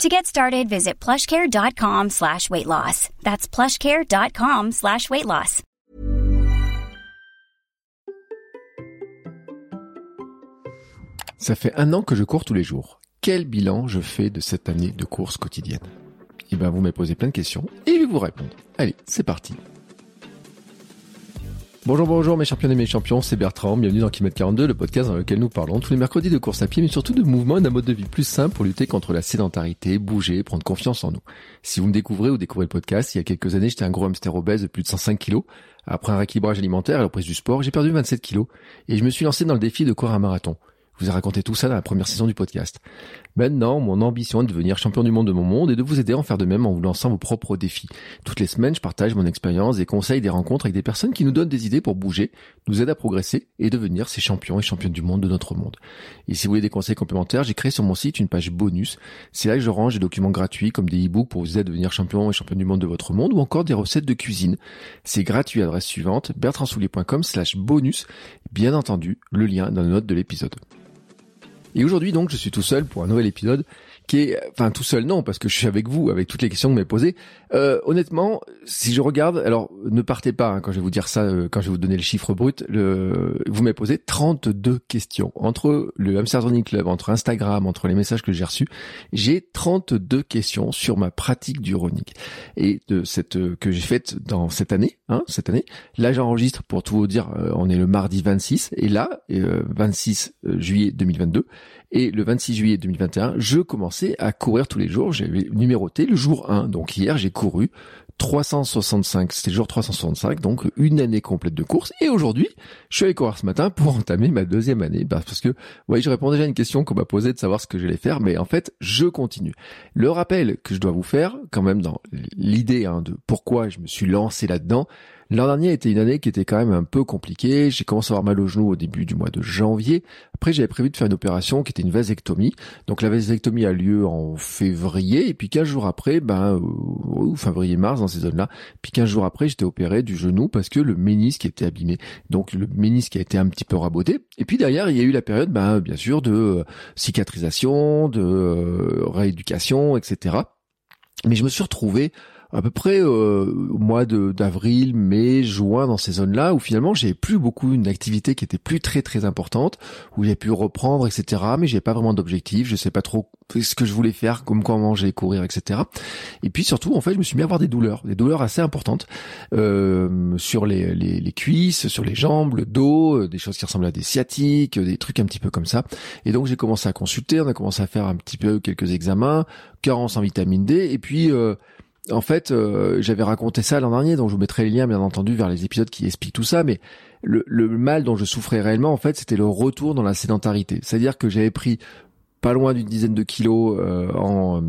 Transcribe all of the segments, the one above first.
To get started, visit plushcare.com slash weight loss. That's plushcare.com slash weight loss. Ça fait un an que je cours tous les jours. Quel bilan je fais de cette année de course quotidienne Eh bien, vous m'avez posé plein de questions et je vais vous répondre. Allez, c'est parti. Bonjour, bonjour mes champions et mes champions, c'est Bertrand, bienvenue dans Kilomètre 42, le podcast dans lequel nous parlons tous les mercredis de course à pied, mais surtout de mouvement et d'un mode de vie plus simple pour lutter contre la sédentarité, bouger, prendre confiance en nous. Si vous me découvrez ou découvrez le podcast, il y a quelques années j'étais un gros hamster obèse de plus de 105 kilos. Après un rééquilibrage alimentaire et la reprise du sport, j'ai perdu 27 kilos et je me suis lancé dans le défi de courir un marathon. Je vous ai raconté tout ça dans la première saison du podcast. Maintenant, mon ambition est de devenir champion du monde de mon monde et de vous aider à en faire de même en vous lançant vos propres défis. Toutes les semaines, je partage mon expérience, des conseils, des rencontres avec des personnes qui nous donnent des idées pour bouger, nous aident à progresser et devenir ces champions et championnes du monde de notre monde. Et si vous voulez des conseils complémentaires, j'ai créé sur mon site une page bonus. C'est là que je range des documents gratuits comme des e-books pour vous aider à devenir champion et championne du monde de votre monde ou encore des recettes de cuisine. C'est gratuit à l'adresse suivante, bertrandsoulier.com slash bonus. Bien entendu, le lien dans les notes de l'épisode. Et aujourd'hui donc je suis tout seul pour un nouvel épisode qui est, enfin tout seul non parce que je suis avec vous avec toutes les questions que vous m'avez posées. Euh, honnêtement, si je regarde, alors ne partez pas hein, quand je vais vous dire ça, euh, quand je vais vous donner le chiffre brut, le, vous m'avez posé 32 questions entre le Hamster Running Club, entre Instagram, entre les messages que j'ai reçus, j'ai 32 questions sur ma pratique du running et de cette euh, que j'ai faite dans cette année, hein, cette année. Là j'enregistre pour tout vous dire, euh, on est le mardi 26 et là 26 juillet 2022 et le 26 juillet 2021, je commençais à courir tous les jours. J'avais numéroté le jour 1. Donc hier, j'ai couru 365. C'était le jour 365, donc une année complète de course. Et aujourd'hui, je suis allé courir ce matin pour entamer ma deuxième année. Bah, parce que, ouais, je réponds déjà à une question qu'on m'a posée de savoir ce que j'allais faire, mais en fait, je continue. Le rappel que je dois vous faire, quand même, dans l'idée hein, de pourquoi je me suis lancé là-dedans, L'an dernier était une année qui était quand même un peu compliquée. J'ai commencé à avoir mal au genou au début du mois de janvier. Après, j'avais prévu de faire une opération qui était une vasectomie. Donc la vasectomie a lieu en février. Et puis 15 jours après, ben, ou février-mars dans ces zones-là. Puis 15 jours après, j'étais opéré du genou parce que le ménisque était abîmé. Donc le ménisque a été un petit peu raboté. Et puis derrière, il y a eu la période, ben, bien sûr, de euh, cicatrisation, de euh, rééducation, etc. Mais je me suis retrouvé à peu près euh, au mois d'avril, mai, juin dans ces zones-là où finalement j'ai plus beaucoup une activité qui était plus très très importante où j'ai pu reprendre etc. Mais j'ai pas vraiment d'objectif, je sais pas trop ce que je voulais faire, comme quoi manger, courir, etc. Et puis surtout en fait je me suis mis à avoir des douleurs, des douleurs assez importantes euh, sur les, les, les, cuisses, sur les jambes, le dos, euh, des choses qui ressemblent à des sciatiques, des trucs un petit peu comme ça. Et donc j'ai commencé à consulter, on a commencé à faire un petit peu quelques examens, carence en vitamine D et puis euh, en fait, euh, j'avais raconté ça l'an dernier, donc je vous mettrai les liens bien entendu vers les épisodes qui expliquent tout ça, mais le, mal dont je souffrais réellement, en fait, c'était le retour dans la sédentarité. C'est-à-dire que j'avais pris pas loin d'une dizaine de kilos euh, en,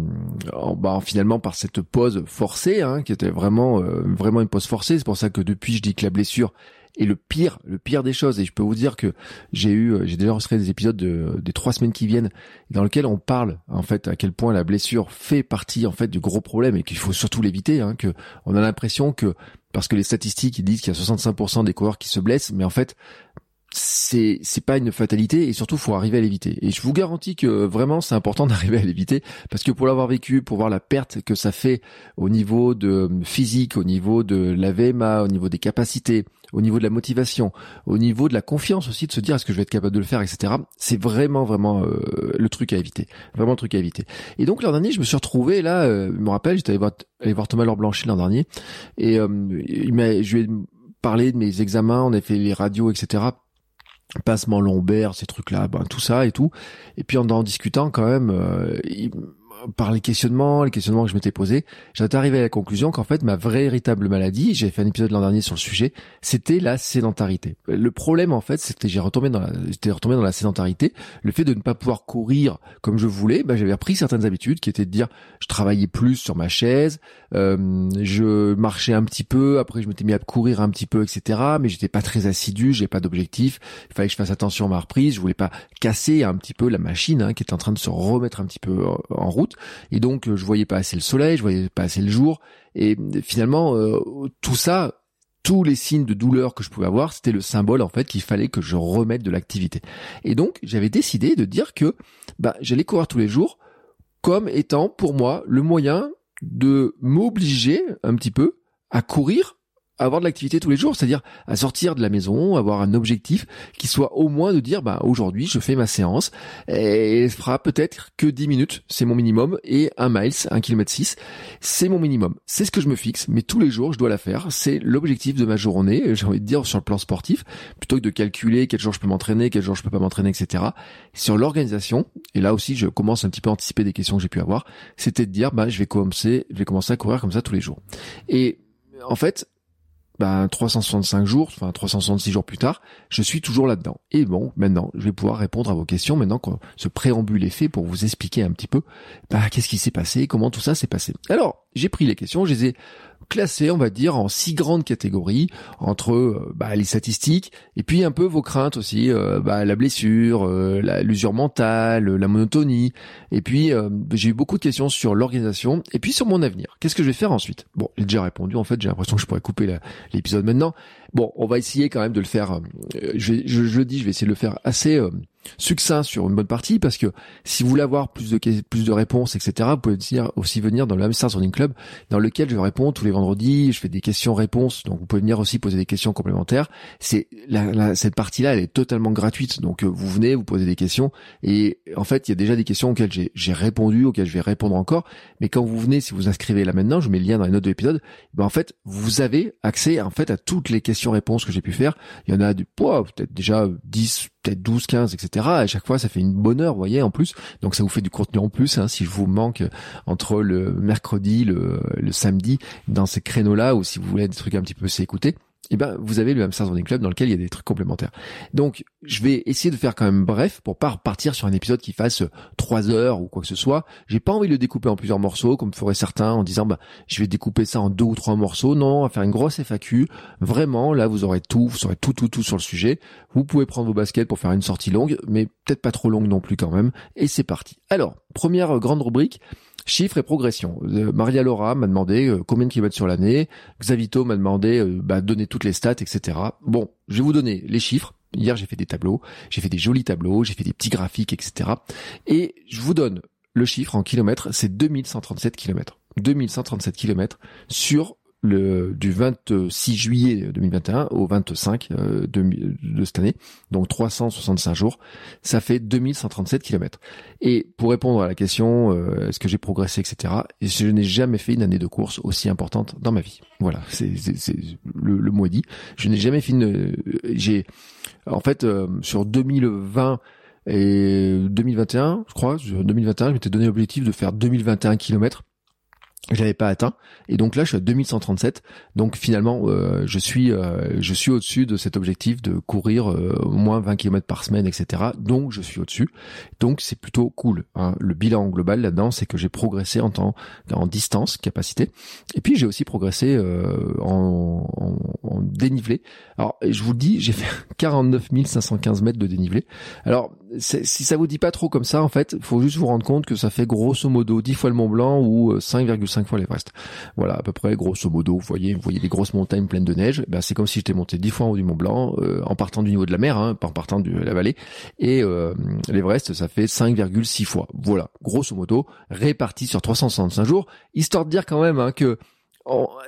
en bah, finalement par cette pause forcée, hein, qui était vraiment euh, vraiment une pause forcée. C'est pour ça que depuis, je dis que la blessure et le pire, le pire des choses, et je peux vous dire que j'ai eu, j'ai déjà enregistré des épisodes de, des trois semaines qui viennent, dans lesquels on parle en fait à quel point la blessure fait partie en fait du gros problème et qu'il faut surtout l'éviter. Hein, que on a l'impression que parce que les statistiques disent qu'il y a 65% des coureurs qui se blessent, mais en fait c'est c'est pas une fatalité et surtout faut arriver à l'éviter. Et je vous garantis que vraiment c'est important d'arriver à l'éviter parce que pour l'avoir vécu, pour voir la perte que ça fait au niveau de physique, au niveau de la VMA, au niveau des capacités, au niveau de la motivation, au niveau de la confiance aussi de se dire est-ce que je vais être capable de le faire, etc. C'est vraiment vraiment euh, le truc à éviter, vraiment le truc à éviter. Et donc l'an dernier, je me suis retrouvé là, euh, je me rappelle, j'étais allé voir, allé voir Thomas l'an dernier et euh, il m'a, je lui ai parlé de mes examens, on a fait les radios, etc passement lombaire, ces trucs-là, ben tout ça et tout. Et puis en en discutant quand même, euh, par les questionnements, les questionnements que je m'étais posés, j'étais arrivé à la conclusion qu'en fait ma vraie véritable maladie, j'ai fait un épisode l'an dernier sur le sujet, c'était la sédentarité. Le problème en fait, c'était j'ai retombé dans la, j'étais retombé dans la sédentarité, le fait de ne pas pouvoir courir comme je voulais, bah, j'avais repris certaines habitudes qui étaient de dire je travaillais plus sur ma chaise, euh, je marchais un petit peu, après je m'étais mis à courir un petit peu, etc. Mais j'étais pas très assidu, j'ai pas d'objectif, il fallait que je fasse attention à ma reprise, je voulais pas casser un petit peu la machine hein, qui était en train de se remettre un petit peu en route, et donc je voyais pas assez le soleil, je voyais pas assez le jour, et finalement euh, tout ça tous les signes de douleur que je pouvais avoir, c'était le symbole en fait qu'il fallait que je remette de l'activité. Et donc j'avais décidé de dire que bah, j'allais courir tous les jours comme étant pour moi le moyen de m'obliger un petit peu à courir avoir de l'activité tous les jours, c'est-à-dire à sortir de la maison, avoir un objectif qui soit au moins de dire bah aujourd'hui je fais ma séance et elle fera peut-être que 10 minutes, c'est mon minimum et un miles, un kilomètre 6, c'est mon minimum. C'est ce que je me fixe, mais tous les jours je dois la faire, c'est l'objectif de ma journée, j'ai envie de dire sur le plan sportif, plutôt que de calculer quel jour je peux m'entraîner, quel jour je peux pas m'entraîner, etc. Sur l'organisation, et là aussi je commence un petit peu à anticiper des questions que j'ai pu avoir, c'était de dire bah je vais commencer, je vais commencer à courir comme ça tous les jours. Et en fait, ben 365 jours, enfin 366 jours plus tard, je suis toujours là-dedans. Et bon, maintenant, je vais pouvoir répondre à vos questions maintenant que ce préambule est fait pour vous expliquer un petit peu bah, qu'est-ce qui s'est passé, comment tout ça s'est passé. Alors, j'ai pris les questions, je les ai classé, on va dire, en six grandes catégories entre euh, bah, les statistiques et puis un peu vos craintes aussi, euh, bah, la blessure, euh, l'usure mentale, la monotonie. Et puis j'ai eu beaucoup de questions sur l'organisation et puis sur mon avenir. Qu'est-ce que je vais faire ensuite? Bon, j'ai déjà répondu. En fait, j'ai l'impression que je pourrais couper l'épisode maintenant. Bon, on va essayer quand même de le faire. je, je, je, le dis, je vais essayer de le faire assez succinct sur une bonne partie parce que si vous voulez avoir plus de plus de réponses etc vous pouvez aussi venir dans le Hamster Running Club dans lequel je réponds tous les vendredis je fais des questions-réponses donc vous pouvez venir aussi poser des questions complémentaires. C'est cette partie là elle est totalement gratuite donc euh, vous venez vous posez des questions et en fait il y a déjà des questions auxquelles j'ai répondu auxquelles je vais répondre encore mais quand vous venez si vous inscrivez là maintenant je mets le lien dans les notes de l'épisode ben en fait vous avez accès en fait à toutes les questions-réponses que j'ai pu faire. Il y en a du poids peut-être déjà 10 peut-être 12, 15, etc. À chaque fois, ça fait une bonne heure, vous voyez, en plus. Donc, ça vous fait du contenu en plus. Hein, si je vous manque entre le mercredi, le, le samedi, dans ces créneaux-là, ou si vous voulez des trucs un petit peu s'écouter eh ben vous avez le Hamster Running Club dans lequel il y a des trucs complémentaires. Donc je vais essayer de faire quand même bref pour pas repartir sur un épisode qui fasse trois heures ou quoi que ce soit. J'ai pas envie de le découper en plusieurs morceaux comme feraient certains en disant bah je vais découper ça en deux ou trois morceaux. Non, à faire une grosse FAQ. Vraiment là vous aurez tout, vous saurez tout tout tout sur le sujet. Vous pouvez prendre vos baskets pour faire une sortie longue, mais peut-être pas trop longue non plus quand même. Et c'est parti. Alors première grande rubrique Chiffres et progression. Euh, Maria Laura m'a demandé euh, combien de kilomètres sur l'année. Xavito m'a demandé euh, bah, donner toutes les stats, etc. Bon, je vais vous donner les chiffres. Hier, j'ai fait des tableaux, j'ai fait des jolis tableaux, j'ai fait des petits graphiques, etc. Et je vous donne le chiffre en kilomètres, c'est 2137 kilomètres. 2137 kilomètres sur le, du 26 juillet 2021 au 25 euh, de, de, cette année, donc 365 jours, ça fait 2137 kilomètres. Et pour répondre à la question, euh, est-ce que j'ai progressé, etc., je n'ai jamais fait une année de course aussi importante dans ma vie. Voilà, c'est le, le dit. Je n'ai jamais fait une... J'ai, en fait, euh, sur 2020 et 2021, je crois, sur 2021, je m'étais donné l'objectif de faire 2021 kilomètres je l'avais pas atteint. Et donc là je suis à 2137 donc finalement euh, je suis euh, je suis au-dessus de cet objectif de courir euh, au moins 20 km par semaine etc donc je suis au-dessus. Donc c'est plutôt cool hein. le bilan global là-dedans c'est que j'ai progressé en temps en distance capacité. Et puis j'ai aussi progressé en, en, en, dénivelé. Alors je vous le dis j'ai fait 49 515 mètres de dénivelé. Alors si ça vous dit pas trop comme ça en fait faut juste vous rendre compte que ça fait grosso modo 10 fois le Mont Blanc ou 5,5 cinq fois l'Everest. Voilà, à peu près, grosso modo, vous voyez, vous voyez des grosses montagnes pleines de neige. Ben, c'est comme si j'étais monté dix fois en haut du Mont Blanc, euh, en partant du niveau de la mer, hein, pas en partant de la vallée. Et euh, l'Everest, ça fait 5,6 fois. Voilà, grosso modo, réparti sur 365 jours, histoire de dire quand même hein, que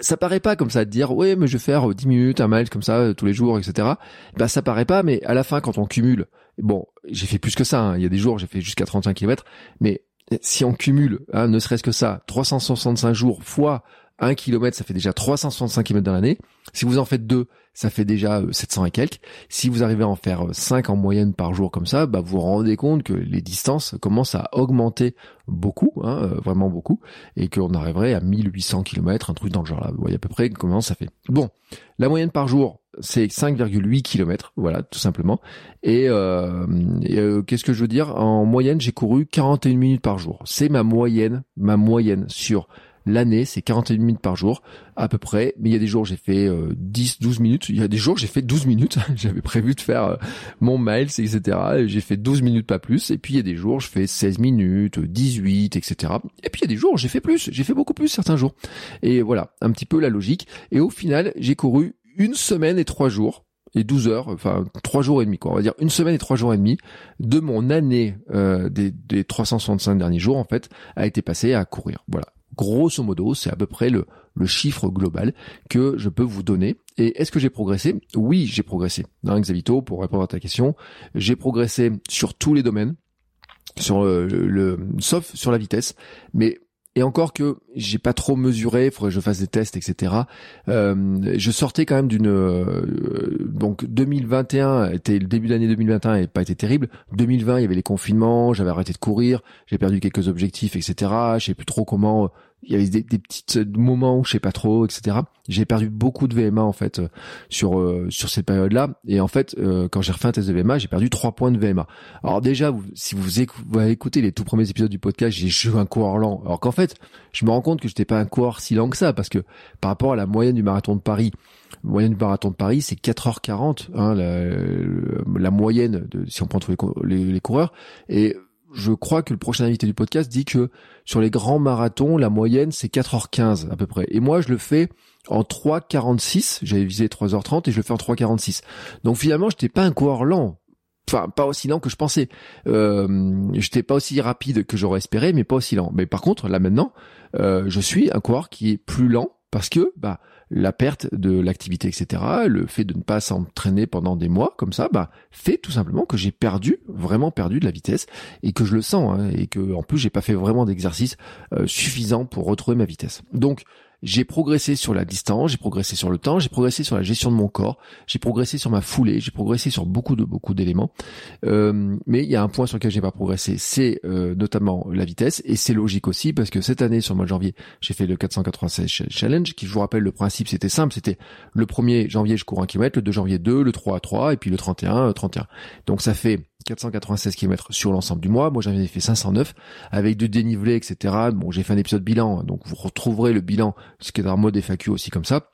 ça paraît pas comme ça de dire ouais mais je vais faire 10 minutes un mile comme ça euh, tous les jours etc bah ça paraît pas mais à la fin quand on cumule bon j'ai fait plus que ça hein. il y a des jours j'ai fait jusqu'à 35 km mais si on cumule, hein, ne serait-ce que ça, 365 jours fois 1 km, ça fait déjà 365 km dans l'année. Si vous en faites deux, ça fait déjà 700 euh, et quelques. Si vous arrivez à en faire 5 en moyenne par jour comme ça, bah vous vous rendez compte que les distances commencent à augmenter beaucoup, hein, vraiment beaucoup, et qu'on arriverait à 1800 km, un truc dans le genre là. Vous voyez à peu près comment ça fait. Bon, la moyenne par jour, c'est 5,8 km, voilà, tout simplement. Et, euh, euh, qu'est-ce que je veux dire? En moyenne, j'ai couru 41 minutes par jour. C'est ma moyenne, ma moyenne sur l'année, c'est 41 minutes par jour, à peu près. Mais il y a des jours j'ai fait 10, euh, 12 minutes. Il y a des jours j'ai fait 12 minutes. J'avais prévu de faire mon miles, etc. J'ai fait 12 minutes, pas plus. Et puis il y a des jours je fais 16 minutes, 18, etc. Et puis il y a des jours j'ai fait plus. J'ai fait beaucoup plus certains jours. Et voilà, un petit peu la logique. Et au final, j'ai couru une semaine et trois jours et 12 heures, enfin trois jours et demi quoi, on va dire une semaine et trois jours et demi de mon année euh, des, des 365 derniers jours en fait a été passé à courir. Voilà, grosso modo, c'est à peu près le, chiffre global que je peux vous donner. Et est-ce que j'ai progressé? Oui, j'ai progressé. Dans Xavito, pour répondre à ta question, j'ai progressé sur tous les domaines sur le, le, sauf sur la vitesse mais et encore que j'ai pas trop mesuré, faudrait que je fasse des tests, etc. Euh, je sortais quand même d'une euh, donc 2021 était le début d'année 2021 et pas été terrible. 2020 il y avait les confinements, j'avais arrêté de courir, j'ai perdu quelques objectifs, etc. Je sais plus trop comment il y avait des, des petits moments où je sais pas trop, etc. J'ai perdu beaucoup de VMA en fait euh, sur euh, sur cette période-là. Et en fait, euh, quand j'ai refait un test de VMA, j'ai perdu 3 points de VMA. Alors déjà, vous, si vous, écoutez, écouté les tout premiers épisodes du podcast, j'ai joué un coureur lent. Alors qu'en fait, je me rends compte que j'étais pas un coureur si lent que ça, parce que par rapport à la moyenne du marathon de Paris, la moyenne du marathon de Paris, c'est 4h40, hein, la, la, moyenne de, si on prend tous les, les, les coureurs. Et je crois que le prochain invité du podcast dit que sur les grands marathons, la moyenne c'est 4h15 à peu près. Et moi je le fais en 3h46, j'avais visé 3h30 et je le fais en 3h46. Donc finalement, j'étais pas un coureur lent. Enfin, pas aussi lent que je pensais. Euh, j'étais pas aussi rapide que j'aurais espéré, mais pas aussi lent. Mais par contre, là maintenant, euh, je suis un coureur qui est plus lent parce que bah la perte de l'activité, etc., le fait de ne pas s'entraîner pendant des mois comme ça, bah, fait tout simplement que j'ai perdu, vraiment perdu de la vitesse et que je le sens hein, et que en plus j'ai pas fait vraiment d'exercice euh, suffisant pour retrouver ma vitesse. Donc j'ai progressé sur la distance, j'ai progressé sur le temps, j'ai progressé sur la gestion de mon corps, j'ai progressé sur ma foulée, j'ai progressé sur beaucoup de beaucoup d'éléments. Euh, mais il y a un point sur lequel j'ai pas progressé, c'est euh, notamment la vitesse et c'est logique aussi parce que cette année sur le mois de janvier, j'ai fait le 496 challenge qui je vous rappelle le principe c'était simple, c'était le 1er janvier je cours un kilomètre, le 2 janvier 2, le 3 3 et puis le 31 31. Donc ça fait 496 km sur l'ensemble du mois. Moi, j'en avais fait 509 avec de dénivelé, etc. Bon, j'ai fait un épisode bilan, hein, donc vous retrouverez le bilan, ce qui est un mode FAQ aussi comme ça.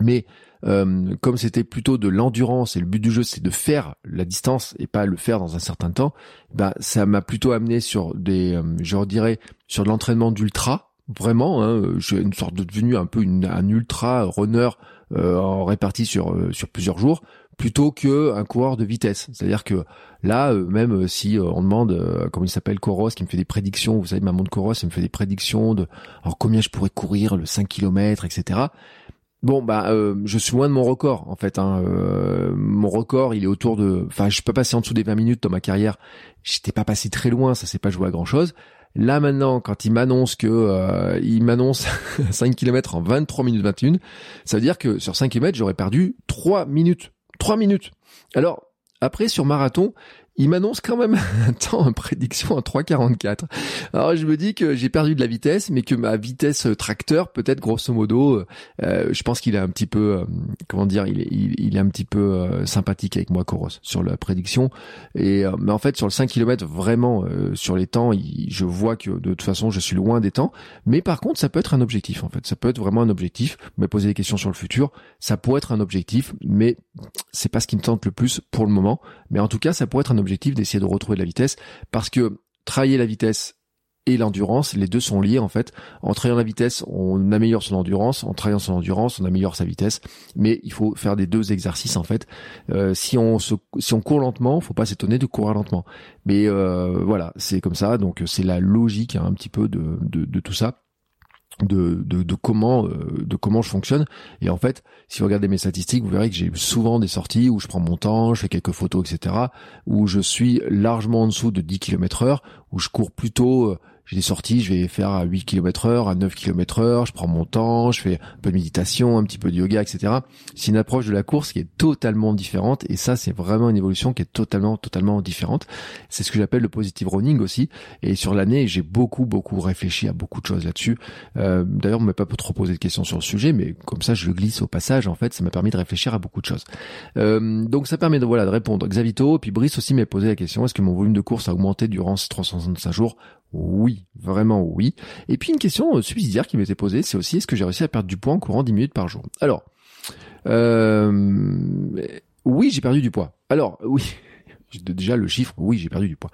Mais euh, comme c'était plutôt de l'endurance et le but du jeu c'est de faire la distance et pas le faire dans un certain temps, bah ça m'a plutôt amené sur des, euh, je dirais, sur de l'entraînement d'ultra. Vraiment, hein, j'ai une sorte de devenu un peu un ultra runner en réparti sur euh, sur plusieurs jours plutôt que un coureur de vitesse. C'est-à-dire que là, euh, même euh, si euh, on demande, comment il s'appelle, Coros, qui me fait des prédictions, vous savez, ma montre Coros, il me fait des prédictions de alors combien je pourrais courir le 5 km, etc. Bon bah je suis loin de mon record en fait. Hein. mon record il est autour de, enfin je peux passer en dessous des 20 minutes dans ma carrière. J'étais pas passé très loin, ça s'est pas joué à grand chose. Là maintenant, quand il m'annonce que il m'annonce 5 km en 23 minutes 21, ça veut dire que sur 5 km j'aurais perdu 3 minutes 3 minutes. Alors, après, sur marathon, il m'annonce quand même un temps en prédiction en 3,44. Alors je me dis que j'ai perdu de la vitesse, mais que ma vitesse tracteur, peut-être grosso modo, euh, je pense qu'il est un petit peu, euh, comment dire, il est, il, est un petit peu euh, sympathique avec moi, Coros, sur la prédiction. Et mais en fait, sur le 5 km, vraiment, sur les temps, je vois que de toute façon, je suis loin des temps. Mais par contre, ça peut être un objectif, en fait. Ça peut être vraiment un objectif. Me poser des questions sur le futur, ça pourrait être un objectif, mais c'est pas ce qui me tente le plus pour le moment. Mais en tout cas, ça pourrait être un objectif d'essayer de retrouver de la vitesse parce que travailler la vitesse et l'endurance, les deux sont liés en fait. En travaillant la vitesse, on améliore son endurance. En travaillant son endurance, on améliore sa vitesse. Mais il faut faire des deux exercices en fait. Euh, si on se, si on court lentement, faut pas s'étonner de courir lentement. Mais euh, voilà, c'est comme ça. Donc c'est la logique hein, un petit peu de, de tout ça de, de, de, comment euh, de comment je fonctionne. Et en fait si vous regardez mes statistiques vous verrez que j'ai souvent des sorties où je prends mon temps je fais quelques photos etc où je suis largement en dessous de 10 km heure où je cours plutôt euh, j'ai des sorties, je vais faire à 8 km heure, à 9 km heure, je prends mon temps, je fais un peu de méditation, un petit peu de yoga, etc. C'est une approche de la course qui est totalement différente et ça c'est vraiment une évolution qui est totalement totalement différente. C'est ce que j'appelle le positive running aussi et sur l'année j'ai beaucoup beaucoup réfléchi à beaucoup de choses là-dessus. Euh, D'ailleurs on m'a pas trop posé de questions sur le sujet mais comme ça je le glisse au passage en fait ça m'a permis de réfléchir à beaucoup de choses. Euh, donc ça permet de voilà de répondre. Xavito puis Brice aussi m'a posé la question est-ce que mon volume de course a augmenté durant ces 365 jours oui, vraiment oui. Et puis une question subsidiaire qui m'était posée, c'est aussi est-ce que j'ai réussi à perdre du poids en courant 10 minutes par jour? Alors, euh, oui, j'ai perdu du poids. Alors, oui, déjà le chiffre, oui, j'ai perdu du poids.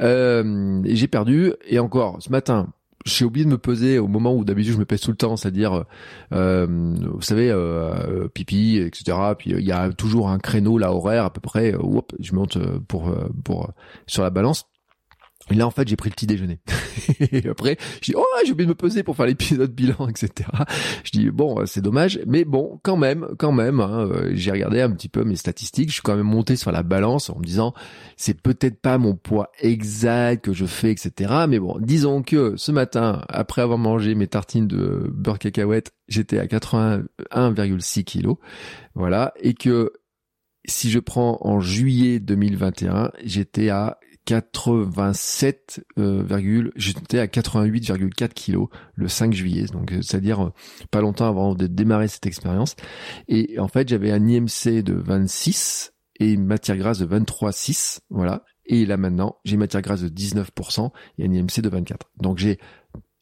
Euh, j'ai perdu, et encore, ce matin, j'ai oublié de me peser au moment où d'habitude je me pèse tout le temps, c'est-à-dire, euh, vous savez, euh, pipi, etc. Puis il y a toujours un créneau là horaire à peu près. Hop, je monte pour pour sur la balance. Et là, en fait, j'ai pris le petit déjeuner. et après, je dis, oh, j'ai oublié de me peser pour faire l'épisode bilan, etc. Je dis, bon, c'est dommage, mais bon, quand même, quand même, hein, euh, j'ai regardé un petit peu mes statistiques. Je suis quand même monté sur la balance en me disant, c'est peut-être pas mon poids exact que je fais, etc. Mais bon, disons que ce matin, après avoir mangé mes tartines de beurre cacahuète, j'étais à 81,6 kilos. Voilà. Et que si je prends en juillet 2021, j'étais à 87, euh, j'étais à 88,4 kilos le 5 juillet, donc euh, c'est-à-dire euh, pas longtemps avant de démarrer cette expérience. Et en fait, j'avais un IMC de 26 et une matière grasse de 23,6, voilà. Et là maintenant, j'ai une matière grasse de 19% et un IMC de 24. Donc j'ai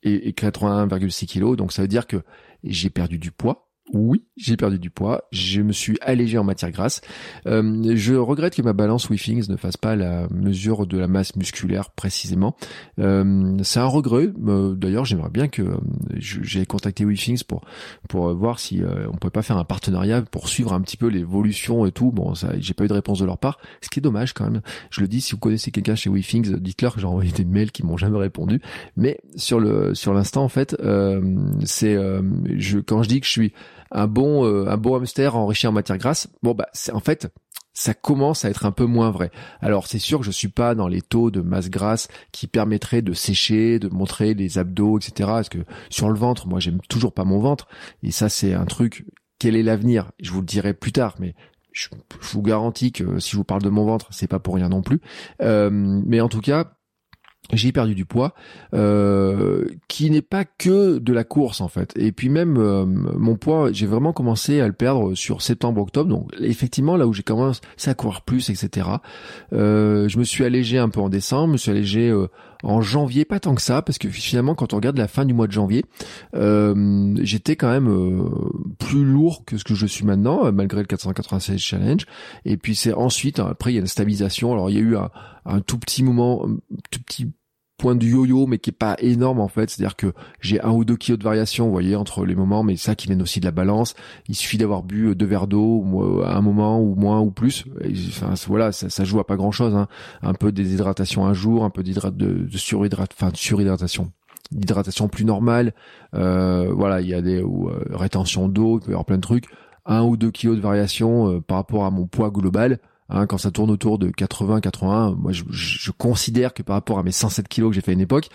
et, et 81,6 kilos, donc ça veut dire que j'ai perdu du poids, oui, j'ai perdu du poids, je me suis allégé en matière grasse. Euh, je regrette que ma balance WeThings ne fasse pas la mesure de la masse musculaire précisément. Euh, c'est un regret. Euh, d'ailleurs, j'aimerais bien que j'ai contacté WeThings pour pour voir si on pouvait pas faire un partenariat pour suivre un petit peu l'évolution et tout. Bon, ça, j'ai pas eu de réponse de leur part, ce qui est dommage quand même. Je le dis, si vous connaissez quelqu'un chez WeThings, dites-leur que j'ai envoyé des mails qui m'ont jamais répondu. Mais sur le sur l'instant, en fait, c'est je quand je dis que je suis un bon euh, un bon hamster enrichi en matière grasse, bon bah c'est en fait ça commence à être un peu moins vrai. Alors c'est sûr que je suis pas dans les taux de masse grasse qui permettraient de sécher, de montrer les abdos, etc. Parce que sur le ventre, moi j'aime toujours pas mon ventre. Et ça c'est un truc. Quel est l'avenir? Je vous le dirai plus tard, mais je, vous garantis que si je vous parle de mon ventre, c'est pas pour rien non plus. Euh, mais en tout cas, j'ai perdu du poids, euh, qui n'est pas que de la course en fait. Et puis même euh, mon poids, j'ai vraiment commencé à le perdre sur septembre-octobre. Donc effectivement là où j'ai commencé à courir plus, etc. Euh, je me suis allégé un peu en décembre, je me suis allégé en janvier, pas tant que ça, parce que finalement quand on regarde la fin du mois de janvier, euh, j'étais quand même plus lourd que ce que je suis maintenant, malgré le 496 challenge. Et puis c'est ensuite, après il y a une stabilisation. Alors il y a eu un un tout petit moment, un tout petit point de yo-yo, mais qui est pas énorme en fait. C'est-à-dire que j'ai un ou deux kilos de variation, vous voyez, entre les moments, mais ça qui vient aussi de la balance. Il suffit d'avoir bu deux verres d'eau à un moment ou moins ou plus. voilà, ça, joue à pas grand-chose. Hein. Un peu de déshydratation un jour, un peu d'hydrate de, de surhydratation, enfin de surhydratation d'hydratation plus normale. Euh, voilà, il y a des ou, euh, rétention d'eau, il peut y avoir plein de trucs. Un ou deux kilos de variation euh, par rapport à mon poids global. Hein, quand ça tourne autour de 80-81, moi je, considère que par rapport à mes 107 kilos que j'ai fait à une époque,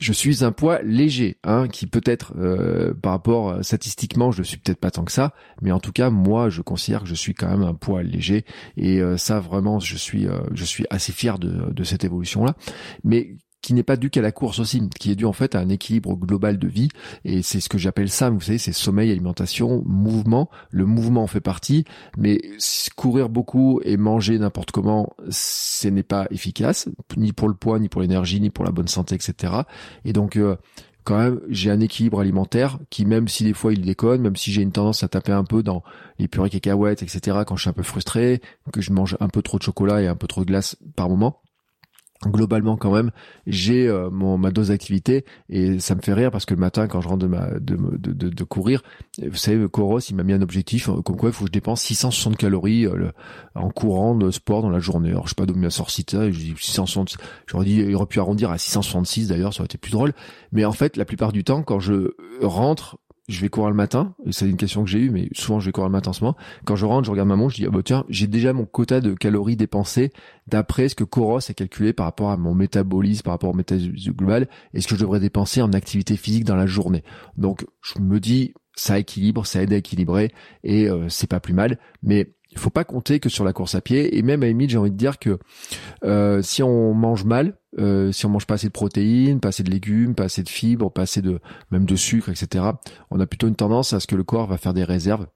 je suis un poids léger, hein, qui peut-être euh, par rapport euh, statistiquement, je ne suis peut-être pas tant que ça, mais en tout cas moi je considère que je suis quand même un poids léger et euh, ça vraiment je suis je suis assez fier de, de cette évolution là. Mais qui n'est pas dû qu'à la course aussi, qui est dû en fait à un équilibre global de vie. Et c'est ce que j'appelle ça, vous savez, c'est sommeil, alimentation, mouvement. Le mouvement en fait partie, mais courir beaucoup et manger n'importe comment, ce n'est pas efficace, ni pour le poids, ni pour l'énergie, ni pour la bonne santé, etc. Et donc euh, quand même, j'ai un équilibre alimentaire qui, même si des fois il déconne, même si j'ai une tendance à taper un peu dans les purées cacahuètes, etc., quand je suis un peu frustré, que je mange un peu trop de chocolat et un peu trop de glace par moment, globalement quand même j'ai euh, mon ma dose d'activité et ça me fait rire parce que le matin quand je rentre de de, de, courir vous savez Coros il m'a mis un objectif euh, comme quoi il faut que je dépense 660 calories euh, en courant de sport dans la journée. Alors je sais pas d'où m'a sorti ça je dis 660 j'aurais dit pu arrondir à 666 d'ailleurs ça aurait été plus drôle. Mais en fait la plupart du temps quand je rentre je vais courir le matin, c'est une question que j'ai eue, mais souvent je vais courir le matin en ce moment. Quand je rentre, je regarde ma montre, je dis ah bah tiens, j'ai déjà mon quota de calories dépensées d'après ce que Coros a calculé par rapport à mon métabolisme, par rapport au métabolisme global, et ce que je devrais dépenser en activité physique dans la journée. Donc je me dis ça équilibre, ça aide à équilibrer et euh, c'est pas plus mal. Mais il faut pas compter que sur la course à pied et même à limite j'ai envie de dire que euh, si on mange mal euh, si on mange pas assez de protéines pas assez de légumes pas assez de fibres pas assez de même de sucre etc on a plutôt une tendance à ce que le corps va faire des réserves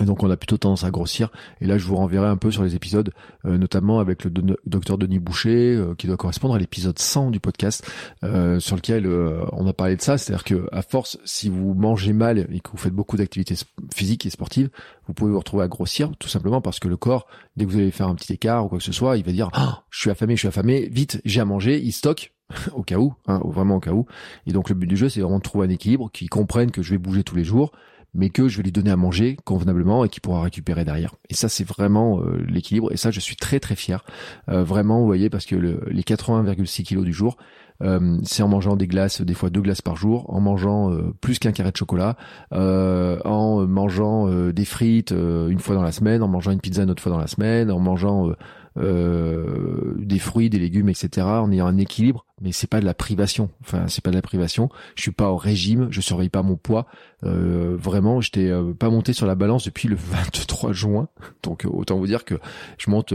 et donc on a plutôt tendance à grossir. Et là, je vous renverrai un peu sur les épisodes, euh, notamment avec le docteur Denis Boucher, euh, qui doit correspondre à l'épisode 100 du podcast, euh, sur lequel on a parlé de ça. C'est-à-dire que à force, si vous mangez mal et que vous faites beaucoup d'activités physiques et sportives, vous pouvez vous retrouver à grossir, tout simplement parce que le corps, dès que vous allez faire un petit écart ou quoi que ce soit, il va dire ah, je suis affamé, je suis affamé, vite, j'ai à manger, il stocke au cas où, hein, vraiment au cas où. Et donc le but du jeu, c'est vraiment de trouver un équilibre, qui comprenne que je vais bouger tous les jours, mais que je vais lui donner à manger convenablement et qu'il pourra récupérer derrière. Et ça, c'est vraiment euh, l'équilibre. Et ça, je suis très très fier. Euh, vraiment, vous voyez, parce que le, les 80,6 kilos du jour, euh, c'est en mangeant des glaces, des fois deux glaces par jour, en mangeant plus qu'un carré de chocolat, en mangeant des frites une fois dans la semaine, en mangeant une pizza une autre fois dans la semaine, en mangeant des fruits, des légumes, etc. En ayant un équilibre, mais c'est pas de la privation. Enfin, c'est pas de la privation. Je suis pas au régime, je surveille pas mon poids. Euh, vraiment, j'étais euh, pas monté sur la balance depuis le 23 juin. Donc autant vous dire que je monte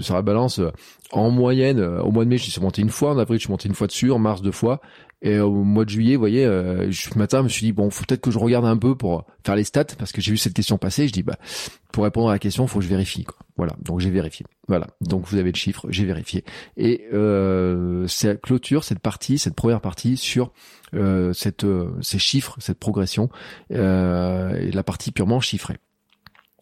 sur la balance en moyenne. au mois de mai, je suis monté une fois. En avril, je suis monté une fois dessus. En mars, deux fois. Et au mois de juillet, vous voyez, euh, ce matin, je me suis dit bon, faut peut-être que je regarde un peu pour faire les stats parce que j'ai vu cette question passer. Je dis bah pour répondre à la question, faut que je vérifie. Quoi. Voilà, donc j'ai vérifié. Voilà, donc vous avez le chiffre, j'ai vérifié. Et euh, c'est clôture cette partie, cette première partie sur euh, cette euh, ces chiffres, cette progression, euh, et la partie purement chiffrée.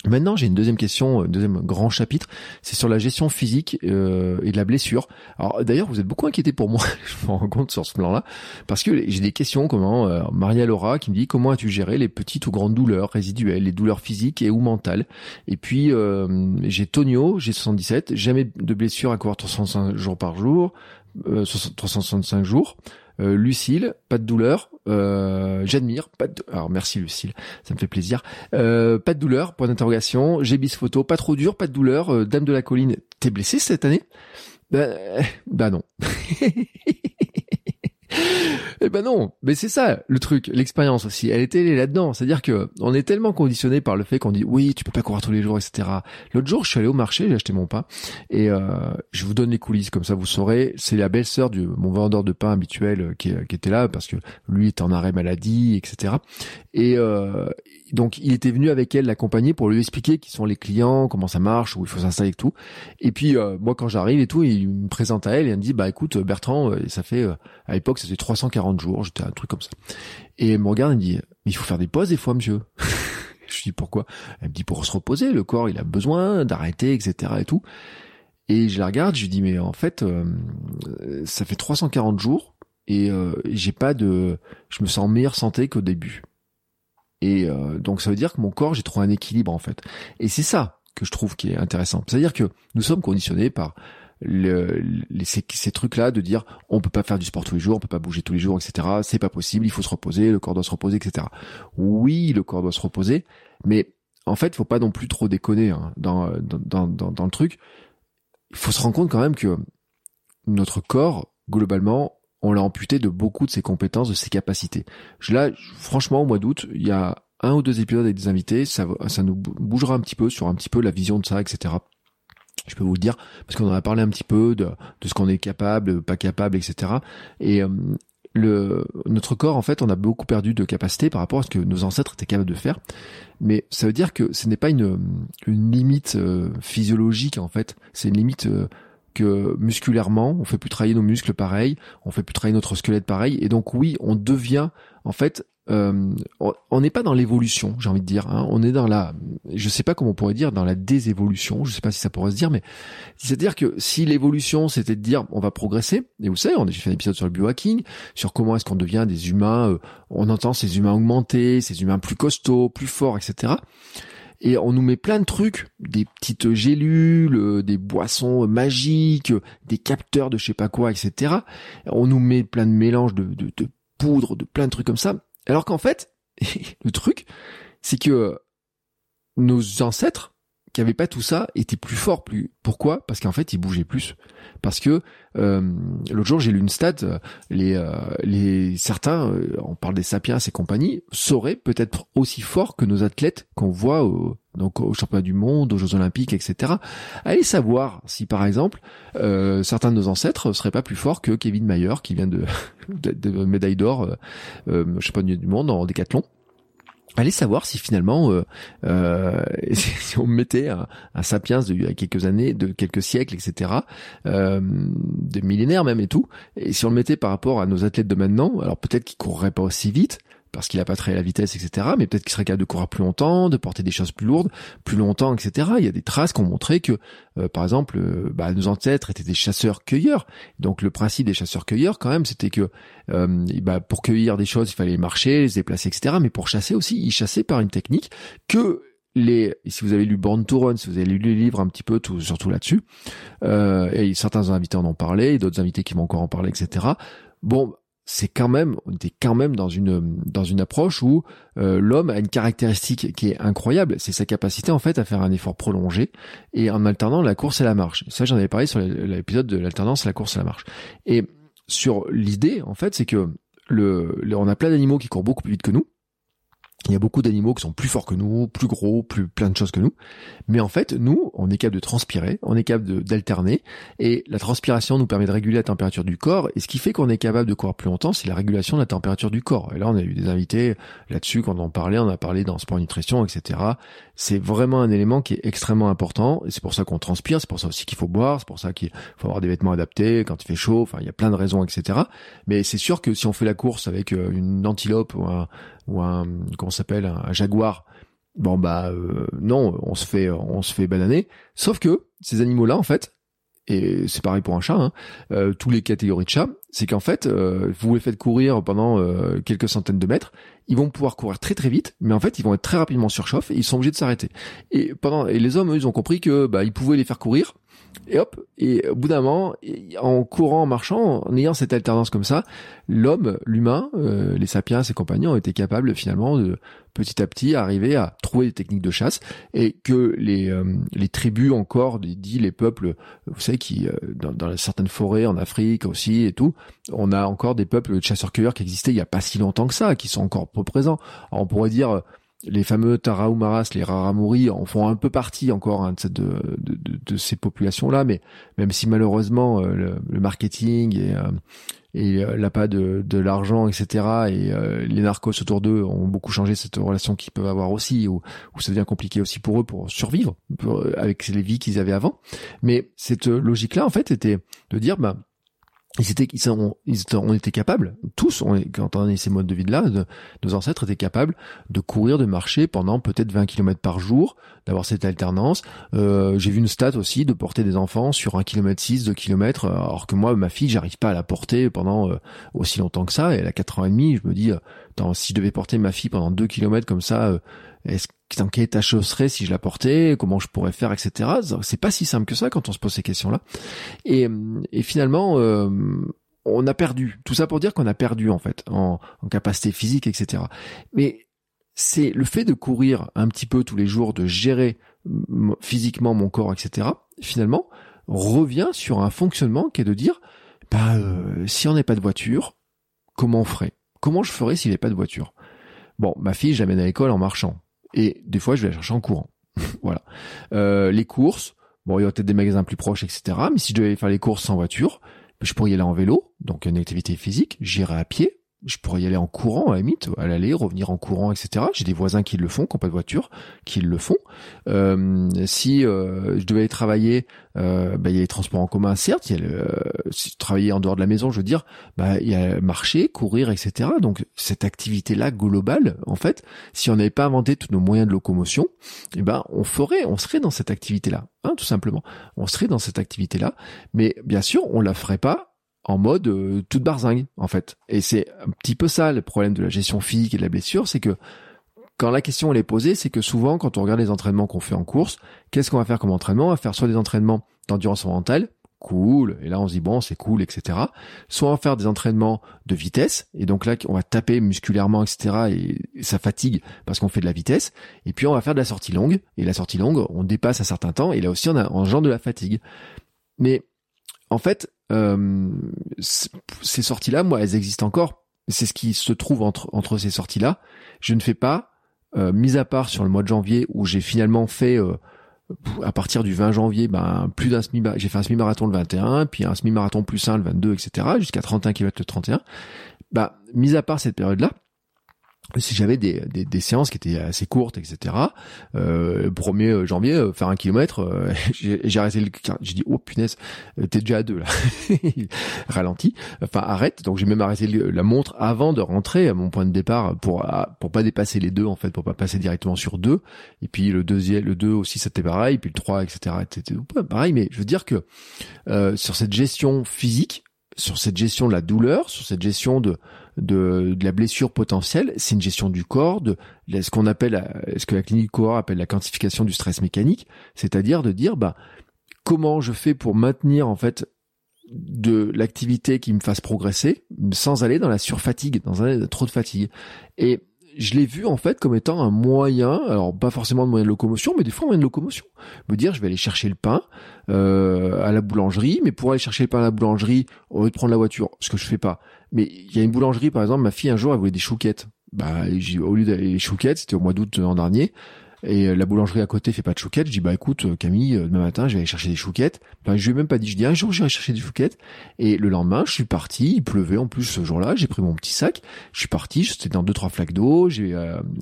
Maintenant, j'ai une deuxième question, un deuxième grand chapitre, c'est sur la gestion physique euh, et de la blessure. Alors d'ailleurs, vous êtes beaucoup inquiété pour moi, je me rends compte sur ce plan-là, parce que j'ai des questions comment euh, Maria Laura qui me dit comment as-tu géré les petites ou grandes douleurs résiduelles, les douleurs physiques et ou mentales? Et puis euh, j'ai Tonio, j'ai 77, jamais de blessure à courir 365 jours par jour, 365 jours. Euh, Lucille, pas de douleur. Euh, J'admire, pas de... Alors merci Lucille, ça me fait plaisir. Euh, pas de douleur, point d'interrogation. J'ai bis photo, pas trop dur, pas de douleur. Euh, Dame de la colline, t'es blessé cette année? Bah, bah non. Eh ben non, mais c'est ça le truc, l'expérience aussi. Elle était là-dedans, c'est-à-dire que on est tellement conditionné par le fait qu'on dit oui, tu peux pas courir tous les jours, etc. L'autre jour, je suis allé au marché, j'ai acheté mon pain et euh, je vous donne les coulisses comme ça, vous saurez. C'est la belle-sœur de mon vendeur de pain habituel euh, qui, qui, était là parce que lui est en arrêt maladie, etc. Et euh, donc il était venu avec elle l'accompagner pour lui expliquer qui sont les clients, comment ça marche, où il faut s'installer et tout. Et puis euh, moi quand j'arrive et tout, il me présente à elle et elle me dit bah écoute Bertrand, ça fait à l'époque ça fait 340 jours, j'étais un truc comme ça. Et elle me regarde et me dit, mais il faut faire des pauses des fois, monsieur. je dis pourquoi? Elle me dit pour se reposer, le corps il a besoin d'arrêter, etc. et tout. Et je la regarde, je lui dis mais en fait, euh, ça fait 340 jours et euh, j'ai pas de, je me sens en meilleure santé qu'au début. Et euh, donc ça veut dire que mon corps j'ai trouvé un équilibre en fait. Et c'est ça que je trouve qui est intéressant. C'est-à-dire que nous sommes conditionnés par le, ces, ces trucs-là de dire on peut pas faire du sport tous les jours, on peut pas bouger tous les jours, etc. C'est pas possible, il faut se reposer, le corps doit se reposer, etc. Oui, le corps doit se reposer, mais en fait, faut pas non plus trop déconner hein, dans, dans, dans, dans le truc. Il faut se rendre compte quand même que notre corps, globalement, on l'a amputé de beaucoup de ses compétences, de ses capacités. Je, là, franchement, au mois d'août, il y a un ou deux épisodes avec des invités, ça, ça nous bougera un petit peu sur un petit peu la vision de ça, etc je peux vous le dire, parce qu'on en a parlé un petit peu de, de ce qu'on est capable, pas capable, etc. Et euh, le, notre corps, en fait, on a beaucoup perdu de capacité par rapport à ce que nos ancêtres étaient capables de faire. Mais ça veut dire que ce n'est pas une, une limite euh, physiologique, en fait. C'est une limite euh, que musculairement, on fait plus travailler nos muscles pareil, on fait plus travailler notre squelette pareil. Et donc oui, on devient, en fait, euh, on n'est pas dans l'évolution, j'ai envie de dire. Hein. On est dans la, je sais pas comment on pourrait dire, dans la désévolution. Je sais pas si ça pourrait se dire, mais c'est-à-dire que si l'évolution c'était de dire on va progresser, et vous savez, on a fait un épisode sur le biohacking, sur comment est-ce qu'on devient des humains. Euh, on entend ces humains augmentés, ces humains plus costauds, plus forts, etc. Et on nous met plein de trucs, des petites gélules, euh, des boissons magiques, des capteurs de je sais pas quoi, etc. On nous met plein de mélanges de, de, de poudre, de plein de trucs comme ça alors qu'en fait, le truc, c'est que nos ancêtres qui avaient pas tout ça étaient plus forts. Plus pourquoi? Parce qu'en fait, ils bougeaient plus. Parce que euh, l'autre jour, j'ai lu une stat. Les euh, les certains, euh, on parle des sapiens et compagnie, seraient peut-être aussi forts que nos athlètes qu'on voit au, donc aux championnats du monde, aux Jeux Olympiques, etc. Allez savoir si par exemple certains de nos ancêtres seraient pas plus forts que Kevin Mayer qui vient de, de, médaille d'or, euh, championnat du monde en décathlon Allez savoir si finalement, euh, euh, si on mettait un, sapiens de il y a quelques années, de quelques siècles, etc., euh, de millénaires même et tout, et si on le mettait par rapport à nos athlètes de maintenant, alors peut-être qu'ils courraient pas aussi vite, parce qu'il a pas très la vitesse, etc. Mais peut-être qu'il serait capable de courir plus longtemps, de porter des choses plus lourdes, plus longtemps, etc. Il y a des traces qui ont montré que, euh, par exemple, euh, bah, nos ancêtres étaient des chasseurs-cueilleurs. Donc le principe des chasseurs-cueilleurs, quand même, c'était que euh, bah, pour cueillir des choses, il fallait marcher, les déplacer, etc. Mais pour chasser aussi, ils chassaient par une technique que les, si vous avez lu Born to Run, si vous avez lu les livres un petit peu, tout, surtout là-dessus, et certains invités en ont parlé, d'autres invités qui vont encore en parler, etc. Bon, c'est quand même, on était quand même dans une dans une approche où euh, l'homme a une caractéristique qui est incroyable, c'est sa capacité en fait à faire un effort prolongé et en alternant la course et la marche. Ça, j'en avais parlé sur l'épisode de l'alternance, la course et la marche. Et sur l'idée, en fait, c'est que le, on a plein d'animaux qui courent beaucoup plus vite que nous. Il y a beaucoup d'animaux qui sont plus forts que nous, plus gros, plus plein de choses que nous. Mais en fait, nous, on est capable de transpirer, on est capable d'alterner, et la transpiration nous permet de réguler la température du corps. Et ce qui fait qu'on est capable de courir plus longtemps, c'est la régulation de la température du corps. Et là, on a eu des invités là-dessus quand on en parlait, on a parlé dans sport nutrition, etc. C'est vraiment un élément qui est extrêmement important. Et c'est pour ça qu'on transpire, c'est pour ça aussi qu'il faut boire, c'est pour ça qu'il faut avoir des vêtements adaptés quand il fait chaud. Enfin, il y a plein de raisons, etc. Mais c'est sûr que si on fait la course avec euh, une antilope ou un ou un comment s'appelle un, jaguar. Bon bah euh, non on se fait on se fait bananer. Sauf que ces animaux là en fait et c'est pareil pour un chat hein, euh, tous les catégories de chats c'est qu'en fait euh, vous les faites courir pendant quelques centaines de mètres ils vont pouvoir courir très très vite mais en fait ils vont être très rapidement surchauffe et ils sont obligés de s'arrêter. Et pendant et les hommes eux, ils ont compris que bah ils pouvaient les faire courir et hop, et au bout d'un moment, en courant, en marchant, en ayant cette alternance comme ça, l'homme, l'humain, euh, les sapiens, ses compagnons ont été capables finalement de petit à petit arriver à trouver des techniques de chasse et que les, euh, les tribus encore, dit les peuples, vous savez, qui euh, dans, dans, certaines forêts en Afrique aussi et tout, on a encore des peuples de chasseurs-cueilleurs qui existaient il y a pas si longtemps que ça, qui sont encore peu présents. on pourrait dire les fameux Tarahoumaras, les Raramuri en font un peu partie encore hein, de, de, de, de, ces populations-là, mais même si malheureusement euh, le, marketing et, euh, et euh, l'appât de, de l'argent, etc., et les narcos autour d'eux ont beaucoup changé cette relation qu'ils peuvent avoir aussi, où, où ça devient compliqué aussi pour eux pour survivre avec les vies qu'ils avaient avant. Mais cette logique-là, en fait, était de dire, bah, ils étaient, ils ils on était capables, tous, on, quand on a ces modes de vie-là, nos ancêtres étaient capables de courir, de marcher pendant peut-être 20 km par jour, d'avoir cette alternance. Euh, j'ai vu une stat aussi de porter des enfants sur un kilomètre 6, 2 km, alors que moi, ma fille, j'arrive pas à la porter pendant euh, aussi longtemps que ça, elle a 4 ans et demi, je me dis, euh, si je devais porter ma fille pendant 2 km comme ça, euh, est-ce dans quel état je serais si je la portais, comment je pourrais faire, etc. C'est pas si simple que ça quand on se pose ces questions-là. Et, finalement, euh, on a perdu. Tout ça pour dire qu'on a perdu en fait en, capacité physique, etc. Mais c'est le fait de courir un petit peu tous les jours, de gérer physiquement mon corps, etc. Finalement, revient sur un fonctionnement qui est de dire, bah, euh, si on n'est pas de voiture, comment on ferait? Comment je ferais s'il n'y pas de voiture? Bon, ma fille, je l'amène à l'école en marchant. Et des fois, je vais la chercher en courant. voilà. Euh, les courses, bon, il y a peut-être des magasins plus proches, etc. Mais si je devais faire les courses sans voiture, je pourrais y aller en vélo, donc une activité physique. J'irai à pied, je pourrais y aller en courant à la limite, à l'aller, revenir en courant, etc. J'ai des voisins qui le font, qui pas de voiture, qui le font. Euh, si euh, je devais travailler, euh, bah, il y a les transports en commun, certes, il y a le, travailler en dehors de la maison, je veux dire, bah, il y a marcher, courir, etc. Donc cette activité-là globale, en fait, si on n'avait pas inventé tous nos moyens de locomotion, eh ben on ferait, on serait dans cette activité-là, hein, tout simplement. On serait dans cette activité-là, mais bien sûr, on la ferait pas en mode euh, toute barzingue en fait. Et c'est un petit peu ça le problème de la gestion physique et de la blessure, c'est que quand la question elle est posée, c'est que souvent quand on regarde les entraînements qu'on fait en course, qu'est-ce qu'on va faire comme entraînement? On va faire soit des entraînements d'endurance mentale, cool. Et là, on se dit bon, c'est cool, etc. Soit on va faire des entraînements de vitesse, et donc là, on va taper musculairement, etc. Et ça fatigue parce qu'on fait de la vitesse. Et puis on va faire de la sortie longue. Et la sortie longue, on dépasse un certain temps. Et là aussi, on a en genre de la fatigue. Mais en fait, euh, ces sorties-là, moi, elles existent encore. C'est ce qui se trouve entre ces sorties-là. Je ne fais pas, euh, mis à part sur le mois de janvier où j'ai finalement fait euh, à partir du 20 janvier, ben plus d'un semi, j'ai fait un semi-marathon le 21, puis un semi-marathon plus 1 le 22, etc. jusqu'à 31 km le 31. Bah, mis à part cette période-là, si j'avais des, des, des, séances qui étaient assez courtes, etc. Euh, 1er euh, janvier, euh, faire un kilomètre, euh, j'ai arrêté le... J'ai dit, oh punaise, t'es déjà à deux là. Ralenti. Enfin, arrête. Donc j'ai même arrêté la montre avant de rentrer à mon point de départ pour pour pas dépasser les deux, en fait, pour pas passer directement sur deux. Et puis le deuxième, le deux aussi, c'était pareil. Puis le 3, etc. C'était pareil. Mais je veux dire que sur cette gestion physique, sur cette gestion de la douleur, sur cette gestion de de, de la blessure potentielle, c'est une gestion du corps, de ce qu'on appelle, ce que la clinique corps appelle la quantification du stress mécanique, c'est-à-dire de dire bah comment je fais pour maintenir en fait de l'activité qui me fasse progresser sans aller dans la surfatigue, dans un trop de fatigue. Et je l'ai vu en fait comme étant un moyen, alors pas forcément de moyen de locomotion, mais des fois moyen de locomotion. Me dire, je vais aller chercher le pain euh, à la boulangerie, mais pour aller chercher le pain à la boulangerie, au lieu de prendre la voiture, ce que je fais pas. Mais il y a une boulangerie, par exemple, ma fille un jour, elle voulait des chouquettes. Bah, au lieu d'aller les chouquettes, c'était au mois d'août l'an dernier, et euh, la boulangerie à côté fait pas de chouquettes. Je dis bah écoute euh, Camille, euh, demain matin je vais aller chercher des chouquettes. Ben, je lui ai même pas dit. Je dis un jour j'irai chercher des chouquettes. Et le lendemain je suis parti. Il pleuvait en plus ce jour-là. J'ai pris mon petit sac. Je suis parti. J'étais dans deux trois flaques d'eau. J'ai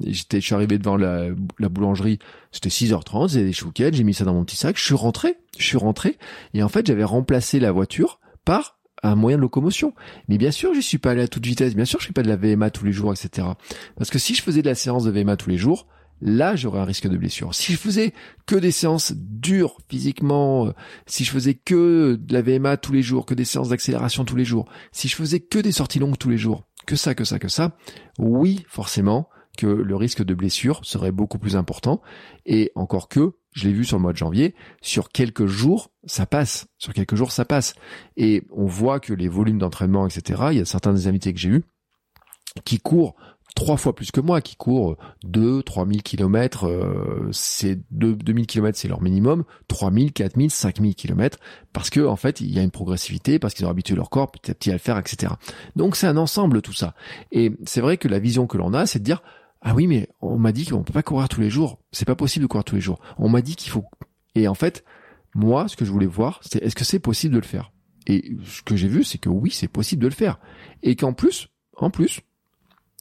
j'étais je suis arrivé devant la, la boulangerie. C'était 6h30. J'ai des chouquettes. J'ai mis ça dans mon petit sac. Je suis rentré. Je suis rentré. Et en fait j'avais remplacé la voiture par un moyen de locomotion. Mais bien sûr, je suis pas allé à toute vitesse. Bien sûr, je fais pas de la VMA tous les jours, etc. Parce que si je faisais de la séance de VMA tous les jours, là j'aurais un risque de blessure. Si je faisais que des séances dures physiquement, euh, si je faisais que de la VMA tous les jours, que des séances d'accélération tous les jours, si je faisais que des sorties longues tous les jours, que ça, que ça, que ça, oui, forcément que le risque de blessure serait beaucoup plus important. Et encore que, je l'ai vu sur le mois de janvier, sur quelques jours, ça passe. Sur quelques jours, ça passe. Et on voit que les volumes d'entraînement, etc., il y a certains des invités que j'ai eus qui courent trois fois plus que moi, qui courent 2, 3000 kilomètres, euh, c'est 2, 2000 kilomètres, c'est leur minimum, 3000, 4000, 5000 kilomètres, parce que, en fait, il y a une progressivité, parce qu'ils ont habitué leur corps petit à petit à le faire, etc. Donc, c'est un ensemble, tout ça. Et c'est vrai que la vision que l'on a, c'est de dire, ah oui, mais on m'a dit qu'on peut pas courir tous les jours. C'est pas possible de courir tous les jours. On m'a dit qu'il faut, et en fait, moi, ce que je voulais voir, c'est est-ce que c'est possible de le faire? Et ce que j'ai vu, c'est que oui, c'est possible de le faire. Et qu'en plus, en plus,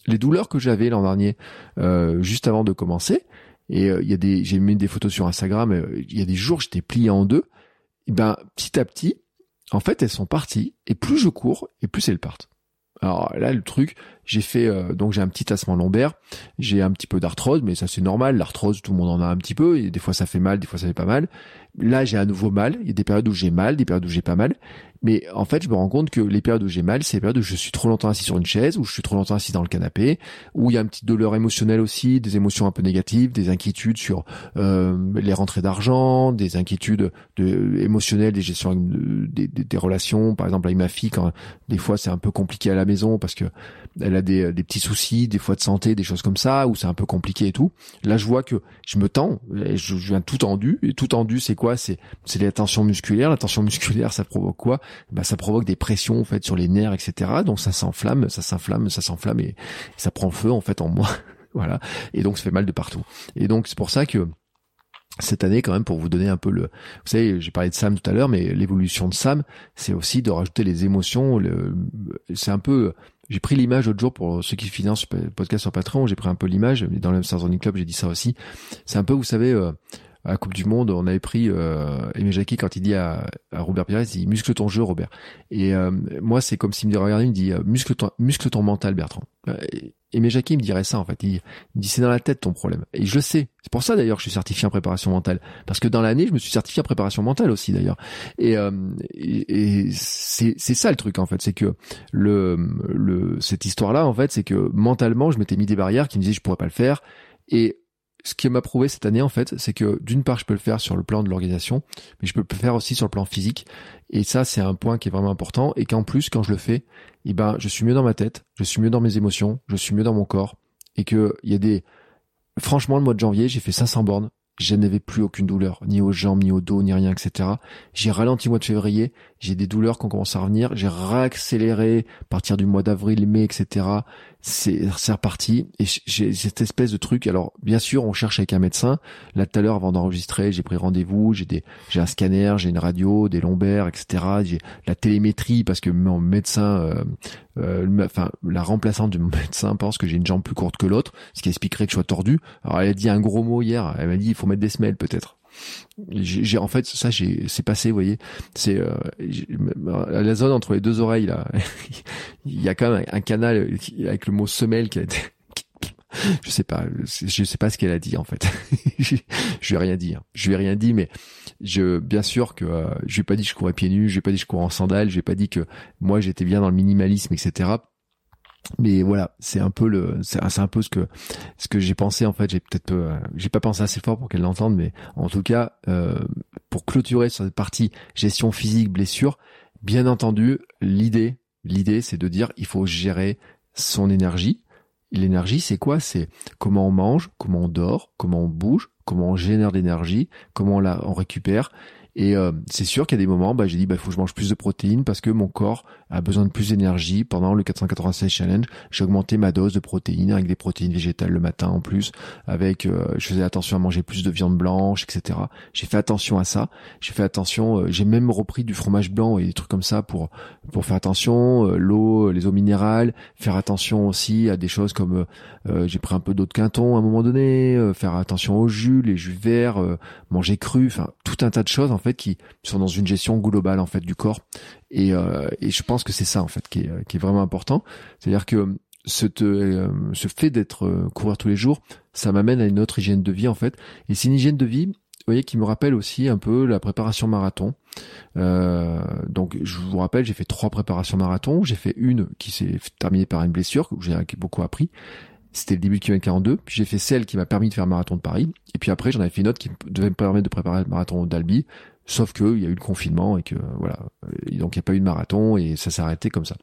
les douleurs que j'avais l'an dernier, euh, juste avant de commencer, et euh, il y a des, j'ai mis des photos sur Instagram, euh, il y a des jours j'étais plié en deux, et ben petit à petit, en fait elles sont parties, et plus je cours, et plus elles partent. Alors là, le truc, j'ai fait donc j'ai un petit tassement lombaire, j'ai un petit peu d'arthrose, mais ça c'est normal. L'arthrose, tout le monde en a un petit peu. Et des fois ça fait mal, des fois ça fait pas mal. Là, j'ai à nouveau mal. Il y a des périodes où j'ai mal, des périodes où j'ai pas mal. Mais en fait, je me rends compte que les périodes où j'ai mal, c'est les périodes où je suis trop longtemps assis sur une chaise, où je suis trop longtemps assis dans le canapé, où il y a une petite douleur émotionnelle aussi, des émotions un peu négatives, des inquiétudes sur euh, les rentrées d'argent, des inquiétudes de, émotionnelles, des gestions des, des, relations. Par exemple, avec ma fille, quand des fois c'est un peu compliqué à la maison parce que a des, des petits soucis, des fois de santé, des choses comme ça, où c'est un peu compliqué et tout. Là, je vois que je me tends, je, je viens tout tendu, et tout tendu, c'est quoi? C'est c'est la tension musculaire. La tension musculaire, ça provoque quoi? Bah, ça provoque des pressions en fait sur les nerfs, etc. Donc ça s'enflamme, ça s'inflamme, ça s'enflamme et, ça prend feu en fait en moi. voilà. Et donc ça fait mal de partout. Et donc c'est pour ça que cette année quand même pour vous donner un peu le vous savez j'ai parlé de Sam tout à l'heure mais l'évolution de Sam c'est aussi de rajouter les émotions le... c'est un peu j'ai pris l'image l'autre jour pour ceux qui financent le podcast sur Patreon j'ai pris un peu l'image dans le Running Club j'ai dit ça aussi c'est un peu vous savez euh, à la Coupe du Monde, on avait pris euh, Aimé Jacquet quand il dit à, Robert Pires, il dit muscle ton jeu, Robert. Et euh, moi, c'est comme s'il me regardait, il me dit euh, muscle ton, muscle ton mental, Bertrand. Aimé Jacquet me dirait ça en fait. Il, me dit c'est dans la tête ton problème. Et je le sais. C'est pour ça d'ailleurs que je suis certifié en préparation mentale. Parce que dans l'année, je me suis certifié en préparation mentale aussi d'ailleurs. Et, euh, et, c'est c'est ça le truc en fait, c'est que le le cette histoire là en fait, c'est que mentalement, je m'étais mis des barrières qui me disaient je pourrais pas le faire. Et ce qui m'a prouvé cette année en fait, c'est que d'une part je peux le faire sur le plan de l'organisation, mais je peux le faire aussi sur le plan physique. Et ça c'est un point qui est vraiment important et qu'en plus quand je le fais, eh ben je suis mieux dans ma tête, je suis mieux dans mes émotions, je suis mieux dans mon corps et que il y a des franchement le mois de janvier j'ai fait 500 bornes je n'avais plus aucune douleur, ni aux jambes, ni au dos, ni rien, etc. J'ai ralenti le mois de février, j'ai des douleurs qui ont commencé à revenir, j'ai réaccéléré à partir du mois d'avril, mai, etc. C'est, reparti, et j'ai cette espèce de truc. Alors, bien sûr, on cherche avec un médecin. Là, tout à l'heure, avant d'enregistrer, j'ai pris rendez-vous, j'ai des, j'ai un scanner, j'ai une radio, des lombaires, etc. J'ai la télémétrie parce que mon médecin, euh, euh, enfin, la remplaçante de mon médecin pense que j'ai une jambe plus courte que l'autre, ce qui expliquerait que je sois tordu. Alors, elle a dit un gros mot hier. Elle m'a dit, il faut mettre des semelles, peut-être j'ai en fait ça j'ai c'est passé vous voyez. C'est euh, la zone entre les deux oreilles là il y a quand même un, canal avec le mot semelle qui a été je sais pas je sais pas ce qu'elle a dit en fait. Je, ai rien hein. je ai rien dit mais je bien sûr que euh, je lui ai pas dit que je courais pieds nus je lui ai pas dit que je courais en sandales je lui ai pas dit que moi j'étais bien dans le minimalisme etc mais voilà c'est un peu le c'est un peu ce que ce que j'ai pensé en fait. J'ai peut-être j'ai pas pensé assez fort pour qu'elle l'entende mais en tout cas euh, pour clôturer sur cette partie gestion physique blessure bien entendu l'idée l'idée c'est de dire il faut gérer son énergie. L'énergie c'est quoi? C'est comment on mange comment on dort comment on bouge comment on génère d'énergie comment on la on récupère et euh, c'est sûr qu'il y a des moments, bah, j'ai dit, bah, faut que je mange plus de protéines parce que mon corps a besoin de plus d'énergie. Pendant le 496 challenge, j'ai augmenté ma dose de protéines avec des protéines végétales le matin en plus. Avec, euh, je faisais attention à manger plus de viande blanche, etc. J'ai fait attention à ça. J'ai fait attention. Euh, j'ai même repris du fromage blanc et des trucs comme ça pour pour faire attention. L'eau, les eaux minérales. Faire attention aussi à des choses comme j'ai pris un peu d'eau de quinton à un moment donné. faire attention aux jus, les jus verts, manger cru. Enfin, tout un tas de choses en fait qui sont dans une gestion globale en fait du corps. Et, euh, je pense que c'est ça en fait qui est, vraiment important. C'est-à-dire que ce, euh, ce fait d'être euh, courir tous les jours, ça m'amène à une autre hygiène de vie en fait. Et c'est une hygiène de vie, voyez, qui me rappelle aussi un peu la préparation marathon. Euh, donc je vous rappelle, j'ai fait trois préparations marathon. J'ai fait une qui s'est terminée par une blessure où j'ai beaucoup appris. C'était le début de kilomètre 42. Puis j'ai fait celle qui m'a permis de faire le marathon de Paris. Et puis après, j'en avais fait une autre qui devait me permettre de préparer le marathon d'Albi. Sauf qu'il y a eu le confinement et que voilà, donc il n'y a pas eu de marathon et ça s'est arrêté comme ça.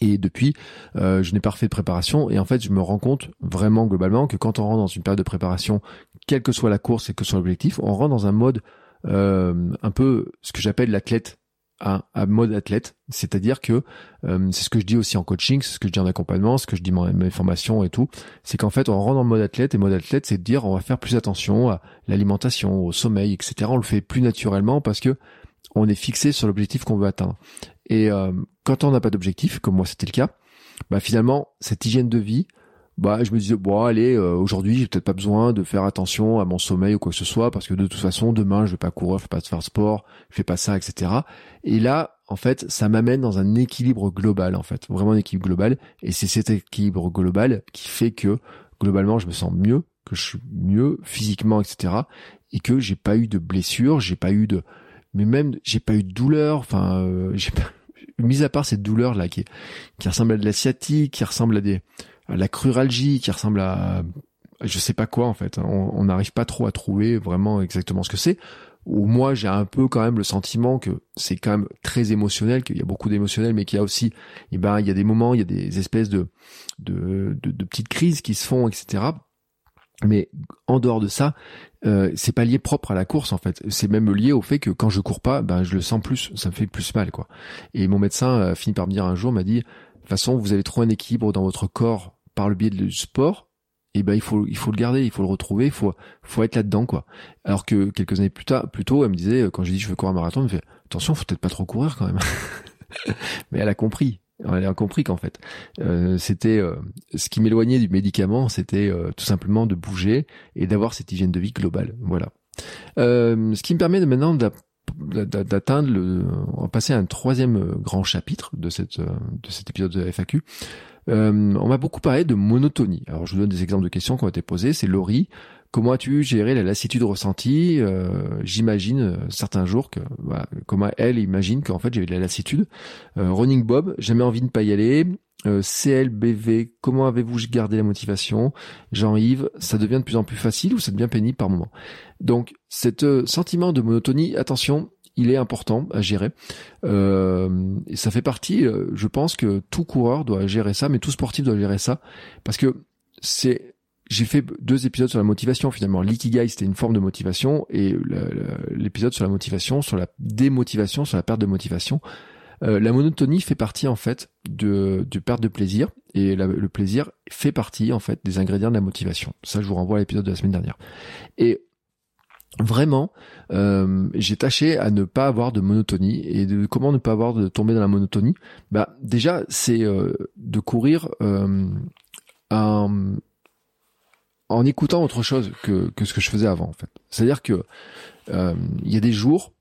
Et depuis, euh, je n'ai pas refait de préparation et en fait, je me rends compte vraiment globalement que quand on rentre dans une période de préparation, quelle que soit la course et que soit l'objectif, on rentre dans un mode euh, un peu ce que j'appelle l'athlète un, mode athlète, c'est-à-dire que euh, c'est ce que je dis aussi en coaching, c'est ce que je dis en accompagnement, ce que je dis dans mes formations et tout, c'est qu'en fait on rentre dans le mode athlète et mode athlète c'est de dire on va faire plus attention à l'alimentation, au sommeil, etc. On le fait plus naturellement parce que on est fixé sur l'objectif qu'on veut atteindre. Et euh, quand on n'a pas d'objectif, comme moi c'était le cas, bah finalement cette hygiène de vie, bah je me disais bon allez euh, aujourd'hui j'ai peut-être pas besoin de faire attention à mon sommeil ou quoi que ce soit parce que de toute façon demain je vais pas courir je vais pas faire sport je fais pas ça etc et là en fait ça m'amène dans un équilibre global en fait. Vraiment un équilibre global. Et c'est cet équilibre global qui fait que globalement je me sens mieux que je suis mieux physiquement etc et que j'ai pas eu de blessures j'ai pas eu de mais même j'ai pas eu de douleur enfin euh, j'ai pas mis à part cette douleur là qui qui ressemble à de la sciatique qui ressemble à des la cruralgie qui ressemble à je sais pas quoi en fait. On n'arrive pas trop à trouver vraiment exactement ce que c'est. Ou moi j'ai un peu quand même le sentiment que c'est quand même très émotionnel, qu'il y a beaucoup d'émotionnel, mais qu'il y a aussi, eh ben il y a des moments, il y a des espèces de de, de, petites crises qui se font, etc. Mais en dehors de ça, euh, c'est pas lié propre à la course en fait. C'est même lié au fait que quand je cours pas, ben je le sens plus, ça me fait plus mal quoi. Et mon médecin a fini par me dire un jour, m'a dit, toute façon, vous avez trop un équilibre dans votre corps par le biais du sport, eh ben il faut il faut le garder, il faut le retrouver, il faut faut être là-dedans quoi. Alors que quelques années plus tard, plus tôt, elle me disait quand j'ai dit je veux courir un marathon, elle me fait attention, faut peut-être pas trop courir quand même. Mais elle a compris. Elle a compris qu'en fait, euh, c'était euh, ce qui m'éloignait du médicament, c'était euh, tout simplement de bouger et d'avoir cette hygiène de vie globale. Voilà. ce qui me permet de maintenant d'atteindre le, on va passer à un troisième euh, grand chapitre de cette euh, de cet épisode de FAQ. Euh, on m'a beaucoup parlé de monotonie. Alors je vous donne des exemples de questions qui ont été posées. C'est Laurie. comment as-tu géré la lassitude ressentie J'imagine certains jours que comment elle imagine qu'en fait j'avais de la lassitude. Running Bob, jamais envie de ne pas y aller. CLBV, comment avez-vous gardé la motivation? Jean-Yves, ça devient de plus en plus facile ou ça devient pénible par moment? Donc, cet sentiment de monotonie, attention, il est important à gérer. Euh, et ça fait partie, euh, je pense que tout coureur doit gérer ça, mais tout sportif doit gérer ça, parce que c'est j'ai fait deux épisodes sur la motivation finalement. L'ikigai c'était une forme de motivation et l'épisode sur la motivation, sur la démotivation, sur la perte de motivation. Euh, la monotonie fait partie en fait de, de perte de plaisir et le plaisir fait partie en fait des ingrédients de la motivation. Ça je vous renvoie à l'épisode de la semaine dernière. Et vraiment, euh, j'ai tâché à ne pas avoir de monotonie et de comment ne pas avoir de tomber dans la monotonie. Bah déjà, c'est euh, de courir euh, en, en, écoutant autre chose que, que ce que je faisais avant. En fait, c'est-à-dire que il y a des jours.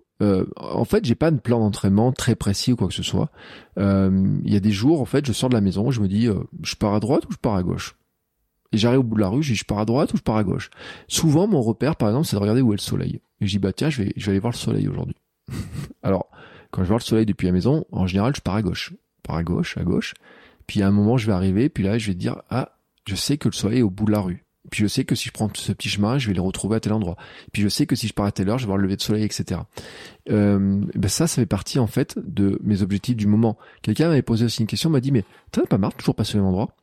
en fait, j'ai pas de plan d'entraînement très précis ou quoi que ce soit. Il y a des jours, en fait, je sors de la maison, je me dis, je pars à droite ou je pars à gauche? Et j'arrive au bout de la rue, je dis je pars à droite ou je pars à gauche? Souvent, mon repère, par exemple, c'est de regarder où est le soleil. Et je dis bah tiens, je vais, je vais aller voir le soleil aujourd'hui. Alors, quand je vois le soleil depuis la maison, en général, je pars à gauche. Je pars à gauche, à gauche. Puis à un moment, je vais arriver, puis là, je vais dire ah, je sais que le soleil est au bout de la rue. Puis je sais que si je prends ce petit chemin, je vais le retrouver à tel endroit. Puis je sais que si je pars à telle heure, je vais voir le lever de soleil, etc. Euh, ben ça, ça fait partie en fait de mes objectifs du moment. Quelqu'un m'avait posé aussi une question, m'a dit mais t'en as pas marre toujours passer au même endroit?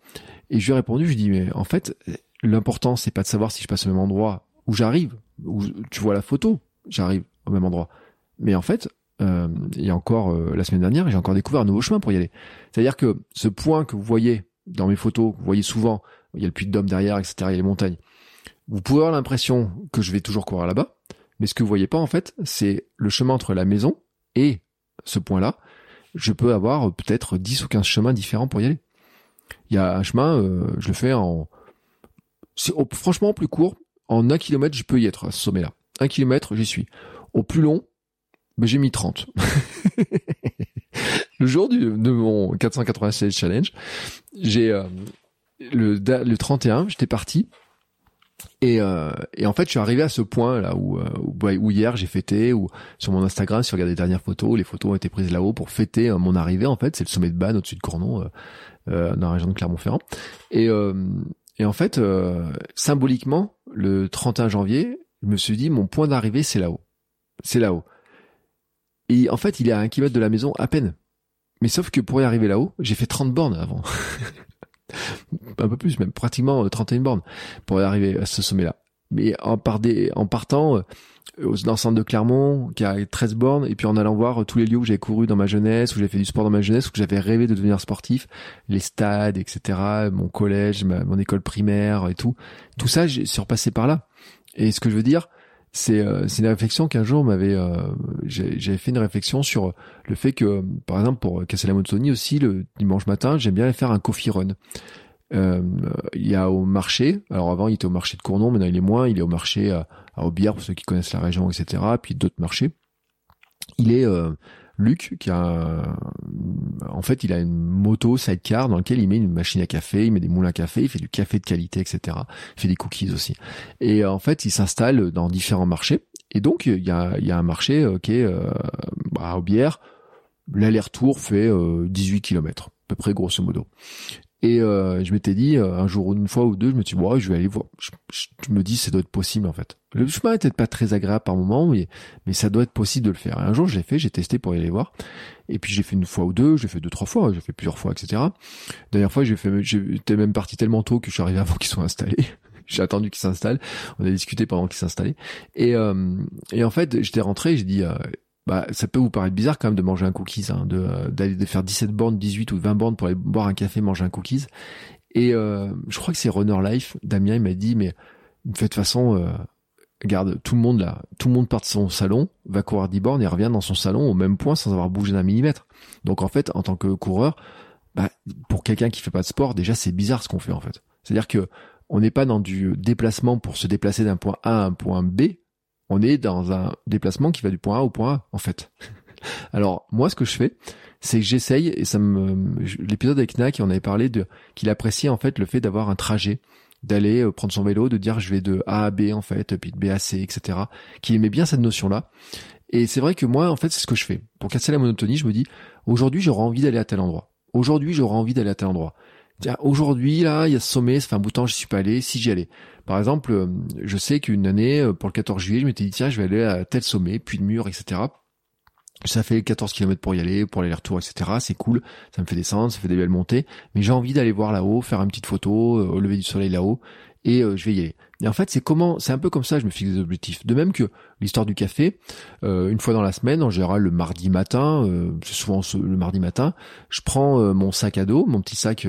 Et je lui ai répondu, je lui ai dit, mais en fait, l'important, c'est pas de savoir si je passe au même endroit où j'arrive, où tu vois la photo, j'arrive au même endroit. Mais en fait, euh, il y a encore euh, la semaine dernière, j'ai encore découvert un nouveau chemin pour y aller. C'est-à-dire que ce point que vous voyez dans mes photos, vous voyez souvent, il y a le puits de Dôme derrière, etc., il y a les montagnes. Vous pouvez avoir l'impression que je vais toujours courir là-bas, mais ce que vous voyez pas en fait, c'est le chemin entre la maison et ce point-là. Je peux avoir peut-être 10 ou 15 chemins différents pour y aller. Il y a un chemin, euh, je le fais en... C'est franchement plus court. En un kilomètre, je peux y être à ce sommet-là. Un kilomètre, j'y suis. Au plus long, ben, j'ai mis 30. le jour du, de mon 496 challenge, j'ai euh, le, le 31, j'étais parti et, euh, et, en fait, je suis arrivé à ce point là où, euh, bah, où, hier j'ai fêté, ou sur mon Instagram, si vous regardez les dernières photos, les photos ont été prises là-haut pour fêter euh, mon arrivée. En fait, c'est le sommet de Banne au-dessus de Cornon, euh, dans la région de Clermont-Ferrand. Et, et en fait, symboliquement, le 31 janvier, je me suis dit mon point d'arrivée c'est là-haut, c'est là-haut. Et en fait, il est à un kilomètre de la maison à peine. Mais sauf que pour y arriver là-haut, j'ai fait 30 bornes avant. un peu plus, même pratiquement 31 euh, bornes pour arriver à ce sommet-là. Mais en, partant euh, dans le centre de Clermont, qui a 13 bornes, et puis en allant voir tous les lieux où j'ai couru dans ma jeunesse, où j'ai fait du sport dans ma jeunesse, où j'avais rêvé de devenir sportif, les stades, etc., mon collège, mon école primaire et tout. Tout ça, j'ai surpassé par là. Et ce que je veux dire, c'est euh, une réflexion qu'un jour m'avait euh, j'avais fait une réflexion sur le fait que par exemple pour casser la aussi le dimanche matin j'aime bien faire un coffee run euh, il y a au marché alors avant il était au marché de Cournon maintenant il est moins il est au marché à, à Aubière pour ceux qui connaissent la région etc puis d'autres marchés il est euh, Luc qui a en fait il a une moto sidecar dans laquelle il met une machine à café, il met des moulins à café, il fait du café de qualité, etc. Il fait des cookies aussi. Et en fait il s'installe dans différents marchés. Et donc il y a, il y a un marché euh, qui est euh, à Aubière. L'aller-retour fait 18 euh, km, à peu près grosso modo. Et euh, je m'étais dit, euh, un jour, une fois ou deux, je me suis dit, ouais, je vais aller voir. Je, me dis, ça doit être possible en fait. Le chemin était pas très agréable par moment, mais, mais ça doit être possible de le faire. Et un jour, j'ai fait, j'ai testé pour y aller voir. Et puis j'ai fait une fois ou deux, j'ai fait deux, trois fois, j'ai fait plusieurs fois, etc. Dernière fois, j'ai fait, j'étais même parti tellement tôt que je suis arrivé avant qu'ils soient installés. j'ai attendu qu'ils s'installent. On a discuté pendant qu'ils s'installaient. Et, euh, et en fait, j'étais rentré, j'ai dit, bah, ça peut vous paraître bizarre quand même de manger un cookies, hein, de euh, d'aller de faire 17 bornes, 18 ou 20 bornes pour aller boire un café, manger un cookies. Et euh, je crois que c'est Runner Life. Damien il m'a dit, mais de toute façon, euh, regarde, tout le monde là, tout le monde part de son salon, va courir 10 bornes et revient dans son salon au même point sans avoir bougé d'un millimètre. Donc en fait, en tant que coureur, bah, pour quelqu'un qui fait pas de sport, déjà c'est bizarre ce qu'on fait en fait. C'est-à-dire que on n'est pas dans du déplacement pour se déplacer d'un point A à un point B, on est dans un déplacement qui va du point A au point A, en fait. Alors, moi, ce que je fais, c'est que j'essaye, et ça me, l'épisode avec Nak, on avait parlé de, qu'il appréciait, en fait, le fait d'avoir un trajet d'aller euh, prendre son vélo, de dire je vais de A à B en fait, puis de B à C, etc. Qui aimait bien cette notion-là. Et c'est vrai que moi, en fait, c'est ce que je fais. Pour casser la monotonie, je me dis, aujourd'hui, j'aurais envie d'aller à tel endroit. Aujourd'hui, j'aurais envie d'aller à tel endroit. Aujourd'hui, là, il y a ce sommet, ça fait un bout de temps, je suis pas allé, si j'y allais. Par exemple, euh, je sais qu'une année, euh, pour le 14 juillet, je m'étais dit, tiens, je vais aller à tel sommet, puis de mur, etc. Ça fait 14 km pour y aller, pour aller retour etc. C'est cool, ça me fait descendre, ça fait des belles montées. Mais j'ai envie d'aller voir là-haut, faire une petite photo euh, au lever du soleil là-haut, et je vais y aller. Et en fait, c'est comment, c'est un peu comme ça, je me fixe des objectifs. De même que l'histoire du café, euh, une fois dans la semaine, en général le mardi matin, euh, c'est souvent le mardi matin, je prends euh, mon sac à dos, mon petit sac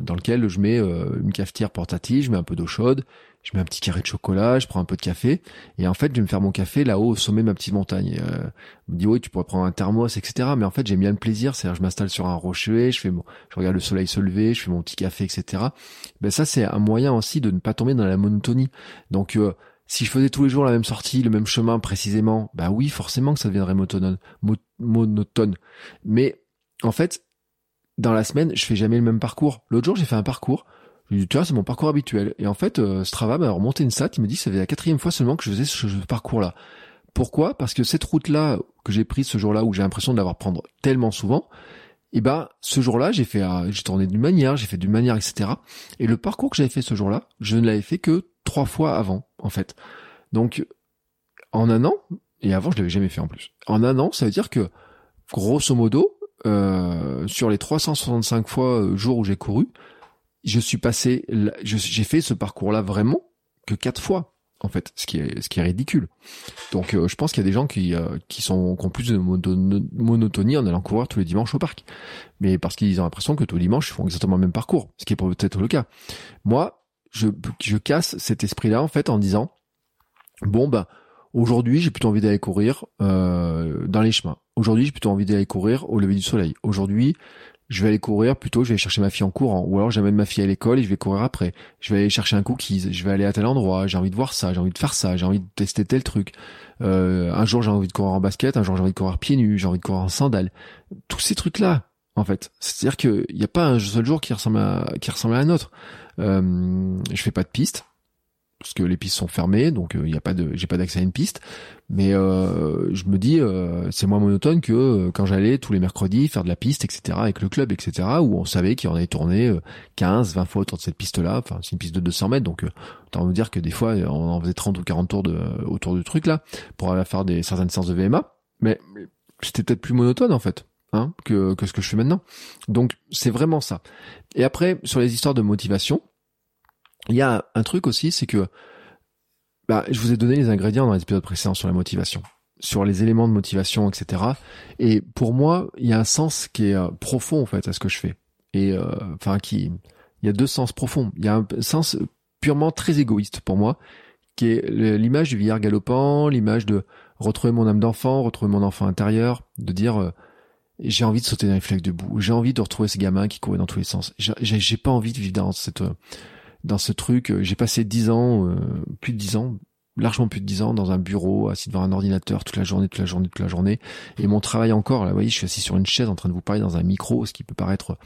dans lequel je mets une cafetière portative, je mets un peu d'eau chaude, je mets un petit carré de chocolat, je prends un peu de café, et en fait, je vais me faire mon café là-haut au sommet de ma petite montagne. Euh, me dit oui, tu pourrais prendre un thermos, etc. Mais en fait, j'aime bien le plaisir, c'est-à-dire je m'installe sur un rocher, je fais mon, je regarde le soleil se lever, je fais mon petit café, etc. Ben ça, c'est un moyen aussi de ne pas tomber dans la monotonie. Donc euh, si je faisais tous les jours la même sortie, le même chemin précisément, bah oui, forcément que ça deviendrait monotone. monotone. Mais en fait, dans la semaine, je fais jamais le même parcours. L'autre jour, j'ai fait un parcours tu vois, c'est mon parcours habituel. Et en fait, euh, Strava m'a remonté une stat, il me dit ça fait la quatrième fois seulement que je faisais ce, parcours-là. Pourquoi? Parce que cette route-là que j'ai prise ce jour-là, où j'ai l'impression de l'avoir prendre tellement souvent, eh ben ce jour-là, j'ai fait, euh, j'ai tourné d'une manière, j'ai fait d'une manière, etc. Et le parcours que j'avais fait ce jour-là, je ne l'avais fait que trois fois avant, en fait. Donc, en un an, et avant je l'avais jamais fait en plus. En un an, ça veut dire que, grosso modo, euh, sur les 365 fois euh, jours où j'ai couru, je suis passé, j'ai fait ce parcours-là vraiment que quatre fois en fait, ce qui est ce qui est ridicule. Donc euh, je pense qu'il y a des gens qui euh, qui sont qui ont plus de monotonie en allant courir tous les dimanches au parc, mais parce qu'ils ont l'impression que tous les dimanches ils font exactement le même parcours, ce qui est peut-être le cas. Moi, je je casse cet esprit-là en fait en disant bon bah aujourd'hui j'ai plutôt envie d'aller courir euh, dans les chemins. Aujourd'hui j'ai plutôt envie d'aller courir au lever du soleil. Aujourd'hui je vais aller courir plutôt, je vais aller chercher ma fille en courant, ou alors j'amène ma fille à l'école et je vais courir après. Je vais aller chercher un cookies, je vais aller à tel endroit, j'ai envie de voir ça, j'ai envie de faire ça, j'ai envie de tester tel truc. Euh, un jour j'ai envie de courir en basket, un jour j'ai envie de courir pieds nus, j'ai envie de courir en sandales. Tous ces trucs-là, en fait. C'est-à-dire qu'il n'y a pas un seul jour qui ressemble à, qui ressemble à un autre. Euh, je fais pas de piste, parce que les pistes sont fermées, donc il euh, y a pas de, j'ai pas d'accès à une piste. Mais euh, je me dis, euh, c'est moins monotone que quand j'allais tous les mercredis faire de la piste, etc. avec le club, etc. Où on savait qu'il en avait tourné 15, 20 fois autour de cette piste-là. Enfin, c'est une piste de 200 mètres, donc autant me dire que des fois on en faisait 30 ou 40 tours de, autour du truc là pour aller faire des certaines séances de VMA. Mais c'était peut-être plus monotone en fait. Hein, que, que ce que je fais maintenant. Donc c'est vraiment ça. Et après, sur les histoires de motivation, il y a un truc aussi, c'est que bah, je vous ai donné les ingrédients dans l'épisode précédent sur la motivation, sur les éléments de motivation, etc. Et pour moi, il y a un sens qui est euh, profond en fait à ce que je fais. Et euh, enfin, qui, il y a deux sens profonds. Il y a un sens purement très égoïste pour moi, qui est l'image du vieillard galopant, l'image de retrouver mon âme d'enfant, retrouver mon enfant intérieur, de dire euh, j'ai envie de sauter dans les flaques de boue, j'ai envie de retrouver ces gamins qui couraient dans tous les sens. J'ai pas envie de vivre dans cette dans ce truc. Euh, j'ai passé dix ans, euh, plus de dix ans, largement plus de dix ans dans un bureau, assis devant un ordinateur toute la journée, toute la journée, toute la journée. Et mon travail encore, là, vous voyez, je suis assis sur une chaise en train de vous parler dans un micro, ce qui peut paraître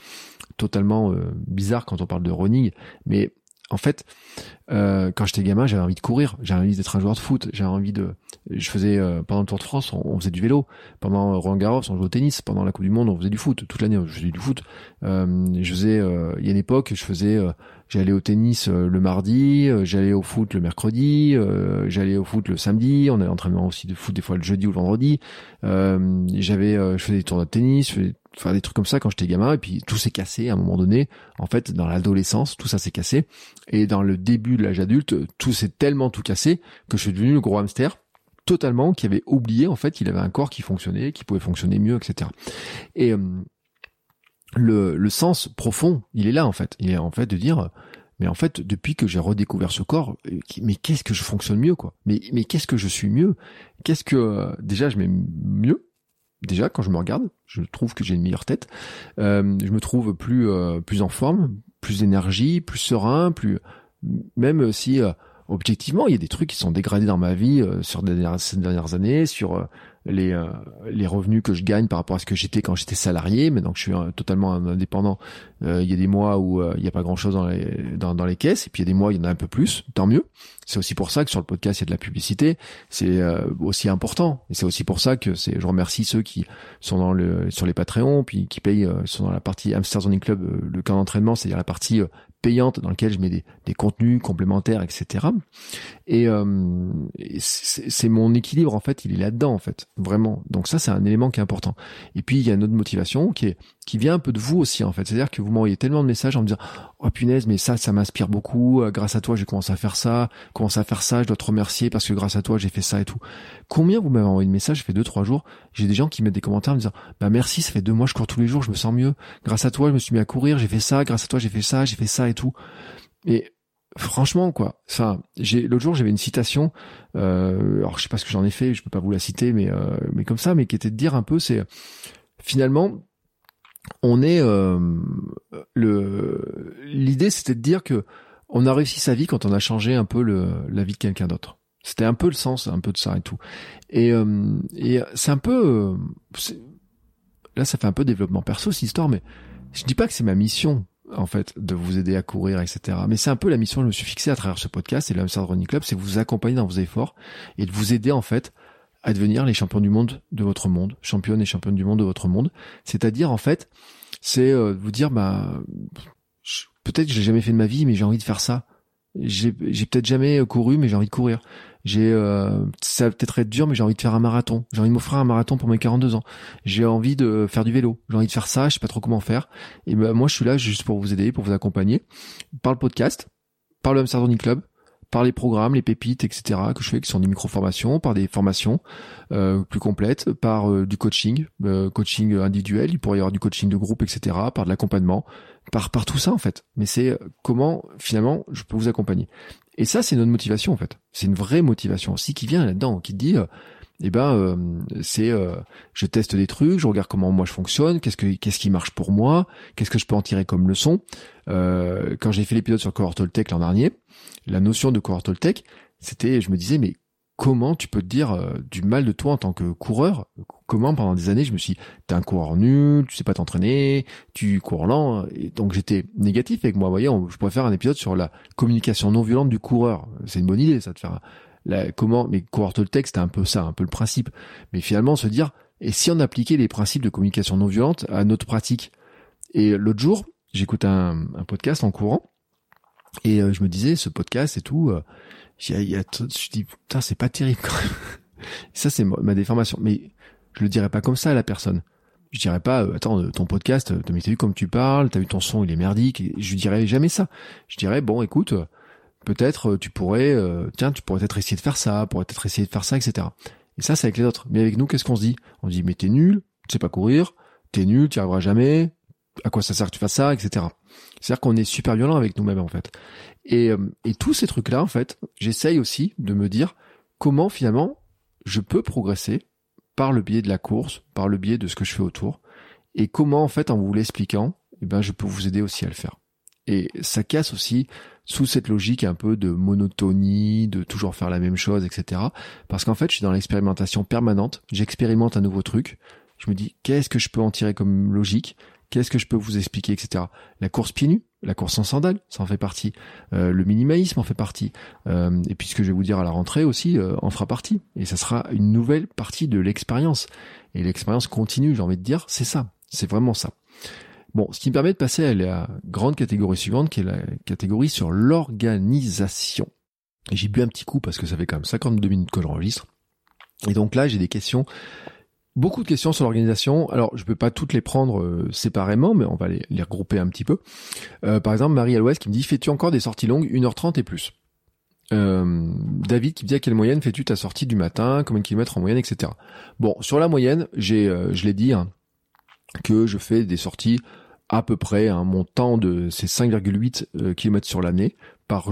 totalement euh, bizarre quand on parle de running, mais en fait, euh, quand j'étais gamin, j'avais envie de courir, j'avais envie d'être un joueur de foot, j'avais envie de, je faisais pendant le Tour de France, on, faisait du vélo, pendant Roland Garros, on jouait au tennis, pendant la Coupe du Monde, on faisait du foot, toute l'année, je faisais du foot. je faisais, il y a une époque, je faisais J'allais au tennis euh, le mardi, euh, j'allais au foot le mercredi, euh, j'allais au foot le samedi, on avait entraînement aussi de foot des fois le jeudi ou le vendredi. j'avais, je faisais des tournois de tennis, enfin des trucs comme ça quand j'étais gamin et puis tout s'est cassé à un moment donné. En fait dans l'adolescence tout ça s'est cassé. Et dans le début de l'âge adulte tout s'est tellement tout cassé que je suis devenu le gros hamster totalement qui avait oublié en fait qu'il avait un corps qui fonctionnait qui pouvait fonctionner mieux etc et le, le sens profond, il est là en fait. Il est en fait de dire, mais en fait, depuis que j'ai redécouvert ce corps, euh, mais qu'est-ce que je fonctionne mieux quoi? Mais mais qu'est-ce que je suis mieux? Qu'est-ce que euh, déjà je m'aime mieux Déjà quand je me regarde, je trouve que j'ai une meilleure tête. Euh, je me trouve plus plus en forme, plus d'énergie, plus serein, plus même si objectivement, il y a des trucs qui sont dégradés dans ma vie euh, sur ces dernières années, sur euh, les euh, les revenus que je gagne par rapport à ce que j'étais quand j'étais salarié. Maintenant que je suis totalement indépendant, il y a des mois où il n'y a pas grand chose dans les dans, dans, les caisses, et puis il y a des mois où il y en a un peu plus. Tant mieux. C'est aussi pour ça que sur le podcast il y a de la publicité. C'est aussi important, et c'est aussi pour ça que c'est. Je remercie ceux qui sont dans le sur les Patreons, puis qui payent sont dans la partie Zoning Club, le camp d'entraînement, c'est-à-dire la partie dans lequel je mets des, contenus complémentaires, etc. Et, euh, c'est mon équilibre en fait, il est là-dedans en fait, vraiment. Donc ça c'est un élément qui est important. Et puis il y a une autre motivation qui est qui vient un peu de vous aussi en fait. C'est-à-dire que vous m'envoyez tellement de messages en me disant oh punaise mais ça ça m'inspire beaucoup. Euh, grâce à toi j'ai commencé à faire ça, commencé à faire ça. Je dois te remercier parce que grâce à toi j'ai fait ça et tout. Combien vous m'avez envoyé de messages? Ça fait deux trois jours. J'ai des gens qui mettent des commentaires en me disant bah merci ça fait deux mois je cours tous les jours je me sens mieux. Grâce à toi je me suis mis à courir j'ai fait ça. Grâce à toi j'ai fait ça j'ai fait ça et tout. Et franchement quoi enfin j'ai l'autre jour j'avais une citation euh, alors je sais pas ce que j'en ai fait je peux pas vous la citer mais euh, mais comme ça mais qui était de dire un peu c'est finalement on est euh, le l'idée c'était de dire que on a réussi sa vie quand on a changé un peu la vie de quelqu'un d'autre c'était un peu le sens un peu de ça et tout et euh, et c'est un peu là ça fait un peu développement perso cette histoire mais je dis pas que c'est ma mission en fait, de vous aider à courir, etc. Mais c'est un peu la mission que je me suis fixée à travers ce podcast et le Running Club, c'est vous accompagner dans vos efforts et de vous aider, en fait, à devenir les champions du monde de votre monde, championnes et championnes du monde de votre monde. C'est-à-dire, en fait, c'est euh, vous dire, bah, peut-être que je l'ai jamais fait de ma vie, mais j'ai envie de faire ça. J'ai peut-être jamais couru, mais j'ai envie de courir. J'ai, euh, ça va peut-être être dur, mais j'ai envie de faire un marathon. J'ai envie de m'offrir un marathon pour mes 42 ans. J'ai envie de faire du vélo. J'ai envie de faire ça. Je sais pas trop comment faire. Et ben moi, je suis là juste pour vous aider, pour vous accompagner, par le podcast, par le Hamster Club, par les programmes, les pépites, etc. que je fais, qui sont des micro-formations, par des formations euh, plus complètes, par euh, du coaching, euh, coaching individuel, il pourrait y avoir du coaching de groupe, etc. Par de l'accompagnement, par par tout ça en fait. Mais c'est comment finalement je peux vous accompagner. Et ça, c'est notre motivation en fait. C'est une vraie motivation aussi qui vient là-dedans, qui dit, euh, eh ben, euh, c'est, euh, je teste des trucs, je regarde comment moi je fonctionne, qu'est-ce que qu'est-ce qui marche pour moi, qu'est-ce que je peux en tirer comme leçon. quand j'ai fait l'épisode sur Cohort Tech l'an dernier, la notion de Cohort Tech, c'était, je me disais, mais comment tu peux te dire euh, du mal de toi en tant que coureur? Comment pendant des années je me suis t'es un coureur nul, tu sais pas t'entraîner, tu cours lent et donc j'étais négatif avec moi. Voyez, je pourrais faire un épisode sur la communication non violente du coureur. C'est une bonne idée ça de faire comment mais coureur le texte c'est un peu ça, un peu le principe. Mais finalement se dire et si on appliquait les principes de communication non violente à notre pratique? Et l'autre jour, j'écoute un, podcast en courant et euh, je me disais ce podcast et tout euh, y a, je dis putain c'est pas terrible quand même. ça c'est ma déformation, mais je le dirais pas comme ça à la personne. Je dirais pas euh, attends ton podcast, t'as vu comme tu parles, t'as vu ton son il est merdique. Je dirais jamais ça. Je dirais bon écoute peut-être tu pourrais tiens tu pourrais peut-être essayer de faire ça, pourrais peut-être essayer de faire ça etc. Et ça c'est avec les autres. Mais avec nous qu'est-ce qu'on se dit? On dit mais t'es nul, tu sais pas courir, t'es nul, tu arriveras jamais, à quoi ça sert que tu fasses ça, etc. C'est-à-dire qu'on est super violent avec nous-mêmes en fait. Et, euh, et tous ces trucs-là, en fait, j'essaye aussi de me dire comment finalement je peux progresser par le biais de la course, par le biais de ce que je fais autour, et comment en fait en vous l'expliquant, eh ben je peux vous aider aussi à le faire. Et ça casse aussi sous cette logique un peu de monotonie, de toujours faire la même chose, etc. Parce qu'en fait, je suis dans l'expérimentation permanente. J'expérimente un nouveau truc. Je me dis, qu'est-ce que je peux en tirer comme logique? Qu'est-ce que je peux vous expliquer, etc. La course pieds nus, la course en sandales, ça en fait partie. Euh, le minimalisme en fait partie. Euh, et puis ce que je vais vous dire à la rentrée aussi euh, en fera partie. Et ça sera une nouvelle partie de l'expérience. Et l'expérience continue, j'ai envie de dire, c'est ça. C'est vraiment ça. Bon, ce qui me permet de passer à la grande catégorie suivante, qui est la catégorie sur l'organisation. J'ai bu un petit coup parce que ça fait quand même 52 minutes que j'enregistre. Et donc là, j'ai des questions Beaucoup de questions sur l'organisation. Alors, je peux pas toutes les prendre euh, séparément, mais on va les, regrouper un petit peu. Euh, par exemple, Marie Alouest qui me dit Fais-tu encore des sorties longues 1h30 et plus? Euh, David qui me dit à quelle moyenne fais-tu ta sortie du matin, combien de kilomètres en moyenne, etc. Bon, sur la moyenne, j'ai, je l'ai dit, hein, que je fais des sorties à peu près, hein, mon temps de c'est 5,8 km sur l'année par,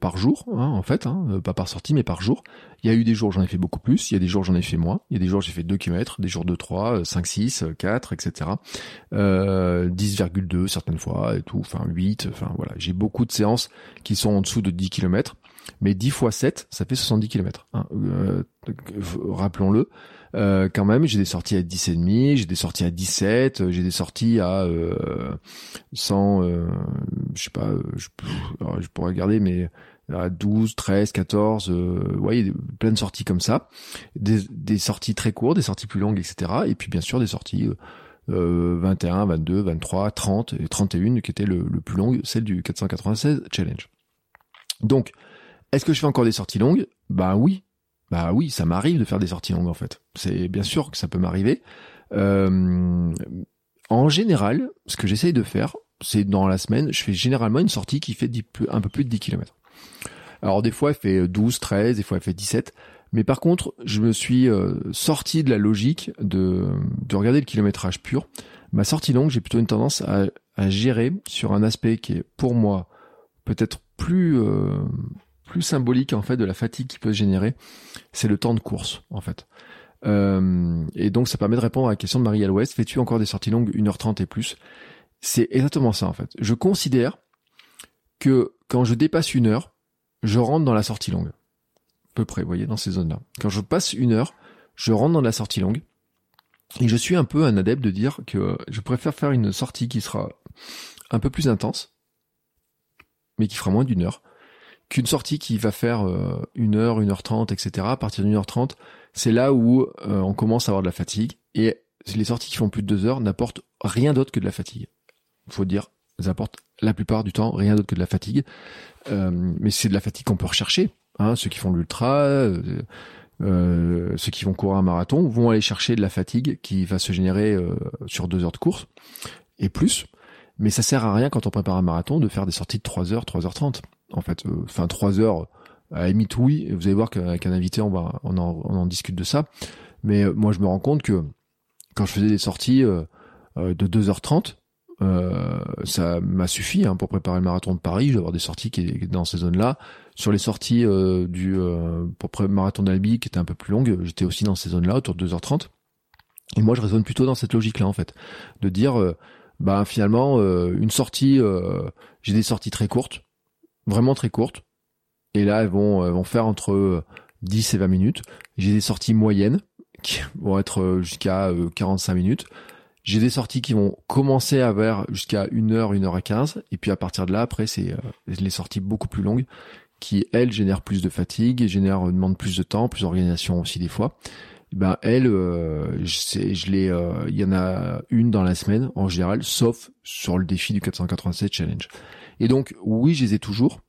par jour, hein, en fait, hein, pas par sortie, mais par jour. Il y a eu des jours j'en ai fait beaucoup plus, il y a des jours j'en ai fait moins, il y a des jours j'ai fait 2 km, des jours de 3, 5, 6, 4, etc. Euh, 10,2 certaines fois et tout, enfin 8, enfin voilà. J'ai beaucoup de séances qui sont en dessous de 10 km. Mais 10 fois 7, ça fait 70 km. Hein. Euh, rappelons-le. Euh, quand même, j'ai des sorties à 10,5, j'ai des sorties à 17, j'ai des sorties à euh, 100, euh, je sais pas, je, je pourrais regarder, mais à 12, 13, 14, euh, ouais, plein de sorties comme ça, des, des, sorties très courtes, des sorties plus longues, etc. Et puis bien sûr des sorties euh, 21, 22, 23, 30 et 31 qui était le, le plus long, celle du 496 Challenge. Donc, est-ce que je fais encore des sorties longues? Bah oui, bah oui, ça m'arrive de faire des sorties longues en fait. C'est bien sûr que ça peut m'arriver. Euh, en général, ce que j'essaye de faire, c'est dans la semaine, je fais généralement une sortie qui fait un peu plus de 10 km. Alors des fois elle fait 12, 13, des fois elle fait 17. Mais par contre, je me suis euh, sorti de la logique de, de regarder le kilométrage pur. Ma sortie longue, j'ai plutôt une tendance à, à, gérer sur un aspect qui est pour moi peut-être plus euh, plus symbolique en fait de la fatigue qui peut se générer. C'est le temps de course en fait. Euh, et donc ça permet de répondre à la question de Marie à l'Ouest. Fais-tu encore des sorties longues 1h30 et plus? C'est exactement ça en fait. Je considère que quand je dépasse une heure, je rentre dans la sortie longue. À peu près, vous voyez, dans ces zones-là. Quand je passe une heure, je rentre dans la sortie longue. Et je suis un peu un adepte de dire que je préfère faire une sortie qui sera un peu plus intense, mais qui fera moins d'une heure, qu'une sortie qui va faire euh, une heure, une heure trente, etc. À partir d'une heure trente, c'est là où euh, on commence à avoir de la fatigue. Et les sorties qui font plus de deux heures n'apportent rien d'autre que de la fatigue. Faut dire, elles apportent la plupart du temps rien d'autre que de la fatigue. Euh, mais c'est de la fatigue qu'on peut rechercher. Hein, ceux qui font l'ultra, euh, ceux qui vont courir un marathon vont aller chercher de la fatigue qui va se générer sur deux heures de course et plus. Mais ça sert à rien quand on prépare un marathon de faire des sorties de 3 heures, 3 heures 30. En fait, enfin 3 heures, à la oui, vous allez voir qu'avec un invité on va on en, on en discute de ça. Mais moi je me rends compte que quand je faisais des sorties de 2h30, euh, ça m'a suffi hein, pour préparer le marathon de Paris. Je vais avoir des sorties qui étaient dans ces zones-là. Sur les sorties euh, du euh, pour le marathon d'Albi qui était un peu plus longue, j'étais aussi dans ces zones-là autour de 2h30. Et moi, je raisonne plutôt dans cette logique-là en fait, de dire, euh, bah finalement, une sortie, j'ai des sorties très courtes, vraiment très courtes. Et là, elles vont, elles vont faire entre 10 et 20 minutes. J'ai des sorties moyennes qui vont être jusqu'à 45 minutes. J'ai des sorties qui vont commencer à vers jusqu'à 1 heure, 1 heure et 15 et puis à partir de là, après, c'est euh, les sorties beaucoup plus longues qui, elles, génèrent plus de fatigue, génèrent, euh, demandent plus de temps, plus d'organisation aussi des fois. Et ben elles, euh, je, je les, il y en a une dans la semaine en général, sauf sur le défi du 487 challenge. Et donc oui, je les ai toujours,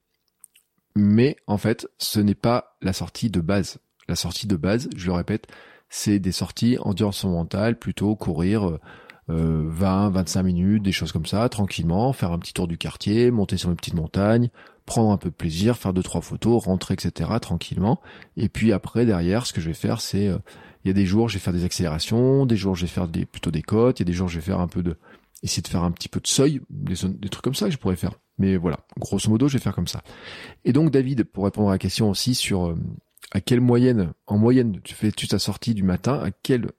mais en fait, ce n'est pas la sortie de base. La sortie de base, je le répète, c'est des sorties endurance mentale, plutôt courir euh, 20, 25 minutes, des choses comme ça, tranquillement, faire un petit tour du quartier, monter sur une petite montagne, prendre un peu de plaisir, faire deux trois photos, rentrer, etc. tranquillement. Et puis après derrière, ce que je vais faire, c'est euh, il y a des jours je vais faire des accélérations, des jours je vais faire des plutôt des côtes, il y a des jours je vais faire un peu de essayer de faire un petit peu de seuil, des, trucs comme ça que je pourrais faire. Mais voilà, grosso modo, je vais faire comme ça. Et donc David, pour répondre à la question aussi sur euh, à quelle moyenne, en moyenne, tu fais tu ta sortie du matin, à quelle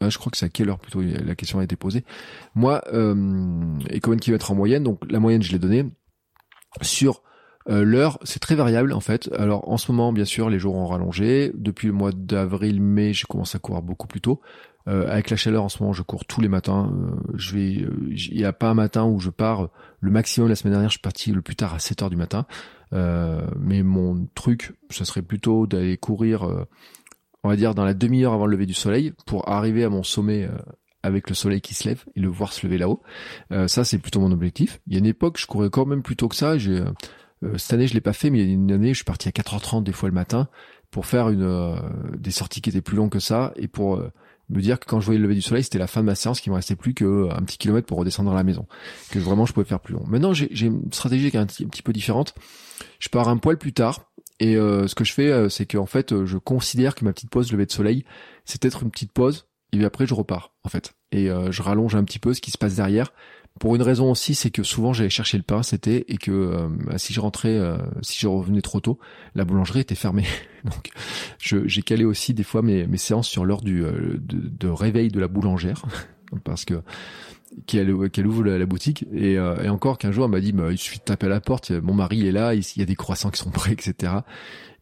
ah, je crois que c'est à quelle heure plutôt la question a été posée. Moi, euh, et combien de kilomètres en moyenne Donc la moyenne, je l'ai donnée sur euh, l'heure. C'est très variable en fait. Alors en ce moment, bien sûr, les jours ont rallongé. Depuis le mois d'avril, mai, j'ai commencé à courir beaucoup plus tôt. Euh, avec la chaleur en ce moment, je cours tous les matins. Euh, je vais, il n'y a pas un matin où je pars. Le maximum la semaine dernière, je suis parti le plus tard à 7 heures du matin. mais mon truc, ce serait plutôt d'aller courir, on va dire dans la demi-heure avant le lever du soleil, pour arriver à mon sommet avec le soleil qui se lève et le voir se lever là-haut. ça, c'est plutôt mon objectif. Il y a une époque, je courais quand même plus tôt que ça. J'ai cette année, je l'ai pas fait, mais il y a une année, je suis parti à 4h30 des fois le matin pour faire une des sorties qui étaient plus longues que ça et pour me dire que quand je voyais le lever du soleil, c'était la fin de ma séance, qu'il me restait plus qu'un petit kilomètre pour redescendre à la maison, que vraiment je pouvais faire plus long. Maintenant, j'ai une stratégie qui est un, petit peu différente. Je pars un poil plus tard, et euh, ce que je fais, euh, c'est qu'en fait, euh, je considère que ma petite pause lever de soleil, c'est peut-être une petite pause, et puis après je repars, en fait, et je rallonge un petit peu ce qui se passe derrière. Pour une raison aussi, c'est que souvent j'allais chercher le pain, c'était et que euh, si je rentrais, euh, si je revenais trop tôt, la boulangerie était fermée. Donc j'ai calé aussi des fois mes, séances sur l'heure du euh, de, réveil de la boulangère. parce que qu'elle ouvre la, boutique et, encore qu'un jour elle m'a dit bah, il suffit de taper à la porte mon mari est là il y a des croissants qui sont prêts etc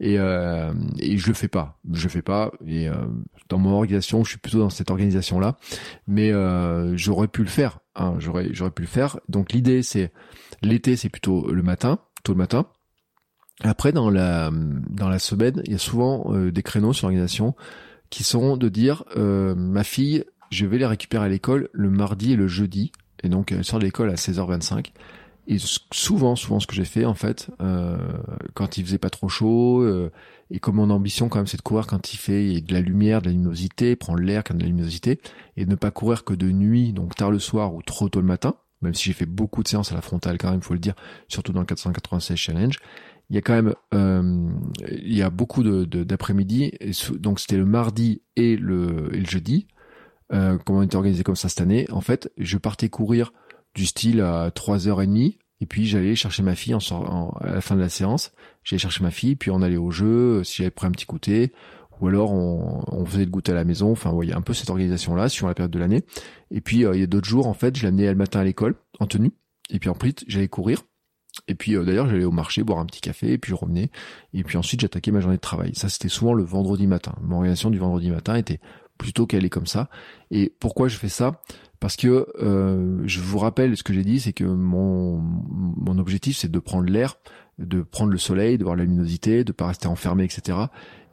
et, euh, et je le fais pas je le fais pas et dans mon organisation je suis plutôt dans cette organisation là mais j'aurais pu le faire hein, j'aurais j'aurais pu le faire donc l'idée c'est l'été c'est plutôt le matin tôt le matin après dans la dans la semaine il y a souvent euh, des créneaux sur l'organisation qui sont de dire ma fille je vais les récupérer à l'école le mardi et le jeudi. Et donc, elle sort de l'école à 16h25. Et souvent, souvent, ce que j'ai fait, en fait, euh, quand il faisait pas trop chaud, euh, et comme mon ambition, quand même, c'est de courir quand il fait de la lumière, de la luminosité, prendre l'air quand il y a de la luminosité, et de ne pas courir que de nuit, donc tard le soir ou trop tôt le matin, même si j'ai fait beaucoup de séances à la frontale, quand même, faut le dire, surtout dans le 496 Challenge. Il y a quand même, euh, il y a beaucoup d'après-midi, donc c'était le mardi et le, et le jeudi, euh, comment on était organisé comme ça cette année? En fait, je partais courir du style à 3h30 et puis j'allais chercher ma fille à la fin de la séance. J'allais chercher ma fille, puis on allait au jeu, si j'avais pris un petit goûter, ou alors on, faisait le goûter à la maison. Enfin, y a un peu cette organisation-là sur la période de l'année. Et puis euh, il y a d'autres jours, en fait, je l'amenais le matin à l'école en tenue, et puis ensuite j'allais courir. Et puis euh, d'ailleurs, j'allais au marché boire un petit café, et puis je revenais. Et puis ensuite, j'attaquais ma journée de travail. Ça, c'était souvent le vendredi matin. Mon organisation du vendredi matin était plutôt qu'elle est comme ça. Et pourquoi je fais ça? Parce que euh, je vous rappelle ce que j'ai dit, c'est que mon, mon objectif c'est de prendre l'air, de prendre le soleil, de voir la luminosité, de pas rester enfermé, etc.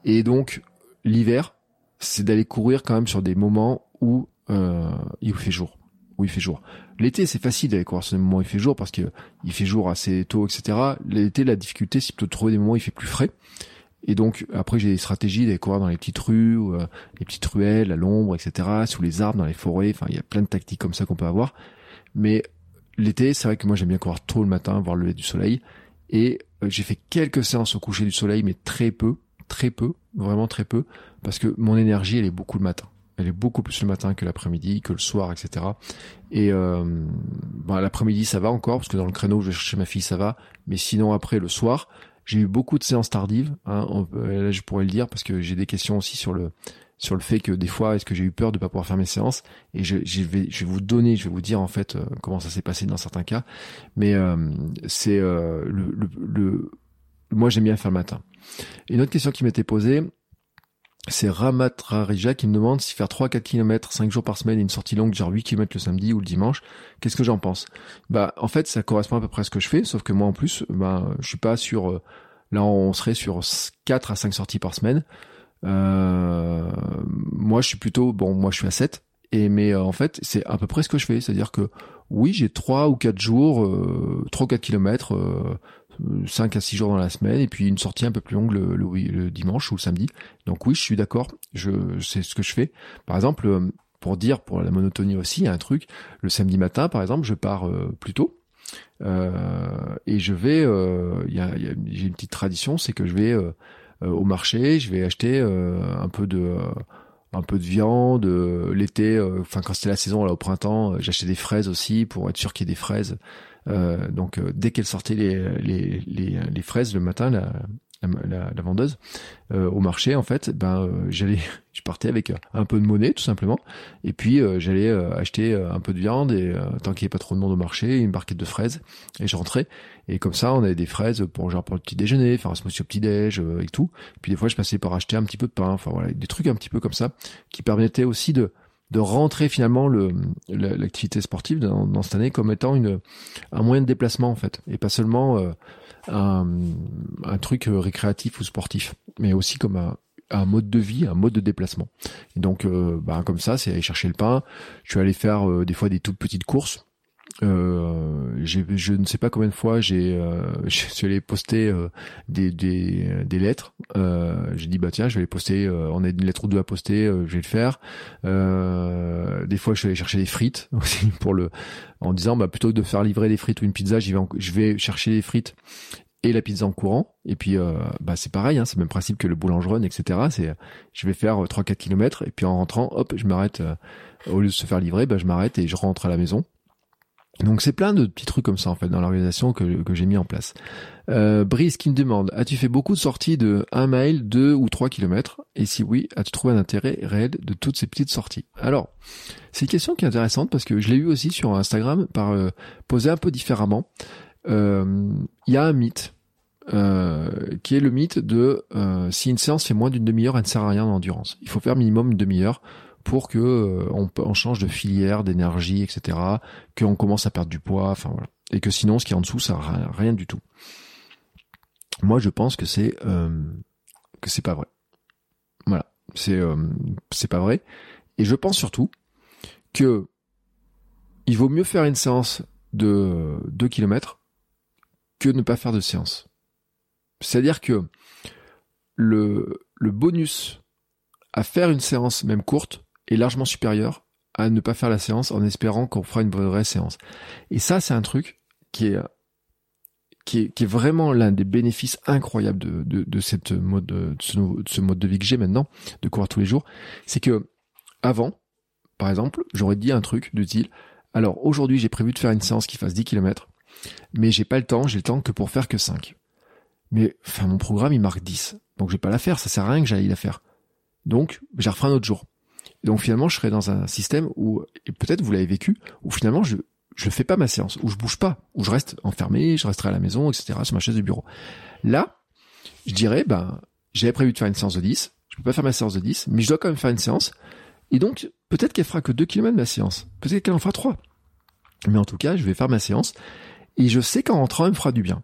Et donc l'hiver, c'est d'aller courir quand même sur des moments où euh, il fait jour. Où il fait jour. L'été, c'est facile d'aller courir sur des moments où il fait jour parce que il fait jour assez tôt, etc. L'été, la difficulté, c'est plutôt de trouver des moments où il fait plus frais. Et donc après j'ai des stratégies d'aller courir dans les petites rues, euh, les petites ruelles, à l'ombre, etc., sous les arbres, dans les forêts. Enfin, il y a plein de tactiques comme ça qu'on peut avoir. Mais l'été, c'est vrai que moi j'aime bien courir tôt le matin, voir le lever du soleil. Et euh, j'ai fait quelques séances au coucher du soleil, mais très peu, très peu, vraiment très peu, parce que mon énergie elle est beaucoup le matin. Elle est beaucoup plus le matin que l'après-midi, que le soir, etc. Et euh, bon, l'après-midi ça va encore, parce que dans le créneau je vais chercher ma fille ça va. Mais sinon après le soir, j'ai eu beaucoup de séances tardives. Hein, là, je pourrais le dire parce que j'ai des questions aussi sur le sur le fait que des fois, est-ce que j'ai eu peur de pas pouvoir faire mes séances? Et je, je, vais, je vais vous donner, je vais vous dire en fait euh, comment ça s'est passé dans certains cas. Mais euh, c'est euh, le, le, le, moi j'aime bien faire le matin. une autre question qui m'était posée, c'est Ramatrarija qui me demande si faire 3-4 km 5 jours par semaine et une sortie longue genre 8 km le samedi ou le dimanche, qu'est-ce que j'en pense? Bah en fait ça correspond à peu près à ce que je fais, sauf que moi en plus, bah, je suis pas sur... Euh, là on serait sur 4 à 5 sorties par semaine. Euh, moi je suis plutôt... Bon moi je suis à 7, et mais euh, en fait c'est à peu près ce que je fais, c'est-à-dire que oui j'ai 3 ou 4 jours, euh, 3 ou 4 kilomètres 5 à 6 jours dans la semaine et puis une sortie un peu plus longue le, le, dimanche ou le samedi. Donc oui, je suis d'accord, je c'est ce que je fais. Par exemple, euh, pour dire pour la monotonie aussi, il y a un truc, le samedi matin par exemple, je pars euh, plus tôt. Euh, et je vais, euh, y a, y a, j'ai une petite tradition, c'est que je vais euh, au marché, je vais acheter un peu de un peu de viande l'été enfin quand c'était la saison là au printemps j'achetais des fraises aussi pour être sûr qu'il y ait des fraises euh, donc euh, dès qu'elle sortait les, les, les, les, fraises le matin, la, la, la, vendeuse euh, au marché en fait ben euh, j'allais je partais avec un peu de monnaie tout simplement. Et puis euh, j'allais acheter un peu de viande et tant qu'il n'y avait pas trop de monde au marché une barquette de fraises et je rentrais. Et comme ça on avait des fraises pour genre pour le petit déjeuner faire un smoothie au petit déj et tout. Puis des fois je passais par acheter un petit peu de pain enfin voilà des trucs un petit peu comme ça qui permettaient aussi de de rentrer finalement le l'activité sportive dans, dans, cette année comme étant une un moyen de déplacement en fait et pas seulement euh, un, truc euh, récréatif ou sportif mais aussi comme un, mode de vie, un mode de déplacement. Et donc, euh, bah, comme ça, c'est aller chercher le pain. Je suis allé faire des fois des toutes petites courses euh, je ne sais pas combien de fois j'ai euh, je suis allé poster euh, des, des, des lettres. Euh, j'ai dit bah tiens je vais les poster euh, on a une lettre ou deux à poster je vais le faire. Des fois je suis allé chercher des frites aussi pour le en disant bah plutôt que de faire livrer des frites ou une pizza j'y vais je vais chercher les frites et la pizza en courant. Et puis bah c'est pareil hein, c'est le même principe que le boulangeron etc c'est je vais faire 3-4 kilomètres et puis en rentrant hop je m'arrête au lieu de se faire livrer bah je m'arrête et je rentre à la maison Donc c'est plein de petits trucs comme ça en fait dans l'organisation que, j'ai mis en place. Euh, Brice qui me demande, as-tu fait beaucoup de sorties de 1 mile, 2 ou 3 kilomètres? Et si oui, as-tu trouvé un intérêt réel de toutes ces petites sorties? Alors, c'est une question qui est intéressante parce que je l'ai eu aussi sur Instagram par euh, poser un peu différemment. Euh, Il y a un mythe euh, qui est le mythe de si une séance fait moins d'une demi-heure, elle ne sert à rien en endurance. Il faut faire minimum une demi-heure pour que euh, on, change de filière, d'énergie, etc. Qu'on commence à perdre du poids, enfin voilà. Et que sinon, ce qui est en dessous, ça n'a rien, du tout. Moi, je pense que c'est euh, que c'est pas vrai. Voilà, c'est euh, c'est pas vrai. Et je pense surtout que il vaut mieux faire une séance de 2 km que ne pas faire de séance. C'est-à-dire que le bonus à faire une séance même courte est largement supérieur à ne pas faire la séance en espérant qu'on fera une vraie, séance. Et ça, c'est un truc qui est qui est, vraiment l'un des bénéfices incroyables de, de, cette mode de ce, de ce mode de vie que j'ai maintenant, de courir tous les jours, c'est que avant, par exemple, j'aurais dit un truc de style alors aujourd'hui j'ai prévu de faire une séance qui fasse 10 km, mais j'ai pas le temps, j'ai le temps que pour faire que 5. Mais enfin mon programme il marque 10. Donc je vais pas la faire, ça sert à rien que j'aille la faire. Donc la referai un autre jour donc finalement, je serais dans un système où, et peut-être vous l'avez vécu, où finalement je je fais pas ma séance, où je bouge pas, où je reste enfermé, je resterai à la maison, etc. sur ma chaise de bureau. Là, je dirais, ben, j'avais prévu de faire une séance de 10, je peux pas faire ma séance de 10, mais je dois quand même faire une séance. Et donc, peut-être qu'elle fera que 2 km ma séance. Peut-être qu'elle en fera 3. Mais en tout cas, je vais faire ma séance. Et je sais qu'en rentrant, elle me fera du bien.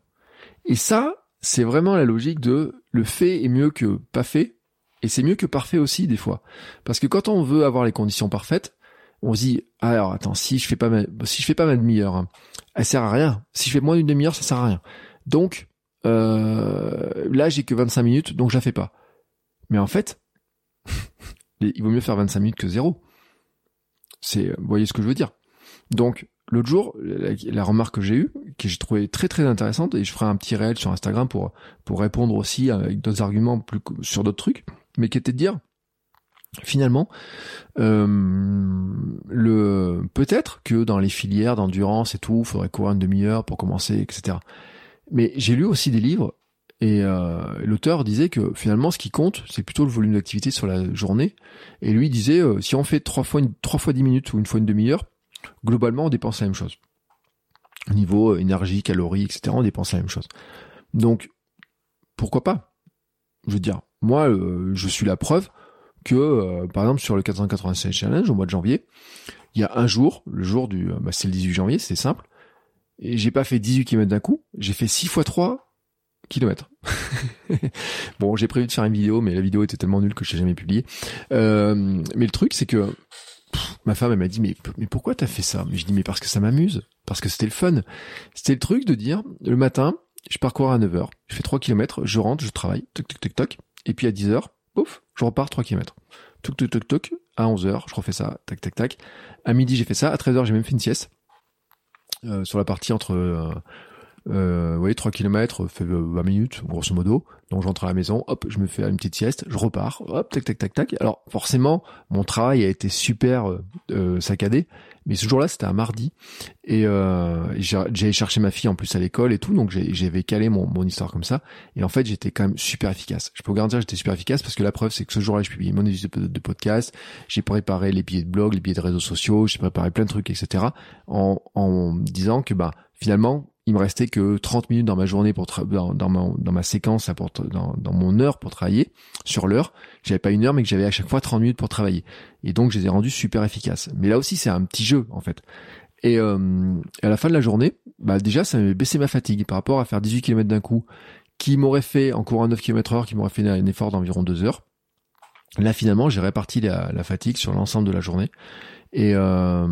Et ça, c'est vraiment la logique de le fait est mieux que pas fait. Et c'est mieux que parfait aussi des fois. Parce que quand on veut avoir les conditions parfaites, on se dit ah, alors attends si je fais pas ma, si je fais pas ma demi-heure, hein, elle sert à rien. Si je fais moins d'une demi-heure, ça sert à rien. Donc euh, là j'ai que 25 minutes, donc je la fais pas. Mais en fait, il vaut mieux faire 25 minutes que zéro. C'est, vous voyez ce que je veux dire. Donc l'autre jour, la, remarque que j'ai eue, que j'ai trouvé très très intéressante, et je ferai un petit réel sur Instagram pour pour répondre aussi avec d'autres arguments plus sur d'autres trucs mais qui était de dire finalement euh, le peut-être que dans les filières d'endurance et tout, il faudrait courir une demi-heure pour commencer, etc. Mais j'ai lu aussi des livres et euh, l'auteur disait que finalement ce qui compte c'est plutôt le volume d'activité sur la journée. Et lui disait euh, si on fait trois fois trois fois dix minutes ou une fois une demi-heure globalement on dépense la même chose. Au niveau énergie calories etc on dépense la même chose. Donc pourquoi pas? Je veux dire moi, euh, je suis la preuve que, euh, par exemple, sur le 496 Challenge, au mois de janvier, il y a un jour, le jour du, euh, bah, c'est le 18 janvier, c'est simple, et j'ai pas fait 18 km d'un coup, j'ai fait 6 fois 3 km. bon, j'ai prévu de faire une vidéo, mais la vidéo était tellement nulle que je l'ai jamais publiée. mais le truc, c'est que ma femme, elle m'a dit, mais, mais pourquoi t'as fait ça? Mais je dis, mais parce que ça m'amuse, parce que c'était le fun. C'était le truc de dire, le matin, je parcours à 9h, je fais 3 km, je rentre, je travaille, toc toc toc toc, et puis à 10h, pouf, je repars 3 km. Toc toc toc toc, à 11h, je refais ça, tac tac tac. À midi, j'ai fait ça, à 13h, j'ai même fait une sieste. Euh, sur la partie entre euh, euh, vous voyez, 3 km fait 20 minutes, grosso modo. Donc je rentre à la maison, hop, je me fais une petite sieste, je repars, hop, tac, tac, tac, tac. Alors forcément, mon travail a été super euh, euh saccadé, mais ce jour-là, c'était un mardi. Et euh, j'avais cherché ma fille en plus à l'école et tout, donc j'avais calé mon, mon histoire comme ça. Et en fait, j'étais quand même super efficace. Je peux vous j'étais super efficace parce que la preuve, c'est que ce jour-là, je publié mon épisode de, de podcast, j'ai préparé les billets de blog, les billets de réseaux sociaux, j'ai préparé plein de trucs, etc. En, en disant que bah finalement, il me restait que 30 minutes dans ma journée pour dans, ma, séquence dans, mon heure pour travailler sur l'heure. J'avais pas une heure mais que j'avais à chaque fois 30 minutes pour travailler. Et donc je les ai rendus super efficaces. Mais là aussi c'est un petit jeu en fait. Et euh, à la fin de la journée bah déjà ça m'avait baissé ma fatigue par rapport à faire 18 km d'un coup qui m'aurait fait en courant 9 km heure qui m'aurait fait un effort d'environ 2 heures. Là finalement j'ai réparti la fatigue sur l'ensemble de la journée et, euh,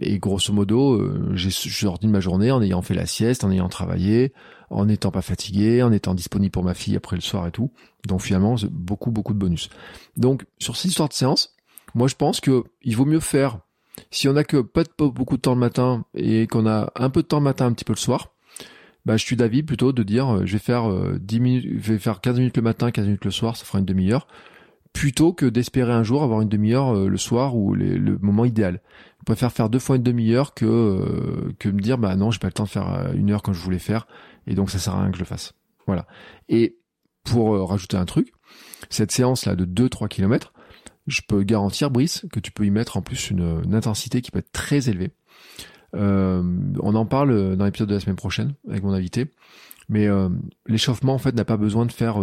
et grosso modo, euh, j'ai sorti de ma journée en ayant fait la sieste, en ayant travaillé, en n'étant pas fatigué, en étant disponible pour ma fille après le soir et tout. Donc finalement, beaucoup, beaucoup de bonus. Donc sur cette histoire de séance, moi je pense que il vaut mieux faire, si on a que pas, pas beaucoup de temps le matin et qu'on a un peu de temps le matin, un petit peu le soir, bah, je suis d'avis plutôt de dire, euh, je vais faire 10 minutes, je vais faire 15 minutes le matin, 15 minutes le soir, ça fera une demi-heure plutôt que d'espérer un jour avoir une demi-heure euh, le soir ou le moment idéal. préfère faire deux fois une demi-heure que euh, que me dire bah non j'ai pas le temps de faire euh, une heure quand je voulais faire et donc ça sert à rien que je le fasse. Voilà. Et pour euh, rajouter un truc cette séance là de 2-3 km je peux garantir Brice que tu peux y mettre en plus une, une intensité qui peut être très élevée. Euh, on en parle dans l'épisode de la semaine prochaine avec mon invité mais l'échauffement en fait n'a pas besoin de faire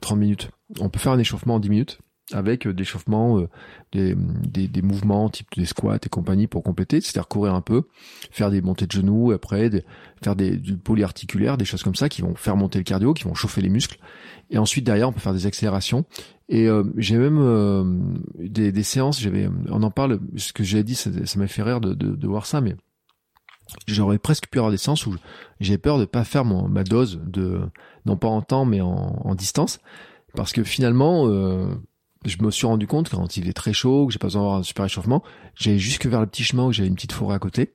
30 minutes. On peut faire un échauffement en 10 minutes avec euh, des chauffements, euh, des, des, des, mouvements type des squats et compagnie pour compléter, c'est-à-dire courir un peu, faire des montées de genoux, après faire des, du polyarticulaire, des choses comme ça qui vont faire monter le cardio, qui vont chauffer les muscles. Et ensuite derrière, on peut faire des accélérations. Et euh, j'ai même des, des, séances, j'avais, on en parle, ce que j'ai dit, ça, m'a fait rire de, de, de, voir ça, mais j'aurais presque pu avoir des séances où j'ai peur de pas faire mon, ma dose de, non pas en temps mais en, en distance, parce que finalement, euh, je me suis rendu compte quand il est très chaud, que j'ai pas besoin d'avoir un super échauffement, j'allais jusque vers le petit chemin où j'avais une petite forêt à côté,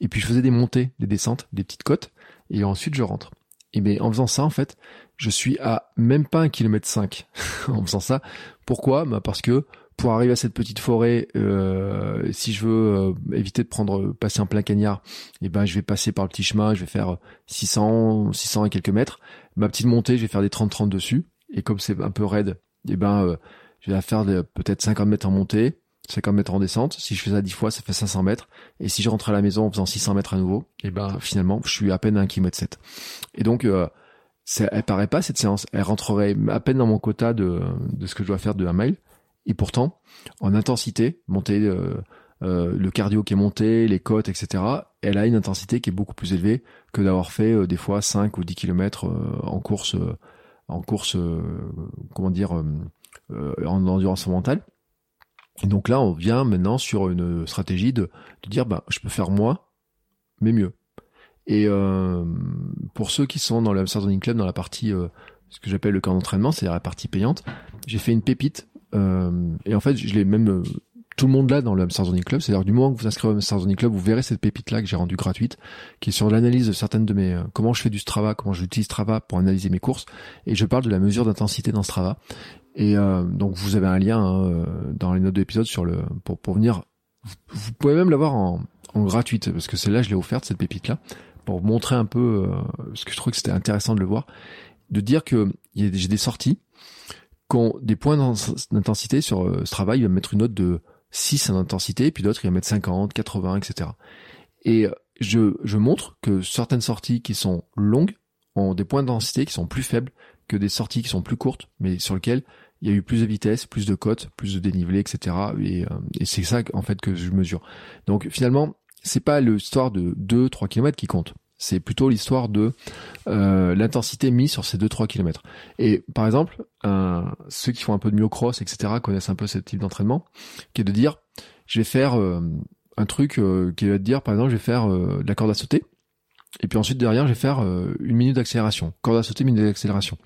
et puis je faisais des montées, des descentes, des petites côtes, et ensuite je rentre. Et bien en faisant ça, en fait, je suis à même pas un kilomètre cinq en faisant ça. Pourquoi? Bah Parce que pour arriver à cette petite forêt, euh, si je veux euh, éviter de prendre passer un plein cagnard, et eh ben je vais passer par le petit chemin, je vais faire 600, 600 et quelques mètres. Ma petite montée, je vais faire des 30-30 dessus. Et comme c'est un peu raide, et eh ben euh, je vais faire peut-être 50 mètres en montée, 50 mètres en descente. Si je fais ça 10 fois, ça fait 500 mètres. Et si je rentre à la maison en faisant 600 mètres à nouveau, et eh ben finalement, je suis à peine à 1 km 7. Et donc, euh, elle paraît pas cette séance. Elle rentrerait à peine dans mon quota de, de ce que je dois faire de 1 mile. Et pourtant, en intensité, monter euh, euh, le cardio qui est monté, les côtes, etc., elle a une intensité qui est beaucoup plus élevée que d'avoir fait euh, des fois 5 ou 10 km en course, en course, comment dire, euh, en endurance mentale. Et donc là, on vient maintenant sur une stratégie de, de dire, bah, je peux faire moins, mais mieux. Et euh, pour ceux qui sont dans le Running Club, dans la partie, euh, ce que j'appelle le camp d'entraînement, c'est-à-dire la partie payante, j'ai fait une pépite. Euh, et en fait, je l'ai même euh, tout le monde là dans le Running Club. C'est-à-dire du moment que vous inscrivez au Running Club, vous verrez cette pépite là que j'ai rendue gratuite, qui est sur l'analyse de certaines de mes, euh, comment je fais du Strava, comment j'utilise Strava pour analyser mes courses. Et je parle de la mesure d'intensité dans Strava. Et euh, donc vous avez un lien hein, euh, dans les notes de sur le pour pour venir. Vous, pouvez même l'avoir en, en gratuite parce que celle-là je l'ai offerte cette pépite là pour montrer un peu euh, ce que je trouve que c'était intéressant de le voir, de dire que j'ai des sorties qui ont des points d'intensité sur ce travail. Il va mettre une note de 6 en intensité, puis d'autres il va mettre 50, 80, etc. Et je, je montre que certaines sorties qui sont longues ont des points d'intensité qui sont plus faibles que des sorties qui sont plus courtes, mais sur lesquelles il y a eu plus de vitesse, plus de côtes, plus de dénivelé, etc. Et, euh, et c'est ça en fait que je mesure. Donc finalement, c'est pas l'histoire de 2-3 km qui compte. C'est plutôt l'histoire de euh, l'intensité mise sur ces 2-3 km. Et par exemple, euh, ceux qui font un peu de myocross, etc., connaissent un peu ce type d'entraînement, qui est de dire, je vais faire euh, un truc euh, qui va te dire, par exemple, je vais faire de la corde à sauter, et puis ensuite derrière, je vais faire une minute d'accélération. Corde à sauter, minute d'accélération.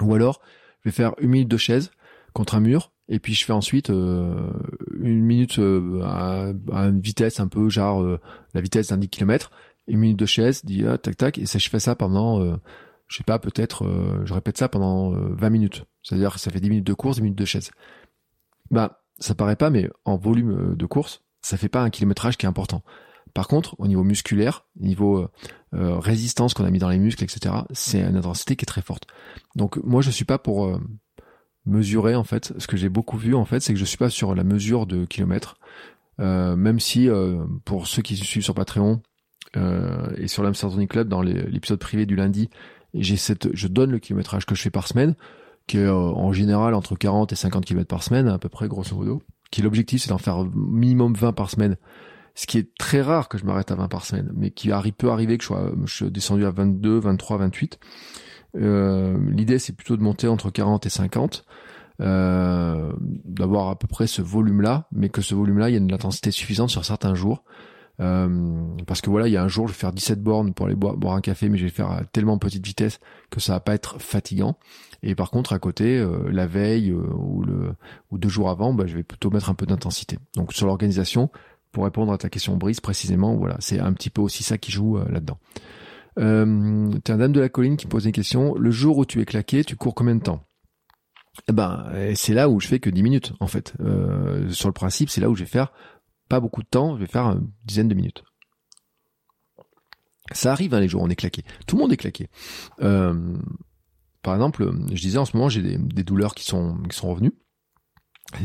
Ou alors, je vais faire une minute de chaise contre un mur, et puis je fais ensuite euh, une minute euh, à, une vitesse un peu genre euh, la vitesse d'un 10 km, une minute de chaise, dit ah, tac tac, et ça je fais ça pendant, je sais pas, peut-être, je répète ça pendant 20 minutes. C'est-à-dire que ça fait 10 minutes de course, 10 minutes de chaise. Bah, ça paraît pas, mais en volume de course, ça fait pas un kilométrage qui est important. Par contre, au niveau musculaire, niveau euh, euh, résistance qu'on a mis dans les muscles, etc., c'est une intensité qui est très forte. Donc moi, je suis pas pour euh, mesurer en fait. Ce que j'ai beaucoup vu en fait, c'est que je suis pas sur la mesure de kilomètres. même si pour ceux qui suivent sur Patreon et sur l'Amsterdam Club dans l'épisode privé du lundi, j'ai cette, je donne le kilométrage que je fais par semaine, qui est en général entre 40 et 50 km par semaine, à peu près grosso modo. Qui l'objectif, c'est d'en faire minimum 20 par semaine ce qui est très rare que je m'arrête à 20 par semaine, mais qui peut arriver que je sois, descendu à 22, 23, 28. Euh, L'idée, c'est plutôt de monter entre 40 et 50, euh, d'avoir à peu près ce volume-là, mais que ce volume-là, il y a une intensité suffisante sur certains jours. Euh, parce que voilà, il y a un jour, je vais faire 17 bornes pour aller boire, un café, mais je vais faire à tellement petite vitesse que ça va pas être fatigant. Et par contre, à côté, euh, la veille ou le ou deux jours avant, bah, je vais plutôt mettre un peu d'intensité. Donc sur l'organisation, pour répondre à ta question Brice précisément, voilà, c'est un petit peu aussi ça qui joue euh, là-dedans. Euh, T'es un dame de la colline qui me pose une question. Le jour où tu es claqué, tu cours combien de temps? Eh ben, c'est là où je fais que 10 minutes en fait. Euh, sur le principe, c'est là où je vais faire pas beaucoup de temps, je vais faire une dizaine de minutes. Ça arrive hein, les jours où on est claqué. Tout le monde est claqué. Euh, par exemple, je disais en ce moment j'ai des, douleurs qui sont qui sont revenues.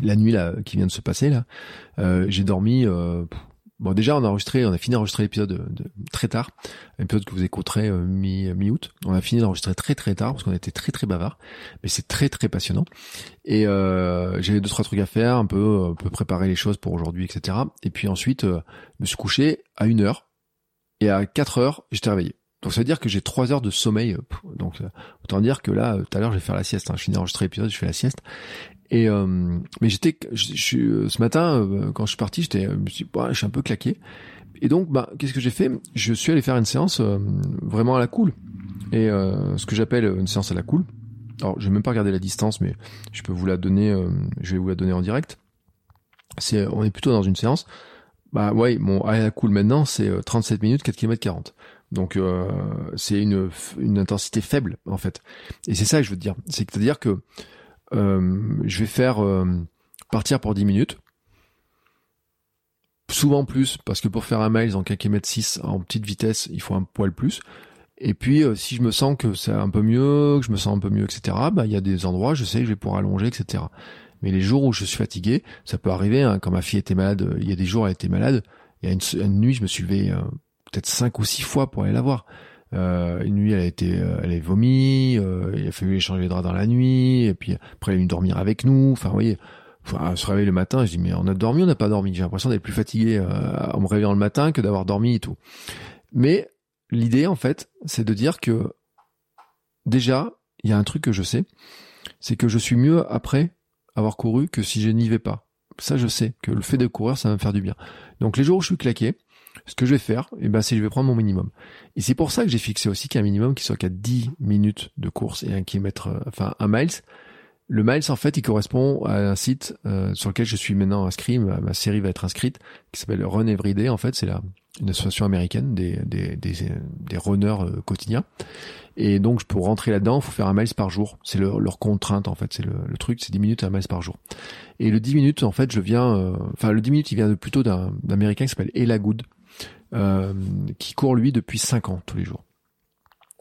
La nuit là qui vient de se passer là, euh, j'ai dormi. Euh, bon déjà on a enregistré, on a fini d'enregistrer l'épisode de, très tard, épisode que vous écouterez mi mi août. On a fini d'enregistrer très très tard parce qu'on était très très bavard, mais c'est très très passionnant. Et j'avais deux trois trucs à faire, un peu un peu préparer les choses pour aujourd'hui, etc. Et puis ensuite, je me suis couché à une heure et à 4 heures, j'étais réveillé. Donc ça veut dire que j'ai 3 heures de sommeil. Euh, donc euh, autant dire que là, tout à l'heure, je vais faire la sieste. Hein. Je finis d'enregistrer l'épisode, je fais la sieste. Et euh, mais j'étais, je, je, ce matin quand je suis parti, j'étais, je me suis, je suis un peu claqué. Et donc, bah, qu'est-ce que j'ai fait? Je suis allé faire une séance vraiment à la cool. Et ce que j'appelle une séance à la cool. Alors, je vais même pas regarder la distance, mais je peux vous la donner. je vais vous la donner en direct. C'est, on est plutôt dans une séance bah ouais, bon, à la cool maintenant, c'est 37 euh, minutes, 4 km 40. Donc euh, c'est une, une intensité faible en fait. Et c'est ça que je veux dire. C'est-à-dire que euh, je vais faire euh, partir pour 10 minutes. Souvent plus, parce que pour faire un mile en 4 km 6 en petite vitesse, il faut un poil plus. Et puis si je me sens que c'est un peu mieux, que je me sens un peu mieux, etc., bah il y a des endroits, je sais que je vais pouvoir allonger, etc. Mais les jours où je suis fatigué, ça peut arriver. Hein, quand ma fille était malade, euh, il y a des jours elle était malade. Il y a une, nuit, je me suis levé euh, peut-être cinq ou six fois pour aller la voir. Euh, une nuit, elle a été, euh, elle a vomi. il a fallu échanger les draps dans la nuit. Et puis après, elle est venue dormir avec nous. Enfin, vous voyez. Enfin, se réveiller le matin, je dis mais on a dormi, on n'a pas dormi? J'ai l'impression d'être plus fatigué en me réveillant le matin que d'avoir dormi et tout. Mais l'idée, en fait, c'est de dire que déjà, il y a un truc que je sais, c'est que je suis mieux après avoir couru que si je n'y vais pas. Ça, je sais que le fait de courir, ça va me faire du bien. Donc les jours où je suis claqué, ce que je vais faire, eh ben, c'est je vais prendre mon minimum. Et c'est pour ça que j'ai fixé aussi qu'un minimum qui soit qu'à 10 minutes de course et un kilomètre, euh, enfin un miles. Le miles, en fait, il correspond à un site euh, sur lequel je suis maintenant inscrit, ma, série va être inscrite, qui s'appelle Run Everyday. En fait, c'est la une association américaine des, des, des, des runners euh, quotidiens. Et donc, pour rentrer là-dedans, il faut faire un miles par jour. C'est leur, leur, contrainte, en fait. C'est le, le, truc, c'est 10 minutes un miles par jour. Et le 10 minutes, en fait, je viens... Euh, enfin, le 10 minutes, il vient de, plutôt d'un Américain qui s'appelle Ella Good, euh, qui court, lui, depuis 5 ans, tous les jours.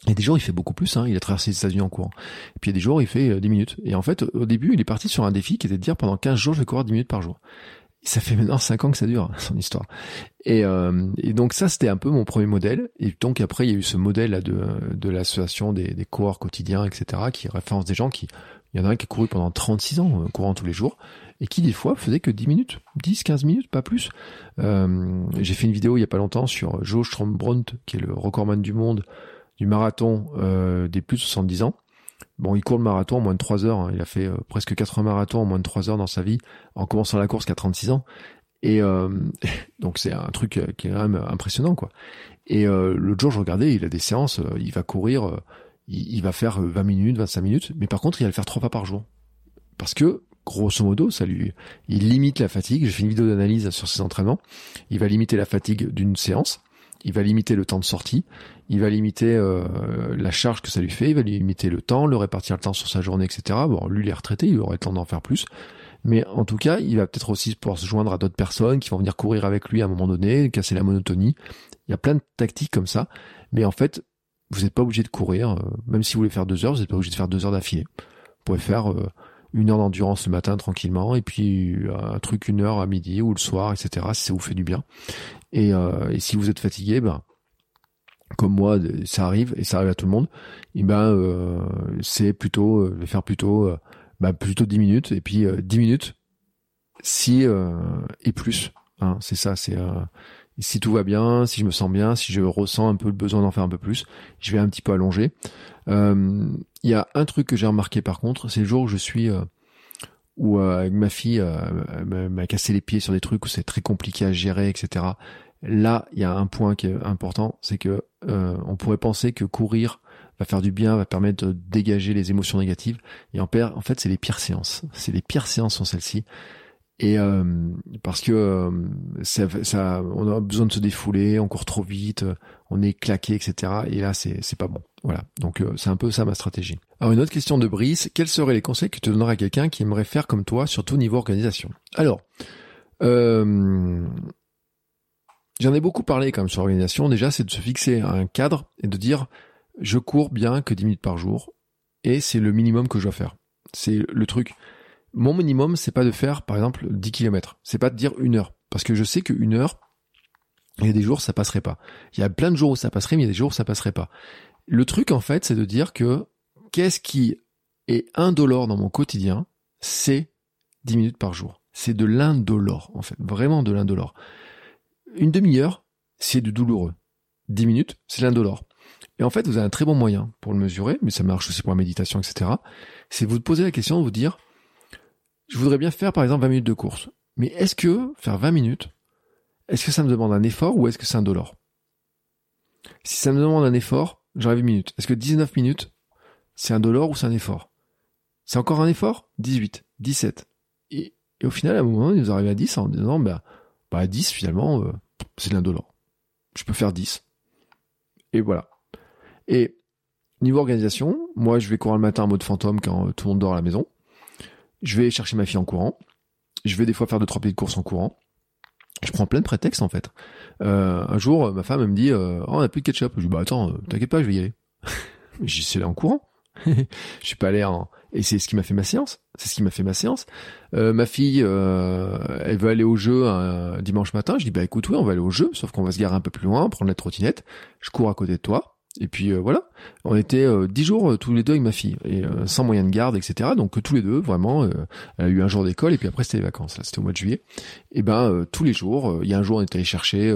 Et des jours, il fait beaucoup plus. Hein. Il a traversé les États-Unis en courant. Et puis, il y a des jours, il fait 10 euh, minutes. Et en fait, au début, il est parti sur un défi qui était de dire pendant 15 jours, je vais courir 10 minutes par jour ça fait maintenant cinq ans que ça dure son histoire. Et, euh, et donc ça c'était un peu mon premier modèle. Et donc après il y a eu ce modèle là de, de l'association des, des coureurs quotidiens, etc. qui référence des gens qui il y en a un qui a couru pendant 36 ans, euh, courant tous les jours, et qui des fois faisait que 10 minutes, 10, 15 minutes, pas plus. Euh, j'ai fait une vidéo il y a pas longtemps sur Joe Strombront, qui est le recordman du monde du marathon euh, des plus de 70 ans. Bon, il court le marathon en moins de 3 heures. Hein. Il a fait presque 80 marathons en moins de 3 heures dans sa vie, en commençant la course qu'à 36 ans. Et donc c'est un truc qui est quand même impressionnant, quoi. Et l'autre jour, je regardais, il a des séances, il va courir, il, va faire 20 minutes, 25 minutes, mais par contre, il va le faire trois fois par jour. Parce que, grosso modo, ça lui, il limite la fatigue. J'ai fait une vidéo d'analyse sur ses entraînements. Il va limiter la fatigue d'une séance il va limiter le temps de sortie, il va limiter euh, la charge que ça lui fait, il va limiter le temps, le répartir le temps sur sa journée, etc. Bon, lui, il est retraité, il aurait le temps d'en faire plus. Mais en tout cas, il va peut-être aussi pouvoir se joindre à d'autres personnes qui vont venir courir avec lui à un moment donné, casser la monotonie. Il y a plein de tactiques comme ça. Mais en fait, vous n'êtes pas obligé de courir. Euh, même si vous voulez faire deux heures, vous n'êtes pas obligé de faire deux heures d'affilée. Vous pouvez faire euh, une heure d'endurance le matin tranquillement et puis un truc une heure à midi ou le soir, etc. Si ça vous fait du bien. Et, euh, et si vous êtes fatigué, ben comme moi, ça arrive et ça arrive à tout le monde. Et ben euh, c'est plutôt, euh, faire plutôt, euh, ben, plutôt 10 minutes et puis 10 minutes si et plus. Hein, c'est ça, c'est si tout va bien, si je me sens bien, si je ressens un peu le besoin d'en faire un peu plus, je vais un petit peu allonger. Il y a un truc que j'ai remarqué par contre, c'est le jour où je suis où euh, avec ma fille euh, m'a cassé les pieds sur des trucs où c'est très compliqué à gérer, etc. Là, il y a un point qui est important, c'est que euh, on pourrait penser que courir va faire du bien, va permettre de dégager les émotions négatives. Et en, en fait, c'est les pires séances. C'est les pires séances sont celles-ci. Et euh, parce que euh, ça, ça, on a besoin de se défouler, on court trop vite, on est claqué, etc. Et là, c'est pas bon. Voilà. Donc euh, c'est un peu ça ma stratégie. Alors une autre question de Brice quels seraient les conseils que tu donnerais à quelqu'un qui aimerait faire comme toi, surtout niveau organisation? Alors, euh, j'en ai beaucoup parlé quand même sur l'organisation. Déjà, c'est de se fixer un cadre et de dire, je cours bien que 10 minutes par jour et c'est le minimum que je dois faire. C'est le truc. Mon minimum, c'est pas de faire, par exemple, 10 km. C'est pas de dire une heure. Parce que je sais qu'une heure, il y a des jours, ça passerait pas. Il y a plein de jours où ça passerait, mais il y a des jours où ça passerait pas. Le truc, en fait, c'est de dire que qu'est-ce qui est indolore dans mon quotidien, c'est 10 minutes par jour. C'est de l'indolore, en fait. Vraiment de l'indolore. Une demi-heure, c'est du douloureux. 10 minutes, c'est l'indolore. Et en fait, vous avez un très bon moyen pour le mesurer, mais ça marche aussi pour la méditation, etc. C'est vous poser la question vous dire, je voudrais bien faire par exemple 20 minutes de course. Mais est-ce que faire 20 minutes, est-ce que ça me demande un effort ou est-ce que c'est un dollar? Si ça me demande un effort, j'aurai 8 minutes. Est-ce que 19 minutes, c'est un dollar ou c'est un effort? C'est encore un effort? 18, 17. Et, au final, à un moment, il nous arrive à 10 en disant, bah, bah 10 finalement, euh, c'est de l'indolore. Je peux faire 10. Et voilà. Et niveau organisation, moi je vais courir le matin en mode fantôme quand euh, tout le monde dort à la maison. Je vais chercher ma fille en courant. Je vais des fois faire deux trois petites courses en courant. Je prends plein de prétextes en fait. Euh, un jour, ma femme elle me dit euh, "Oh, on a plus de ketchup." Je dis "Bah attends, t'inquiète pas, je vais y aller." J'y suis allé en courant. je suis pas allé en et c'est ce qui m'a fait ma séance. C'est ce qui m'a fait ma séance. ma fille, elle veut aller au jeu dimanche matin. Je dis bah écoute oui, on va aller au jeu, sauf qu'on va se garer un peu plus loin, prendre la trottinette. Je cours à côté de toi. Et puis euh, voilà, on était euh, dix jours euh, tous les deux avec ma fille, et sans moyen de garde, etc. Donc tous les deux, vraiment, elle a eu un jour d'école, et puis après c'était les vacances, c'était au mois de juillet. Et ben tous les jours, il y a un jour on était allé chercher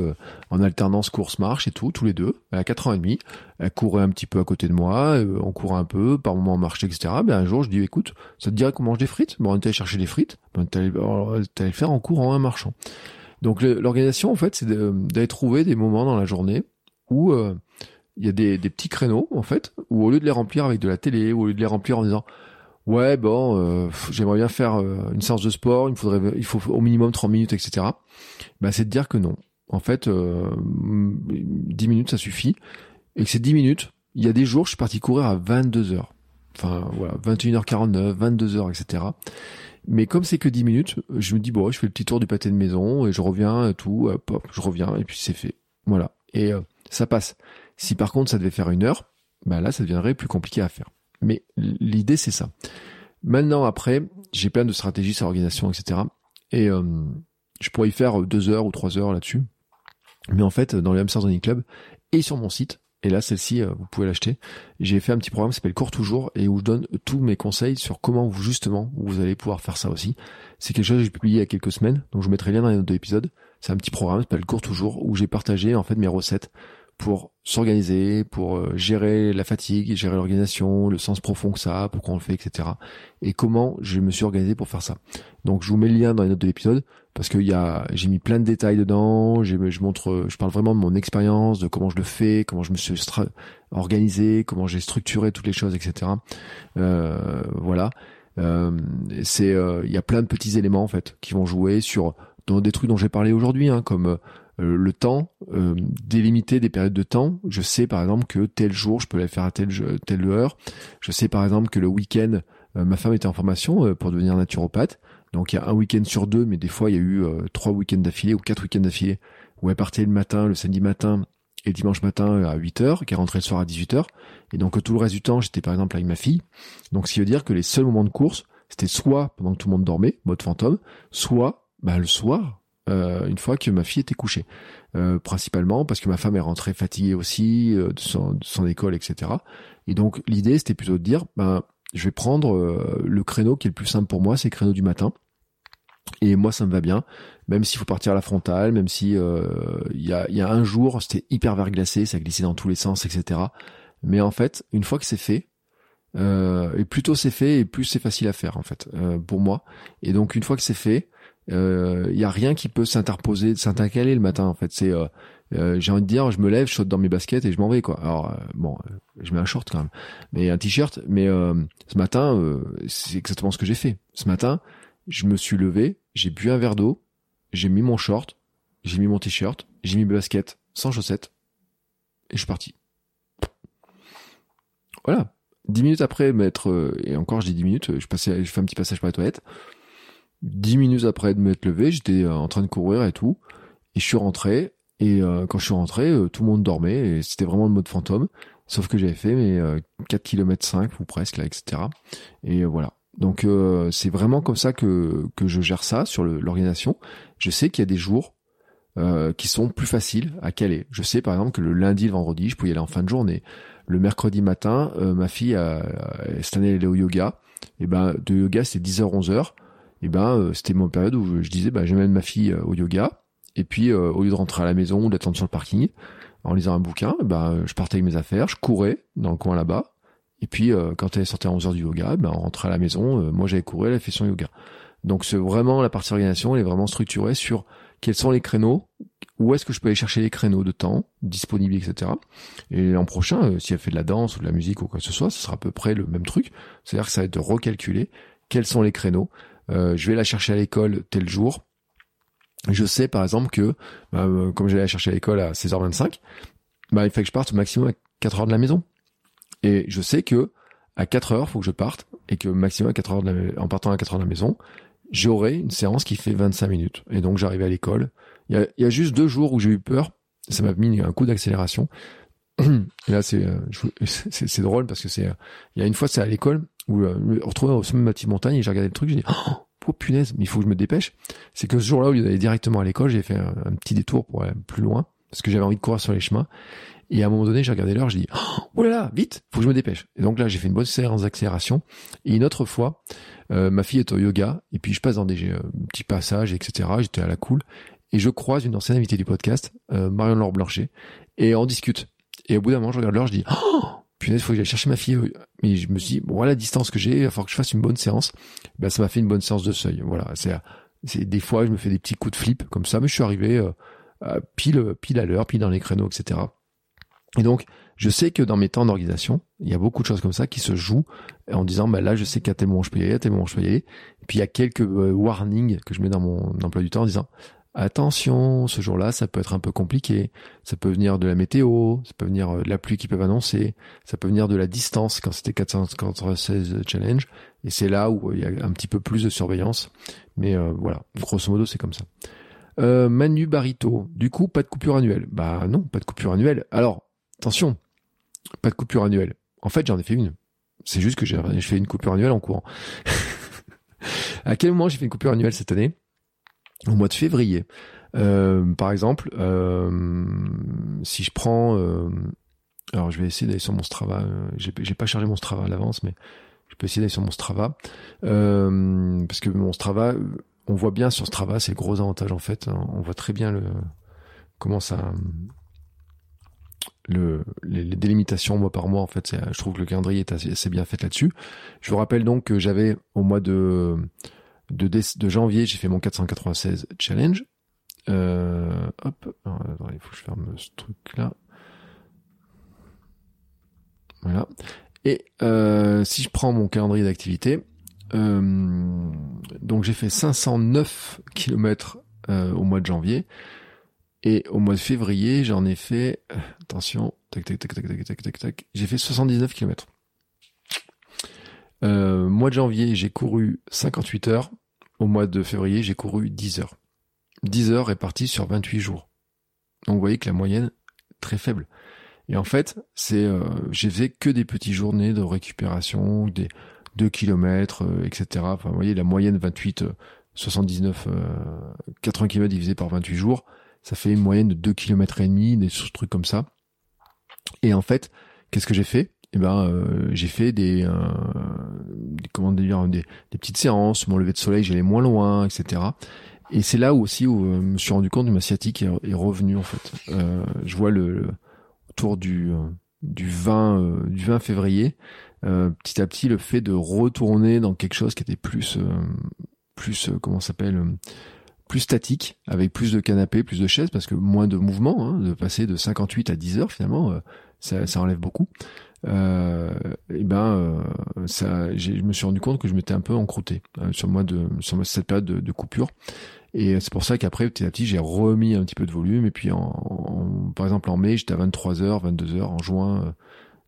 en alternance course-marche et tout, tous les deux, à 4 ans et demi. Elle courait un petit peu à côté de moi, on courait un peu, par moments on marchait, etc. Ben un jour je dis écoute, ça te dirait qu'on mange des frites? Bon on était allé chercher des frites, ben t'allais le faire en courant, en marchant. Donc l'organisation en fait c'est d'aller trouver des moments dans la journée où il y a des, petits créneaux en fait où au lieu de les remplir avec de la télé ou au lieu de les remplir en disant ouais bon euh, j'aimerais bien faire euh, une séance de sport il me faudrait il faut au minimum 30 minutes etc bah c'est de dire que non. En fait euh, 10 minutes ça suffit. Et que ces 10 minutes il y a des jours je suis parti courir à 22 heures. Enfin voilà 21h49 22h etc mais comme c'est que 10 minutes je me dis bon je fais le petit tour du pâté de maison et je reviens et tout hop, je reviens et puis c'est fait. Voilà. Et euh, ça passe si par contre ça devait faire une heure, bah là ça deviendrait plus compliqué à faire. Mais l'idée c'est ça. Maintenant après, j'ai plein de stratégies sur l'organisation, etc. Et euh, je pourrais y faire deux heures ou trois heures là-dessus. Mais en fait, dans le Hamsters Running Club et sur mon site, et là celle-ci, euh, vous pouvez l'acheter, j'ai fait un petit programme qui s'appelle Cours Toujours et où je donne tous mes conseils sur comment vous justement vous allez pouvoir faire ça aussi. C'est quelque chose que j'ai publié il y a quelques semaines, donc je vous mettrai le lien dans les notes de l'épisode. C'est un petit programme qui s'appelle Cours Toujours où j'ai partagé en fait mes recettes pour s'organiser, pour euh, gérer la fatigue, gérer l'organisation, le sens profond que ça a, pourquoi on le fait, etc. Et comment je me suis organisé pour faire ça. Donc je vous mets le lien dans les notes de l'épisode parce que y a, j'ai mis plein de détails dedans. Je montre, je parle vraiment de mon expérience, de comment je le fais, comment je me suis organisé, comment j'ai structuré toutes les choses, etc. Euh, voilà. Euh, c'est, il y a plein de petits éléments en fait qui vont jouer sur dans des trucs dont j'ai parlé aujourd'hui, hein, comme euh, le temps, euh, délimiter des périodes de temps. Je sais par exemple que tel jour je peux aller faire à telle, telle heure. Je sais par exemple que le week-end, euh, ma femme était en formation pour devenir naturopathe. Donc il y a un week-end sur deux, mais des fois il y a eu trois week-ends d'affilée ou quatre week-ends d'affilée où elle partait le matin, le samedi matin et le dimanche matin à 8 heures, qui rentrait le soir à 18 heures. Et donc tout le reste du temps, j'étais par exemple avec ma fille. Donc ce qui veut dire que les seuls moments de course, c'était soit pendant que tout le monde dormait, mode fantôme, soit bah, le soir, euh, une fois que ma fille était couchée. Euh, principalement parce que ma femme est rentrée fatiguée aussi euh, de, son, école, etc. Et donc l'idée c'était plutôt de dire, ben je vais prendre le créneau qui est le plus simple pour moi, c'est le créneau du matin. Et moi ça me va bien, même s'il faut partir à la frontale, même si il y, a, y a un jour c'était hyper verglacé, ça glissait dans tous les sens, etc. Mais en fait, une fois que c'est fait, et plus tôt c'est fait, et plus c'est facile à faire en fait pour moi. Et donc une fois que c'est fait, il euh, y a rien qui peut s'interposer, s'intercaler le matin en fait. C'est euh, euh, j'ai envie de dire, je me lève, je saute dans mes baskets et je m'en vais quoi. Alors bon, je mets un short quand même, mais un t-shirt. Mais ce matin, c'est exactement ce que j'ai fait. Ce matin, je me suis levé, j'ai bu un verre d'eau, j'ai mis mon short, j'ai mis mon t-shirt, j'ai mis mes baskets sans chaussettes et je suis parti. Voilà. Dix minutes après m'être et encore je dis dix minutes, je passais, je fais un petit passage par les toilettes dix minutes après de m'être levé, j'étais euh, en train de courir et tout. Et je suis rentré Et quand je suis rentré, tout le monde dormait et c'était vraiment le mode fantôme. Sauf que j'avais fait mes 4 km 5 ou presque là, etc. Et voilà. Donc c'est vraiment comme ça que, que je gère ça sur l'organisation. Je sais qu'il y a des jours euh, qui sont plus faciles à caler. Je sais par exemple que le lundi, le vendredi, je peux y aller en fin de journée. Le mercredi matin, euh, ma fille, a, cette année, elle est au yoga. Et ben, de yoga, c'est 10h, 11h. Et ben, euh, c'était mon période où je, disais, bah, j'amène ma fille au yoga. Et puis, au lieu de rentrer à la maison ou d'attendre sur le parking, en lisant un bouquin, ben, je partais avec mes affaires, je courais dans le coin là-bas. Et puis, quand elle sortait à 11h du yoga, ben, on rentrait à la maison. moi, j'avais couru, elle a fait son yoga. Donc, c'est vraiment la partie organisation, elle est vraiment structurée sur quels sont les créneaux, où est-ce que je peux aller chercher les créneaux de temps disponibles, etc. Et l'an prochain, euh, si elle fait de la danse ou de la musique ou quoi que ce soit, ce sera à peu près le même truc. C'est-à-dire que ça va être de recalculer quels sont les créneaux. Euh, je vais la chercher à l'école tel jour. Je sais par exemple que, bah, euh, comme j'allais la chercher à l'école à 16h25, bah, il faut que je parte au maximum à 4 heures de la maison. Et je sais que à 4 heures, faut que je parte, et que maximum à 4 heures de la, en partant à 4 heures de la maison, j'aurai une séance qui fait 25 minutes. Et donc j'arrivais à l'école. Il y a, juste deux jours où j'ai eu peur. Ça m'a mis un coup d'accélération. Et là, c'est, euh, c'est, drôle parce que c'est, il y a une fois, c'est à l'école où euh, on retrouvait au sommet de ma petite montagne et j'ai regardé le truc, j'ai dit, oh, punaise, mais il faut que je me dépêche. C'est que ce jour-là, au lieu d'aller directement à l'école, j'ai fait un, petit détour pour aller plus loin parce que j'avais envie de courir sur les chemins. Et à un moment donné, j'ai regardé l'heure, j'ai dit, oh là là, vite, faut que je me dépêche. Et donc là, j'ai fait une bonne séance d'accélération. Et une autre fois, euh, ma fille est au yoga, et puis je passe dans des euh, petits passages, etc. J'étais à la cool, et je croise une ancienne invitée du podcast, euh, Marion Laure Blanchet, et on discute. Et au bout d'un moment, je regarde l'heure, je dis, oh, punaise, faut que j'aille chercher ma fille. Mais je me suis dit, bon, voilà la distance que j'ai, il va que je fasse une bonne séance. Ben, ça m'a fait une bonne séance de seuil. Voilà, c'est, c'est des fois, je me fais des petits coups de flip comme ça, mais je suis arrivé euh, pile, pile à l'heure, pile dans les créneaux, etc. Et donc, je sais que dans mes temps d'organisation, il y a beaucoup de choses comme ça qui se jouent en disant, bah là, je sais qu'à tel moment je peux y aller, à tel moment je peux y aller. Et puis il y a quelques euh, warnings que je mets dans mon emploi du temps en disant, attention, ce jour-là, ça peut être un peu compliqué. Ça peut venir de la météo, ça peut venir euh, de la pluie qui peuvent annoncer, ça peut venir de la distance quand c'était 496 challenge. Et c'est là où il y a un petit peu plus de surveillance. Mais euh, voilà, grosso modo, c'est comme ça. Manu Barito, du coup, pas de coupure annuelle. Bah non, pas de coupure annuelle. Alors, Attention, pas de coupure annuelle. En fait, j'en ai fait une. C'est juste que j'ai fait une coupure annuelle en courant. à quel moment j'ai fait une coupure annuelle cette année? Au mois de février. Euh, par exemple, euh, si je prends, euh, alors je vais essayer d'aller sur mon Strava. j'ai, pas chargé mon Strava à l'avance, mais je peux essayer d'aller sur mon Strava parce que mon Strava, on voit bien sur Strava, c'est le gros avantage en fait. On voit très bien le comment ça le, les, délimitations mois par mois, en fait, je trouve que le calendrier est assez, bien fait là-dessus. Je vous rappelle donc que j'avais au mois de, de, janvier, j'ai fait mon 496 challenge. Euh, hop, il faut que je ferme ce truc-là. Voilà. Et euh, si je prends mon calendrier d'activité, euh, donc j'ai fait 509 km au mois de janvier. Et au mois de février, j'en ai fait, attention, tac, tac, tac, tac, tac, tac, tac, tac, j'ai fait 79 km. Euh, mois de janvier, j'ai couru 58 heures. Au mois de février, j'ai couru 10 heures. 10 heures réparties sur 28 jours. Donc vous voyez que la moyenne très faible. Et en fait, c'est euh, j'ai fait que des petites journées de récupération, des 2 km, etc. Enfin, vous voyez, la moyenne 28, 79, 80 km divisé par 28 jours, ça fait une moyenne de 2 km et demi, des trucs comme ça. Et en fait, qu'est-ce que j'ai fait? Eh ben, euh, j'ai fait des, euh, des comment dire, des, des, petites séances. Mon lever de soleil, j'allais moins loin, etc. Et c'est là aussi où euh, je me suis rendu compte que ma sciatique est, revenue en fait. je vois le, autour du du 20 du 20 février, petit à petit, le fait de retourner dans quelque chose qui était plus plus comment s'appelle plus statique, avec plus de canapés, plus de chaises, parce que moins de mouvement, hein, de passer de 58 à 10 heures finalement, euh, ça, ça, enlève beaucoup. Euh, et ben, euh, ça, je me suis rendu compte que je m'étais un peu encrouté euh, sur moi de sur cette période de, de coupure. Et c'est pour ça qu'après, petit à petit, j'ai remis un petit peu de volume. Et puis, en, par exemple, en mai, j'étais à 23 heures, 22 heures. En juin,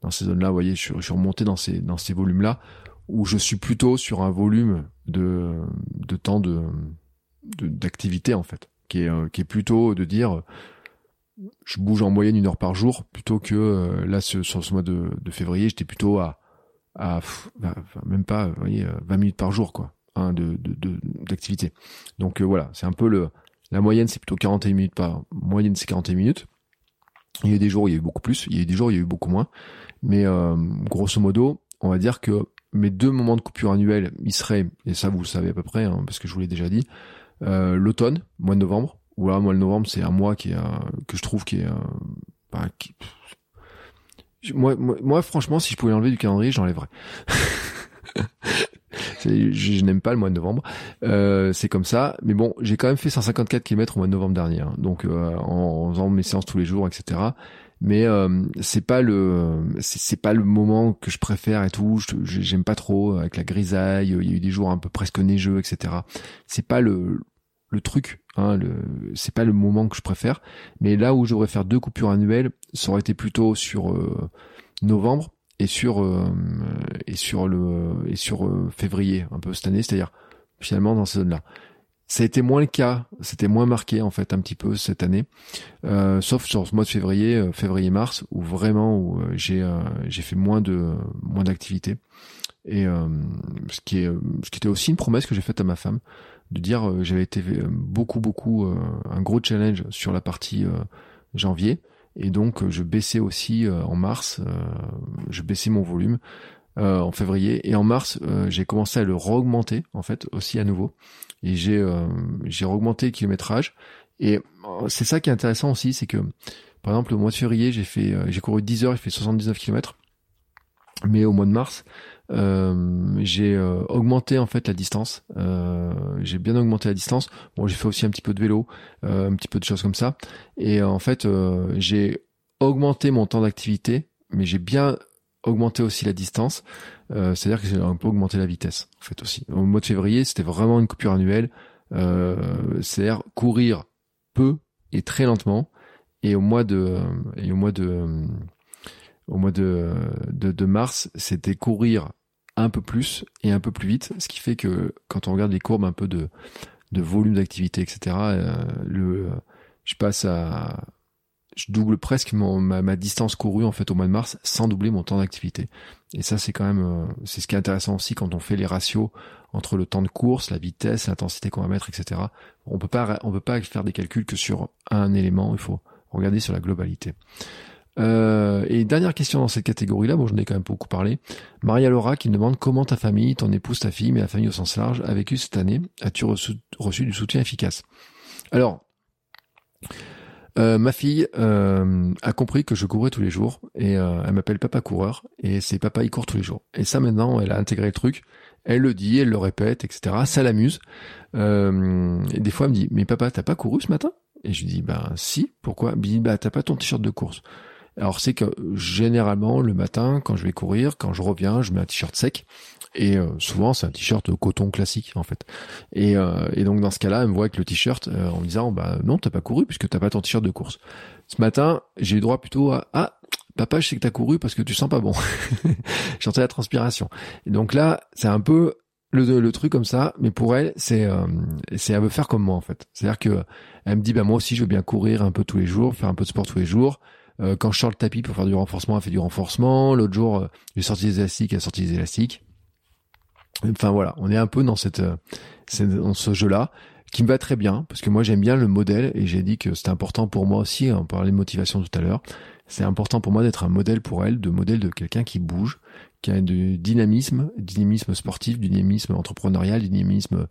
dans ces zones-là, vous voyez, je suis, je suis remonté dans ces dans ces volumes-là où je suis plutôt sur un volume de de temps de d'activité en fait, qui est, euh, qui est plutôt de dire je bouge en moyenne une heure par jour plutôt que là sur ce mois de, de février j'étais plutôt à à même pas vous voyez 20 minutes par jour quoi hein, de d'activité. Donc voilà c'est un peu le la moyenne c'est plutôt 41 minutes par moyenne c'est 41 minutes. Il y a des jours où il y a eu beaucoup plus il y a eu des jours où il y a eu beaucoup moins. Mais grosso modo on va dire que mes deux moments de coupure annuelle, ils seraient, et ça vous le savez à peu près, hein, parce que je vous l'ai déjà dit, euh, l'automne, mois de novembre, où là, mois de novembre, c'est un mois qui est, que je trouve qui est, bah, qui, moi, moi, franchement, si je pouvais l'enlever du calendrier, j'enlèverais. je, je n'aime pas le mois de novembre. Euh, c'est comme ça. Mais bon, j'ai quand même fait 154 km au mois de novembre dernier. Hein. donc euh, en, en, faisant mes séances tous les jours, etc mais euh, c'est pas le c'est pas le moment que je préfère et tout j'aime pas trop avec la grisaille il y a eu des jours un peu presque neigeux etc c'est pas le le truc hein, c'est pas le moment que je préfère mais là où j'aurais faire deux coupures annuelles ça aurait été plutôt sur euh, novembre et sur euh, et sur le et sur février un peu cette année c'est-à-dire finalement dans ces zones là ça a été moins le cas, c'était moins marqué en fait un petit peu cette année, euh, sauf sur ce mois de février, euh, février-mars, où vraiment où euh, j'ai j'ai fait moins de moins d'activités. Et ce qui est ce qui était aussi une promesse que j'ai faite à ma femme de dire j'avais été beaucoup beaucoup un gros challenge sur la partie janvier. Et donc je baissais aussi en mars, je baissais mon volume en février. Et en mars j'ai commencé à le re-augmenter en fait aussi à nouveau. Et j'ai euh, j'ai augmenté le kilométrage. Et euh, c'est ça qui est intéressant aussi c'est que par exemple au mois de février j'ai fait euh, j'ai couru 10 heures j'ai fait 79 km mais au mois de mars euh, j'ai augmenté en fait la distance euh, j'ai bien augmenté la distance bon j'ai fait aussi un petit peu de vélo un petit peu de choses comme ça et en fait j'ai augmenté mon temps d'activité mais j'ai bien augmenté aussi la distance euh, c'est-à-dire que j'ai un peu augmenté la vitesse, en fait aussi. Au mois de février, c'était vraiment une coupure annuelle. Euh, c'est-à-dire courir peu et très lentement. Et au mois de et au mois de au mois de, de, de mars, c'était courir un peu plus et un peu plus vite, ce qui fait que quand on regarde les courbes un peu de, de volume d'activité, etc., euh, le, je passe à je double presque mon, ma, ma, distance courue en fait au mois de mars sans doubler mon temps d'activité. Et ça c'est quand même euh, c'est ce qui est intéressant aussi quand on fait les ratios entre le temps de course, la vitesse, l'intensité qu'on va mettre, etc. On peut pas on peut pas faire des calculs que sur un élément. Il faut regarder sur la globalité. Euh, et dernière question dans cette catégorie-là, bon, j'en ai quand même beaucoup parlé. Maria Laura qui me demande comment ta famille, ton épouse, ta fille, mais la famille au sens large, a vécu cette année? As-tu reçu, du soutien efficace? Alors, euh, ma fille euh, a compris que je courais tous les jours et euh, elle m'appelle papa coureur et c'est papa il court tous les jours. Et ça maintenant, elle a intégré le truc. Elle le dit, elle le répète, etc. Ça l'amuse. et des fois, elle me dit, mais papa, t'as pas couru ce matin? Et je lui dis, ben si. Pourquoi? Bah t'as pas ton t-shirt de course. Alors c'est que généralement le matin, quand je vais courir, quand je reviens, je mets un t-shirt sec et euh, souvent, c'est un t-shirt coton classique en fait. Et, euh, et donc dans ce cas-là, elle me voit avec le t-shirt euh, en me disant bah non, t'as pas couru puisque t'as pas ton t-shirt de course. Ce matin, j'ai eu droit plutôt à ah papa, je sais que t'as couru parce que tu sens pas bon. J'entends la transpiration. Et donc là, c'est un peu le, le, truc comme ça, mais pour elle, c'est c'est elle veut faire comme moi en fait. C'est-à-dire que elle me dit bah moi aussi je veux bien courir un peu tous les jours, faire un peu de sport tous les jours. Quand je sors le tapis pour faire du renforcement, elle fait du renforcement. L'autre jour, j'ai sorti des élastiques, elle a sorti des élastiques. Enfin voilà, on est un peu dans cette, euh, dans ce jeu-là qui me va très bien parce que moi j'aime bien le modèle et j'ai dit que c'était important pour moi aussi. On parlait de motivation tout à l'heure. C'est important pour moi d'être un modèle pour elle, de modèle de quelqu'un qui bouge, qui a du dynamisme, dynamisme sportif, dynamisme entrepreneurial, dynamisme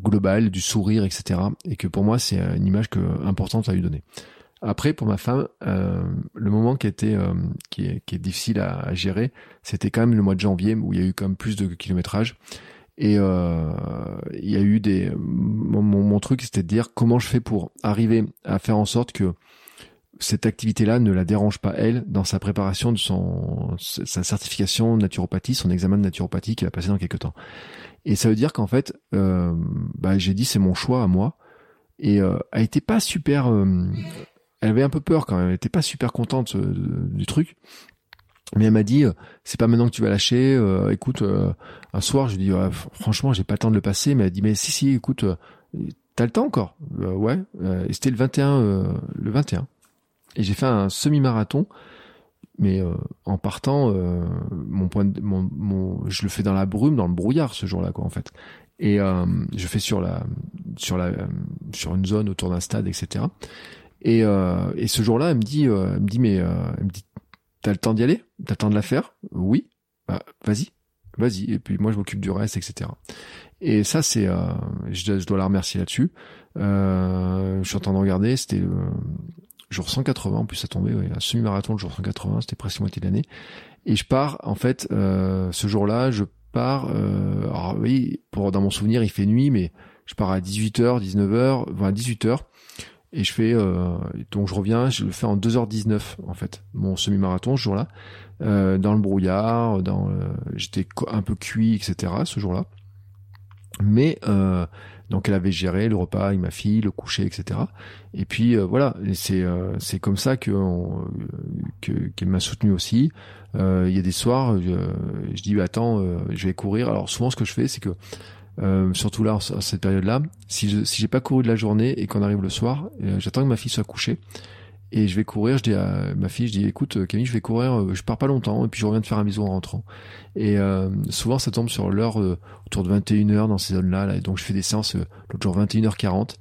global, du sourire, etc. Et que pour moi c'est une image que importante à lui donner. Après, pour ma femme, euh, le moment qui était euh, qui, est, qui est difficile à, à gérer, c'était quand même le mois de janvier où il y a eu quand même plus de kilométrage. Et euh, il y a eu des mon, mon, truc, c'était de dire comment je fais pour arriver à faire en sorte que cette activité-là ne la dérange pas elle dans sa préparation de son sa certification de naturopathie, son examen de naturopathie qui va passer dans quelques temps. Et ça veut dire qu'en fait, euh, bah, j'ai dit c'est mon choix à moi et euh, a été pas super elle avait un peu peur quand même. Elle était pas super contente euh, du truc. Mais elle m'a dit, euh, c'est pas maintenant que tu vas lâcher. Euh, écoute, un soir, je lui dis, franchement, j'ai pas le temps de le passer. Mais elle dit, mais si, si, écoute, t'as le temps encore. ouais. et c'était le 21, le 21. et j'ai fait un semi-marathon mais euh, en partant euh, mon point de, mon, mon je le fais dans la brume dans le brouillard ce jour-là quoi en fait et euh, je fais sur la sur la sur une zone autour d'un stade etc et et ce jour-là elle me dit elle me dit mais elle me dit t'as le temps d'y aller? T'as le temps de la faire? Oui. Bah, vas-y. Vas-y. Et puis moi je m'occupe du reste etc et ça c'est je, je, dois la remercier là-dessus. Je suis en train de regarder. C'était jour 180, en plus ça tombait, ouais, un semi-marathon le jour 180, c'était presque moitié de l'année. Et je pars, en fait, euh, ce jour-là, je pars, euh, alors oui, pour, dans mon souvenir, il fait nuit, mais je pars à 18h, 19h, enfin 18h, et je fais, euh, donc je reviens, je le fais en 2h19, en fait, mon semi-marathon ce jour-là, euh, dans le brouillard, dans, euh, j'étais un peu cuit, etc., ce jour-là. Mais euh, donc elle avait géré le repas avec ma fille, le coucher, etc. Et puis euh, voilà, c'est euh, c'est comme ça que qu'elle m'a soutenu aussi. Il y a des soirs, je, dis attends, je vais courir. Alors souvent ce que je fais, c'est que surtout là, à cette période-là, si je, si j'ai pas couru de la journée et qu'on arrive le soir, j'attends que ma fille soit couchée et je vais courir, je dis à ma fille, je dis écoute euh, Camille, je vais courir, euh, je pars pas longtemps et puis je reviens te faire un bisou en rentrant. Et euh, souvent ça tombe sur l'heure autour de 21h dans ces zones-là, là, et donc je fais des séances l'autre jour 21h40.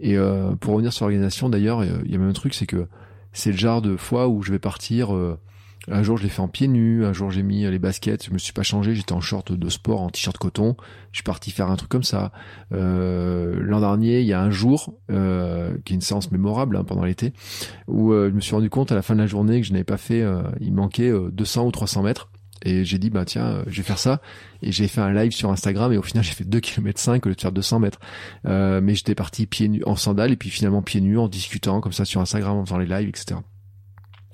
Et pour revenir sur l'organisation d'ailleurs, il y a même un truc, c'est que c'est le genre de fois où je vais partir un jour, je l'ai fait en pieds nus. Un jour, j'ai mis les baskets. Je me suis pas changé. J'étais en short de sport, en t-shirt coton. Je suis parti faire un truc comme ça. Euh, L'an dernier, il y a un jour, euh, qui est une séance mémorable hein, pendant l'été, où euh, je me suis rendu compte à la fin de la journée que je n'avais pas fait. Euh, il manquait 200 ou 300 mètres. Et j'ai dit, bah tiens, je vais faire ça. Et j'ai fait un live sur Instagram. Et au final, j'ai fait 2 km 5 au lieu de faire 200 mètres. mais j'étais parti pieds nus, en sandales. Et puis finalement pieds nus, en discutant comme ça sur Instagram, en faisant les lives, etc.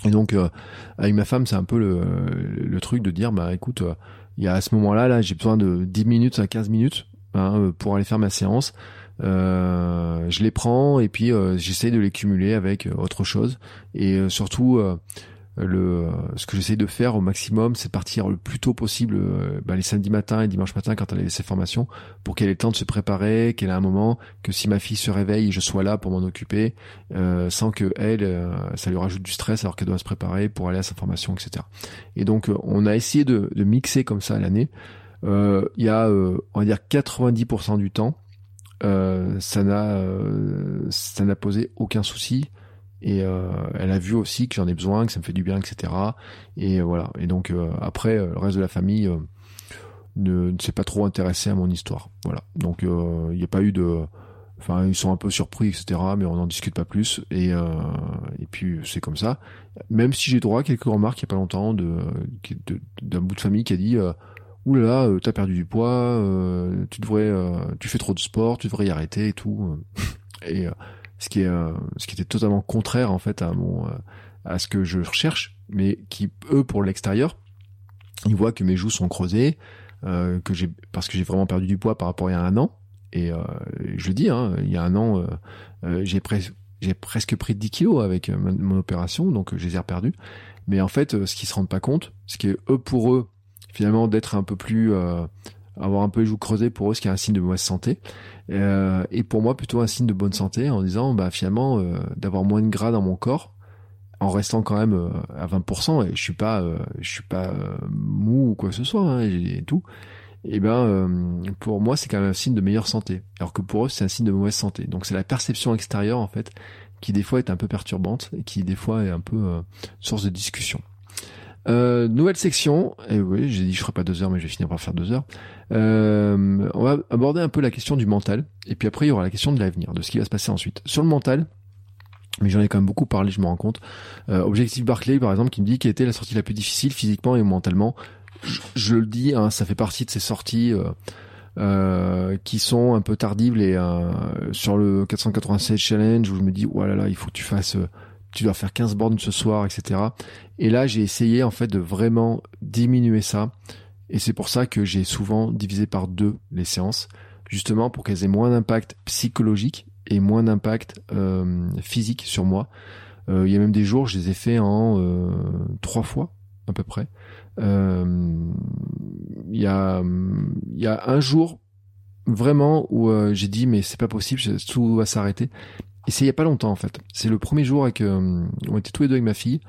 Et donc euh, avec ma femme, c'est un peu le, truc de dire bah écoute, euh, il y a à ce moment-là là, j'ai besoin de 10 minutes à 15 minutes hein, euh, pour aller faire ma séance. je les prends et puis j'essaie de les cumuler avec autre chose et surtout le, ce que j'essaye de faire au maximum, c'est partir le plus tôt possible euh, bah, les samedis matins et dimanche matin quand elle a ses formations, pour qu'elle ait le temps de se préparer, qu'elle ait un moment, que si ma fille se réveille, je sois là pour m'en occuper, euh, sans que elle, euh, ça lui rajoute du stress alors qu'elle doit se préparer pour aller à sa formation, etc. Et donc on a essayé de, de mixer comme ça l'année. Il y a, on va dire 90% du temps, ça n'a ça n'a posé aucun souci et euh, elle a vu aussi que j'en ai besoin, que ça me fait du bien, etc. Et euh, voilà. Et donc euh, après, le reste de la famille ne, ne s'est pas trop intéressé à mon histoire. Voilà. Donc il n'y a pas eu de, enfin ils sont un peu surpris, etc. Mais on n'en discute pas plus. Et et puis c'est comme ça. Même si j'ai droit à quelques remarques il n'y a pas longtemps de d'un bout de famille qui a dit Ouh là là, t'as perdu du poids, tu devrais, tu fais trop de sport, tu devrais y arrêter et tout. et ce qui est euh, ce qui était totalement contraire en fait à mon euh, à ce que je recherche, mais qui eux pour l'extérieur, ils voient que mes joues sont creusées, euh, que j'ai parce que j'ai vraiment perdu du poids par rapport à il y a un an. Et je le dis, hein, il y a un an, j'ai presque j'ai presque pris 10 kilos avec mon opération, donc je les ai reperdus. Mais en fait, ce qu'ils se rendent pas compte, c'est que eux pour eux, finalement, d'être un peu plus avoir un peu les joues creusées pour eux, ce qui est un signe de mauvaise santé. Euh, et pour moi, plutôt un signe de bonne santé en disant, bah finalement, euh, d'avoir moins de gras dans mon corps, en restant quand même euh, à 20%, et je suis pas, je suis pas mou ou quoi que ce soit, hein, et, tout. Et ben, pour moi, c'est quand même un signe de meilleure santé, alors que pour eux, c'est un signe de mauvaise santé. Donc c'est la perception extérieure en fait qui des fois est un peu perturbante et qui des fois est un peu source de discussion. Euh, nouvelle section, et oui, j'ai dit je ferai pas deux heures, mais je vais finir par faire deux heures. Euh, on va aborder un peu la question du mental, et puis après il y aura la question de l'avenir, de ce qui va se passer ensuite. Sur le mental, mais j'en ai quand même beaucoup parlé, je me rends compte. Euh, Objectif Barclay, par exemple, qui me dit quelle était la sortie la plus difficile physiquement et mentalement. Je, le dis, hein, ça fait partie de ces sorties euh, euh qui sont un peu tardives. Les, euh, sur le 496 Challenge, où je me dis, oh là là, il faut que tu fasses tu dois faire 15 bornes ce soir, etc. Et là, j'ai essayé en fait de vraiment diminuer ça. Et c'est pour ça que j'ai souvent divisé par deux les séances, justement pour qu'elles aient moins d'impact psychologique et moins d'impact euh, physique sur moi. Euh, il y a même des jours, je les ai fait en euh, trois fois à peu près. Il y a y a un jour vraiment où j'ai dit mais c'est pas possible, tout va s'arrêter. Et c'est il y a pas longtemps en fait. C'est le premier jour avec, euh, on était tous les deux avec ma fille.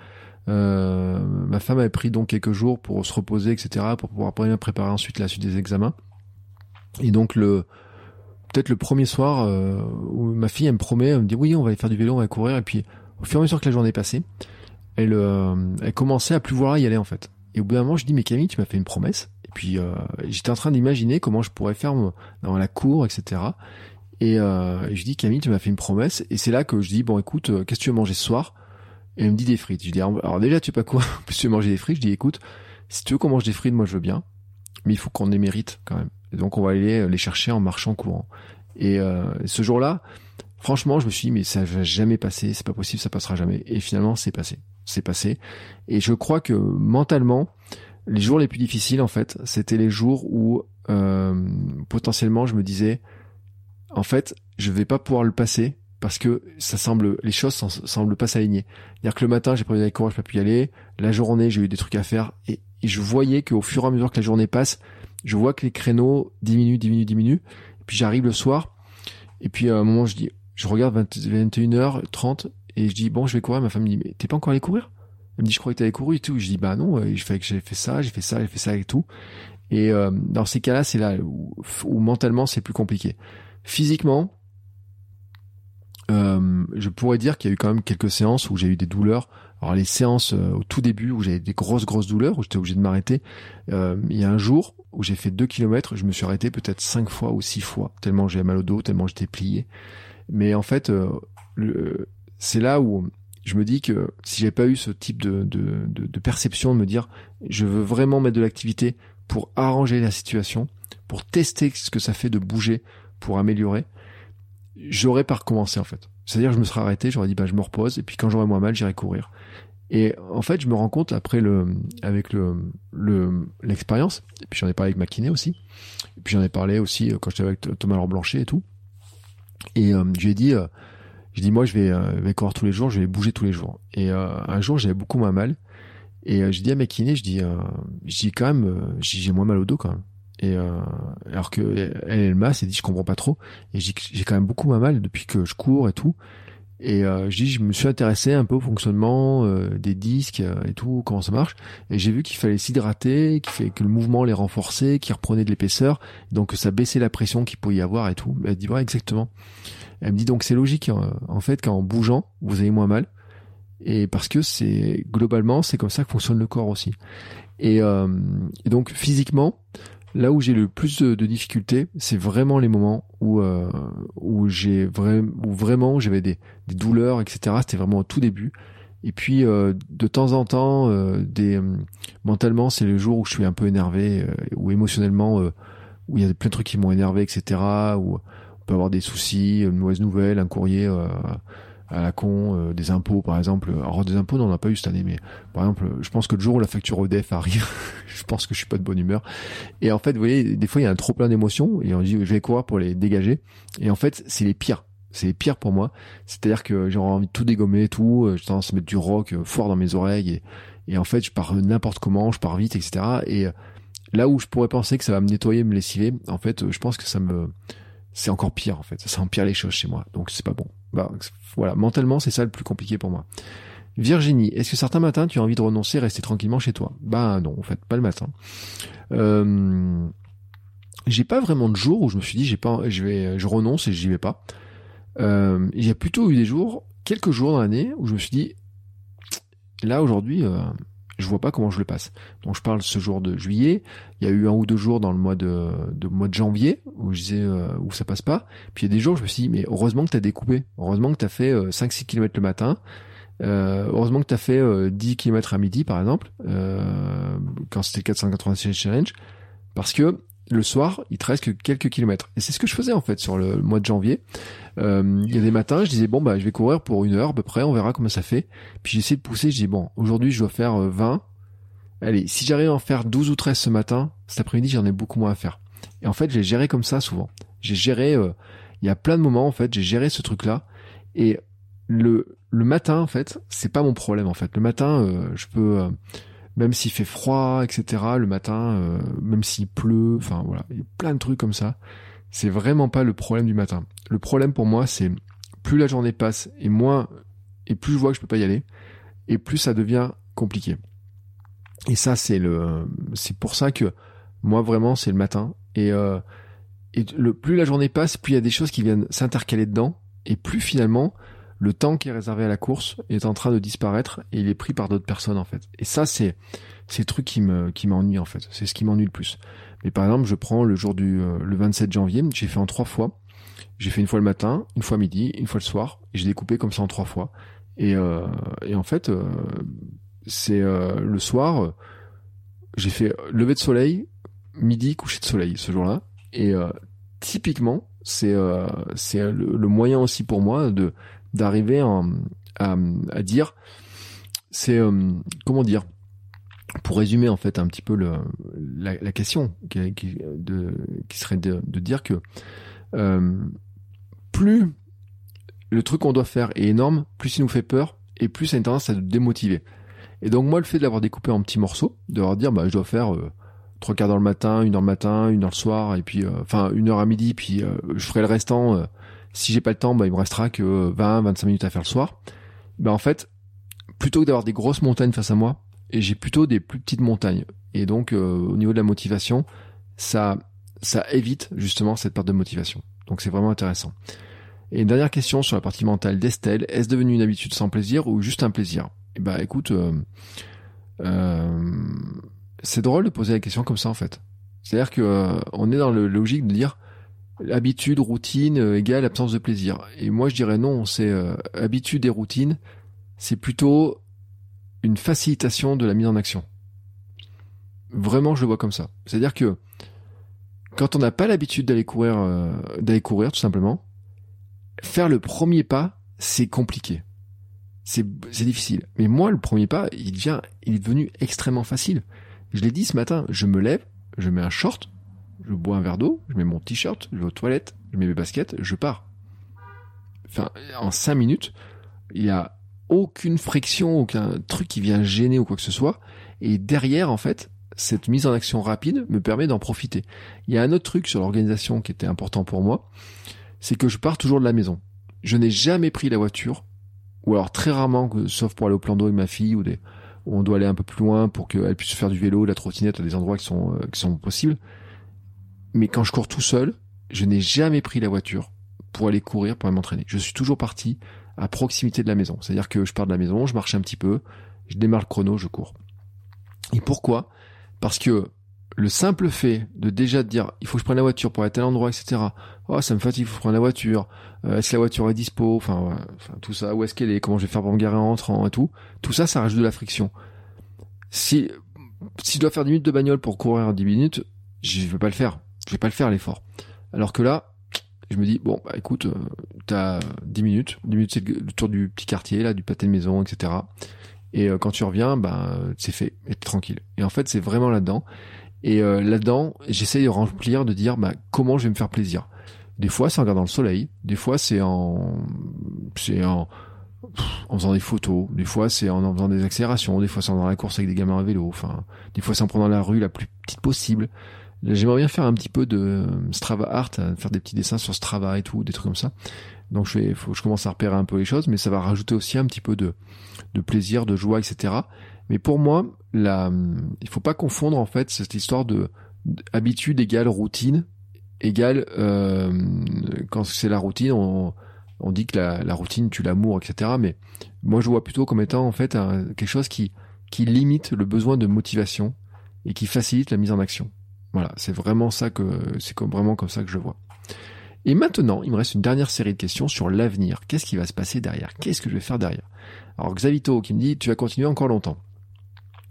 Euh, ma femme avait pris donc quelques jours pour se reposer, etc., pour pouvoir préparer ensuite la suite des examens. Et donc le peut-être le premier soir euh, où ma fille elle me promet, elle me dit oui on va aller faire du vélo, on va courir, et puis au fur et à mesure que la journée passait, elle euh, elle commençait à plus vouloir y aller en fait. Et au bout d'un moment je dis mais Camille tu m'as fait une promesse. Et puis euh, j'étais en train d'imaginer comment je pourrais faire dans la cour, etc. Et, euh, et je dis Camille tu m'as fait une promesse. Et c'est là que je dis bon écoute qu'est-ce que tu veux manger ce soir? Et elle me dit des frites. Je dis alors déjà tu sais pas quoi, plus tu veux manger des frites. Je dis écoute si tu veux qu'on mange des frites moi je veux bien, mais il faut qu'on les mérite quand même. Et donc on va aller les chercher en marchant courant. Et euh, ce jour-là, franchement, je me suis dit mais ça va jamais passer, c'est pas possible, ça passera jamais. Et finalement, c'est passé, c'est passé. Et je crois que mentalement, les jours les plus difficiles, en fait, c'était les jours où euh, potentiellement je me disais, en fait, je vais pas pouvoir le passer parce que ça semble, les choses semblent pas s'aligner. C'est-à-dire que le matin, j'ai prévu je peux pas pu y aller. La journée, j'ai eu des trucs à faire et, je voyais qu'au fur et à mesure que la journée passe, je vois que les créneaux diminuent, diminuent, diminuent. Et puis j'arrive le soir, et puis à un moment je dis, je regarde 21h30 et je dis bon je vais courir. Ma femme me dit mais t'es pas encore allé courir? Elle me dit je croyais que t'avais couru et tout. Je dis bah non, je fais que j'ai fait ça, j'ai fait ça, j'ai fait ça et tout. Et euh, dans ces cas-là, c'est là où, où mentalement c'est plus compliqué. Physiquement, euh, je pourrais dire qu'il y a eu quand même quelques séances où j'ai eu des douleurs alors les séances euh, au tout début où j'avais des grosses grosses douleurs, où j'étais obligé de m'arrêter, euh, il y a un jour où j'ai fait deux kilomètres, je me suis arrêté peut-être cinq fois ou six fois, tellement j'avais mal au dos, tellement j'étais plié. Mais en fait, euh, c'est là où je me dis que si j'avais pas eu ce type de, de, de, perception, de me dire je veux vraiment mettre de l'activité pour arranger la situation, pour tester ce que ça fait de bouger, pour améliorer, j'aurais pas recommencé en fait. C'est-à-dire je me serais arrêté, j'aurais dit bah je me repose et puis quand j'aurais moins mal, j'irai courir. Et en fait, je me rends compte après le, avec le, le, l'expérience, et puis j'en ai parlé avec ma kiné aussi, et puis j'en ai parlé aussi euh, quand j'étais avec Thomas Laurent Blanchet et tout. Et euh, je lui ai dit, euh, je moi je vais, euh, vais courir tous les jours, je vais bouger tous les jours. Et euh, un jour j'avais beaucoup moins mal, et je dis à ma kiné, je dis, je dis quand même, j'ai moins mal au dos quand même. Et alors que elle, elle m'a, s'est dit je comprends pas trop, et j'ai quand même beaucoup moins mal depuis que je cours et tout. Et euh, je dis, je me suis intéressé un peu au fonctionnement euh, des disques euh, et tout, comment ça marche. Et j'ai vu qu'il fallait s'hydrater, qu'il fait que le mouvement les renforçait, qu'il reprenait de l'épaisseur, donc ça baissait la pression qu'il pouvait y avoir et tout. Elle dit ouais exactement. Elle me dit donc c'est logique en fait qu'en bougeant vous avez moins mal. Et parce que c'est globalement c'est comme ça que fonctionne le corps aussi. Et, et donc physiquement, Là où j'ai le plus de, difficultés, c'est vraiment les moments où euh, où j'ai vraiment où vraiment j'avais des, des, douleurs, etc. C'était vraiment au tout début. Et puis euh, de temps en temps, euh, des euh, mentalement, c'est le jour où je suis un peu énervé, euh, ou émotionnellement, où il y a plein de trucs qui m'ont énervé, etc. Où on peut avoir des soucis, une mauvaise nouvelle, un courrier à la con, euh, des impôts par exemple. Alors des impôts, on n'en a pas eu cette année, mais par exemple, je pense que le jour où la facture EDF arrive, je pense que je suis pas de bonne humeur. Et en fait, vous voyez, des fois il y a un trop plein d'émotions et on dit je vais courir pour les dégager. Et en fait, c'est les pires. C'est les pires pour moi. C'est-à-dire que j'ai envie de tout dégommer, tout. Euh, j'ai tendance à mettre du rock euh, fort dans mes oreilles et, et en fait, je pars n'importe comment, je pars vite, etc. Et là où je pourrais penser que ça va me nettoyer, me lessiver, en fait, je pense que ça me c'est encore pire en fait. Ça empire les choses chez moi. Donc c'est pas bon. Bah, voilà, mentalement, c'est ça le plus compliqué pour moi. Virginie, est-ce que certains matins tu as envie de renoncer, rester tranquillement chez toi? Bah non, en fait, pas le matin. Euh, j'ai pas vraiment de jours où je me suis dit j'ai pas, je vais, je renonce et j'y vais pas. Euh, il y a plutôt eu des jours, quelques jours dans l'année où je me suis dit là aujourd'hui, euh, je vois pas comment je le passe. Donc je parle ce jour de juillet. Il y a eu un ou deux jours dans le mois de, de mois de janvier où je disais euh, où ça passe pas. Puis il y a des jours je me suis dit mais heureusement que tu as découpé. Heureusement que tu as fait 5-6 euh, km le matin. Euh, heureusement que tu as fait 10 km à midi par exemple quand c'était 486 challenge parce que le soir, il te reste que quelques kilomètres. Et c'est ce que je faisais en fait sur le mois de janvier. Euh, il y a des matins, je disais bon bah je vais courir pour une heure à peu près, on verra comment ça fait. Puis j'essaie de pousser, je dis bon aujourd'hui je dois faire 20. Euh, Allez, si j'arrive à en faire 12 ou 13 ce matin, cet après-midi j'en ai beaucoup moins à faire. Et en fait j'ai géré comme ça souvent. J'ai géré, euh, il y a plein de moments en fait, j'ai géré ce truc-là. Et le, le matin en fait, c'est pas mon problème en fait. Le matin, je peux même s'il fait froid, etc. Le matin, euh, même s'il pleut, enfin voilà, il y a plein de trucs comme ça. C'est vraiment pas le problème du matin. Le problème pour moi, c'est plus la journée passe et moins et plus je vois que je peux pas y aller et plus ça devient compliqué. Et ça c'est le c'est pour ça que moi vraiment c'est le matin et euh, et le plus la journée passe, plus il y a des choses qui viennent s'intercaler dedans et plus finalement le temps qui est réservé à la course est en train de disparaître et il est pris par d'autres personnes en fait. Et ça c'est c'est le truc qui me qui m'ennuie en fait. C'est ce qui m'ennuie le plus. Mais par exemple, je prends le jour du euh, le 27 janvier, j'ai fait en trois fois. J'ai fait une fois le matin, une fois midi, une fois le soir, et j'ai découpé comme ça en trois fois. Et, euh, et en fait, euh, c'est le soir, j'ai fait lever de soleil, midi, coucher de soleil ce jour-là. Et typiquement, c'est c'est le, moyen aussi pour moi de d'arriver à, à dire, c'est comment dire pour résumer en fait un petit peu le, la, question qui, de, qui serait de, dire que euh, plus le truc qu'on doit faire est énorme, plus il nous fait peur et plus ça a une tendance à nous démotiver. Et donc moi le fait de l'avoir découpé en petits morceaux, de leur dire bah je dois faire euh, trois quarts d'heure le matin, une heure le matin, une heure le soir et puis euh, enfin une heure à midi puis euh, je ferai le restant. Si j'ai pas le temps, bah il me restera que 20-25 minutes à faire le soir. Bah en fait plutôt que d'avoir des grosses montagnes face à moi, j'ai plutôt des plus petites montagnes. Et donc, euh, au niveau de la motivation, ça, ça évite justement cette perte de motivation. Donc, c'est vraiment intéressant. Et une dernière question sur la partie mentale d'Estelle. Est-ce devenu une habitude sans plaisir ou juste un plaisir? Eh ben, écoute, euh, euh, c'est drôle de poser la question comme ça en fait. C'est-à-dire que on est dans le logique de dire habitude, routine égale absence de plaisir. Et moi, je dirais non. C'est habitude et routine. C'est plutôt une facilitation de la mise en action. Vraiment, je le vois comme ça. C'est-à-dire que quand on n'a pas l'habitude d'aller courir, euh, d'aller courir tout simplement, faire le premier pas, c'est compliqué. C'est, c'est difficile. Mais moi, le premier pas, il devient, il est devenu extrêmement facile. Je l'ai dit ce matin, je me lève, je mets un short, je bois un verre d'eau, je mets mon t-shirt, je vais aux toilettes, je mets mes baskets, je pars. Enfin, en cinq minutes, il y a aucune friction, aucun truc qui vient gêner ou quoi que ce soit. Et derrière, en fait, cette mise en action rapide me permet d'en profiter. Il y a un autre truc sur l'organisation qui était important pour moi, c'est que je pars toujours de la maison. Je n'ai jamais pris la voiture, ou alors très rarement, sauf pour aller au plan d'eau avec ma fille, ou des, où on doit aller un peu plus loin pour qu'elle puisse faire du vélo, la trottinette à des endroits qui sont, euh, qui sont possibles. Mais quand je cours tout seul, je n'ai jamais pris la voiture pour aller courir, pour aller m'entraîner. Je suis toujours parti à proximité de la maison. C'est-à-dire que je pars de la maison, je marche un petit peu, je démarre le chrono, je cours. Et pourquoi? Parce que le simple fait de déjà dire il faut que je prenne la voiture pour aller à tel endroit, etc. Oh, ça me fatigue, il faut prendre la voiture. Euh, est-ce que la voiture est dispo? Enfin, enfin, tout ça, où est-ce qu'elle est? Comment je vais faire pour me garer en entrant et tout. Tout ça, ça rajoute de la friction. Si si je dois faire 10 minutes de bagnole pour courir 10 minutes, je vais pas le faire. Je vais pas le faire l'effort. Alors que là, je me dis, bon, bah écoute, euh, t'as 10 minutes. 10 minutes, c'est le tour du petit quartier, là, du pâté de maison, etc. Et euh, quand tu reviens, bah, c'est fait, et tranquille. Et en fait, c'est vraiment là-dedans. Et euh, là-dedans, j'essaye de remplir, de dire, bah, comment je vais me faire plaisir. Des fois, c'est en regardant le soleil. Des fois, c'est en, c'est en, en faisant des photos. Des fois, c'est en, en faisant des accélérations. Des fois, c'est en dans la course avec des gamins à vélo. Enfin, des fois, c'est en prenant la rue la plus petite possible. J'aimerais bien faire un petit peu de Strava art, euh, faire des petits dessins sur Strava et tout, des trucs comme ça. Donc je vais, je commence à repérer un peu les choses, mais ça va rajouter aussi un petit peu de, de plaisir, de joie, etc. Mais pour moi, la, il faut pas confondre en fait cette histoire de habitude égale routine égale euh, quand c'est la routine, on, on dit que la, la routine tue l'amour, etc. Mais moi je vois plutôt comme étant en fait quelque chose qui qui limite le besoin de motivation et qui facilite la mise en action. Voilà, c'est vraiment ça que c'est vraiment comme ça que je vois. Et maintenant, il me reste une dernière série de questions sur l'avenir. Qu'est-ce qui va se passer derrière? Qu'est-ce que je vais faire derrière? Alors Xavito qui me dit tu vas continuer encore longtemps.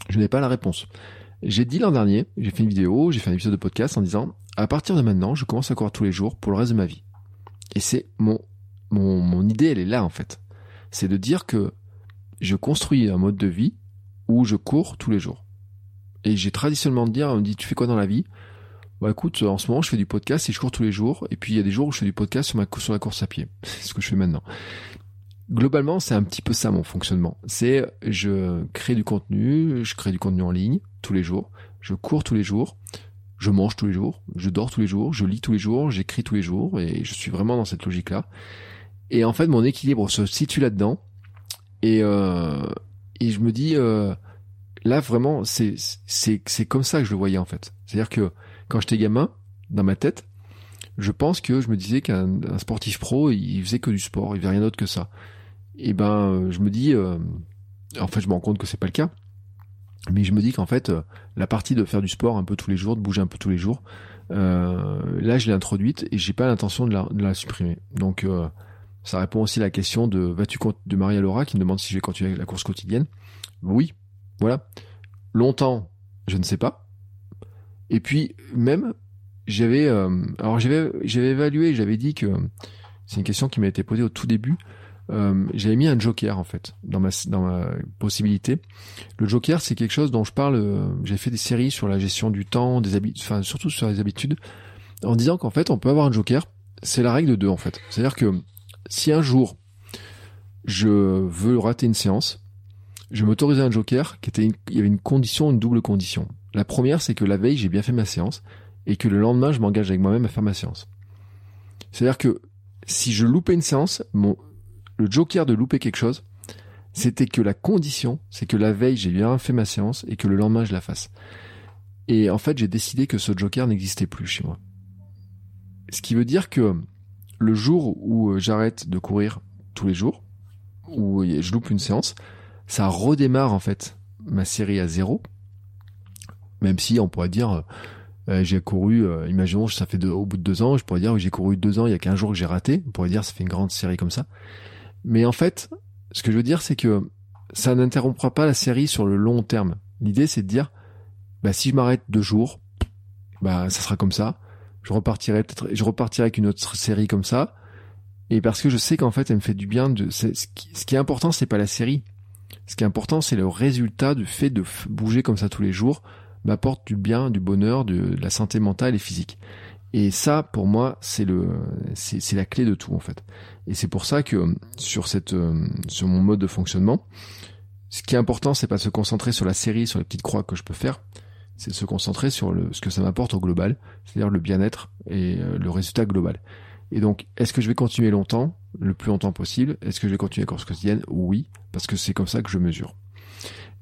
Je n'ai pas la réponse. J'ai dit l'an dernier, j'ai fait une vidéo, j'ai fait un épisode de podcast en disant à partir de maintenant, je commence à courir tous les jours pour le reste de ma vie. Et c'est mon mon mon idée, elle est là en fait. C'est de dire que je construis un mode de vie où je cours tous les jours. Et j'ai traditionnellement de dire, on me dit, tu fais quoi dans la vie? Bah écoute, en ce moment, je fais du podcast et je cours tous les jours. Et puis il y a des jours où je fais du podcast sur ma la course à pied. C'est ce que je fais maintenant. Globalement, c'est un petit peu ça mon fonctionnement. C'est je crée du contenu, je crée du contenu en ligne tous les jours, je cours tous les jours, je mange tous les jours, je dors tous les jours, je lis tous les jours, j'écris tous les jours et je suis vraiment dans cette logique-là. Et en fait, mon équilibre se situe là-dedans. Et, euh, et je me dis, euh, là vraiment, c'est c'est comme ça que je le voyais en fait. C'est-à-dire que quand j'étais gamin, dans ma tête, je pense que je me disais qu'un sportif pro, il faisait que du sport, il faisait rien d'autre que ça. Et ben, je me dis, euh, en fait, je me rends compte que c'est pas le cas. Mais je me dis qu'en fait, euh, la partie de faire du sport un peu tous les jours, de bouger un peu tous les jours, euh, là, je l'ai introduite et j'ai pas l'intention de la, de la supprimer. Donc, euh, ça répond aussi à la question de vas-tu de Maria Laura qui me demande si je vais continuer la course quotidienne? Oui, voilà. Longtemps, je ne sais pas. Et puis même, j'avais, euh, alors j'avais, j'avais évalué, j'avais dit que c'est une question qui m'a été posée au tout début. Euh, j'avais mis un joker en fait dans ma dans ma possibilité. Le joker, c'est quelque chose dont je parle. Euh, j'ai fait des séries sur la gestion du temps, des habitudes, enfin surtout sur les habitudes, en disant qu'en fait on peut avoir un joker. C'est la règle de deux en fait. C'est-à-dire que si un jour je veux rater une séance, je m'autorisais un joker qui était il y avait une condition, une double condition. La première, c'est que la veille j'ai bien fait ma séance et que le lendemain je m'engage avec moi-même à faire ma séance. C'est-à-dire que si je loupais une séance, mon le joker de louper quelque chose, c'était que la condition, c'est que la veille j'ai bien fait ma séance et que le lendemain je la fasse. Et en fait, j'ai décidé que ce joker n'existait plus chez moi. Ce qui veut dire que le jour où j'arrête de courir tous les jours, où je loupe une séance, ça redémarre en fait ma série à zéro. Même si on pourrait dire, euh, j'ai couru, euh, imaginons, ça fait deux, au bout de deux ans, je pourrais dire, j'ai couru deux ans, il y a qu'un jour que j'ai raté. On pourrait dire, ça fait une grande série comme ça. Mais en fait, ce que je veux dire, c'est que ça n'interrompra pas la série sur le long terme. L'idée, c'est de dire, bah, si je m'arrête deux jours, bah, ça sera comme ça. Je repartirai peut-être, je repartirai avec une autre série comme ça. Et parce que je sais qu'en fait, elle me fait du bien de, ce qui, ce qui est important, c'est pas la série. Ce qui est important, c'est le résultat du fait de bouger comme ça tous les jours m'apporte du bien, du bonheur, de la santé mentale et physique. Et ça, pour moi, c'est le, c'est la clé de tout en fait. Et c'est pour ça que sur cette, sur mon mode de fonctionnement, ce qui est important, c'est pas se concentrer sur la série, sur les petites croix que je peux faire, c'est se concentrer sur le, ce que ça m'apporte au global, c'est-à-dire le bien-être et euh, le résultat global. Et donc, est-ce que je vais continuer longtemps, le plus longtemps possible? Est-ce que je vais continuer la course quotidienne Oui, parce que c'est comme ça que je mesure.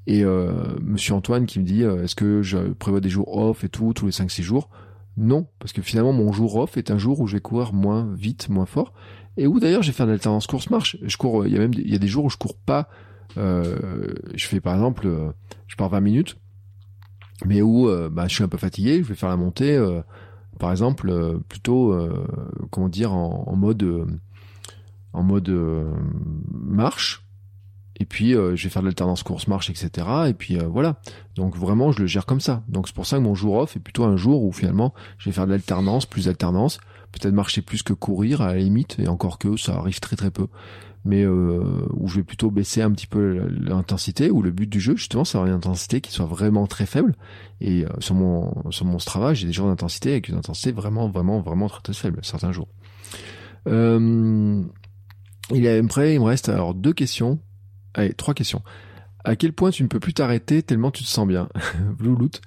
Et euh, Monsieur Antoine qui me dit, euh, est-ce que je prévois des jours off et tout, tous les 5-6 jours? Non, parce que finalement mon jour off est un jour où je vais courir moins vite, moins fort, et où d'ailleurs je vais faire de l'alternance course-marche. Je cours, il y a même il y a des jours où je cours pas. Euh, je fais par exemple, euh, je pars 20 minutes, mais où euh, bah, je suis un peu fatigué, je vais faire la montée, par exemple, plutôt comment dire en, mode en mode marche et puis euh, je vais faire de l'alternance course-marche, etc. Et puis euh, voilà. Donc vraiment, je le gère comme ça. Donc c'est pour ça que mon jour off est plutôt un jour où finalement je vais faire de l'alternance, plus d'alternance, peut-être marcher plus que courir à la limite, et encore que ça arrive très très peu. Mais euh, où je vais plutôt baisser un petit peu l'intensité, où le but du jeu justement c'est avoir une intensité qui soit vraiment très faible. Et sur mon sur mon Strava, j'ai des jours d'intensité avec une intensité vraiment vraiment vraiment très très faible certains jours. Euh, il est prêt, il me reste alors deux questions Allez, trois questions. À quel point tu ne peux plus t'arrêter tellement tu te sens bien? Louloute.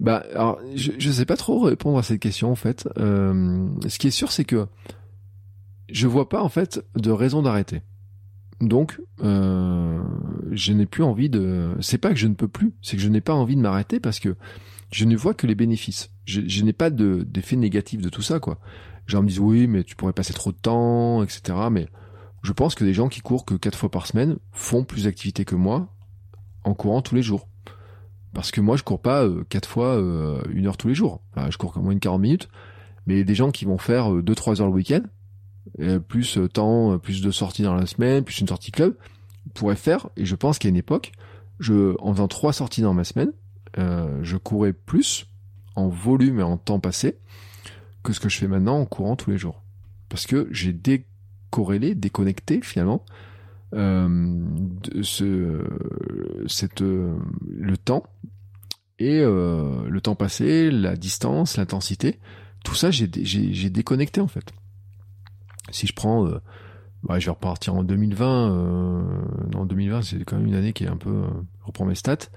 Bah, alors, je, je sais pas trop répondre à cette question en fait. Euh, ce qui est sûr, c'est que je vois pas en fait de raison d'arrêter. Donc, euh, je n'ai plus envie de. C'est pas que je ne peux plus, c'est que je n'ai pas envie de m'arrêter parce que je ne vois que les bénéfices. Je, n'ai pas d'effet négatif de tout ça, quoi. Genre me disent oui, mais tu pourrais passer trop de temps, etc. Mais je pense que des gens qui courent que quatre fois par semaine font plus d'activité que moi en courant tous les jours. Parce que moi, je cours pas euh, quatre fois euh, une heure tous les jours. je cours comme moins de 40 minutes. Mais des gens qui vont faire euh, deux, trois heures le week-end, plus temps, plus de sorties dans la semaine, plus une sortie club, pourraient faire, et je pense qu'à une époque, je, en faisant trois sorties dans ma semaine, je courais plus en volume et en temps passé que ce que je fais maintenant en courant tous les jours. Parce que j'ai des corrélé, déconnecté finalement euh, cette, euh, le temps et euh, le temps passé, la distance, l'intensité, tout ça j'ai, déconnecté en fait. Si je prends, bah, je vais repartir en 2020, en 2020 c'est quand même une année qui est un peu, je reprends mes stats.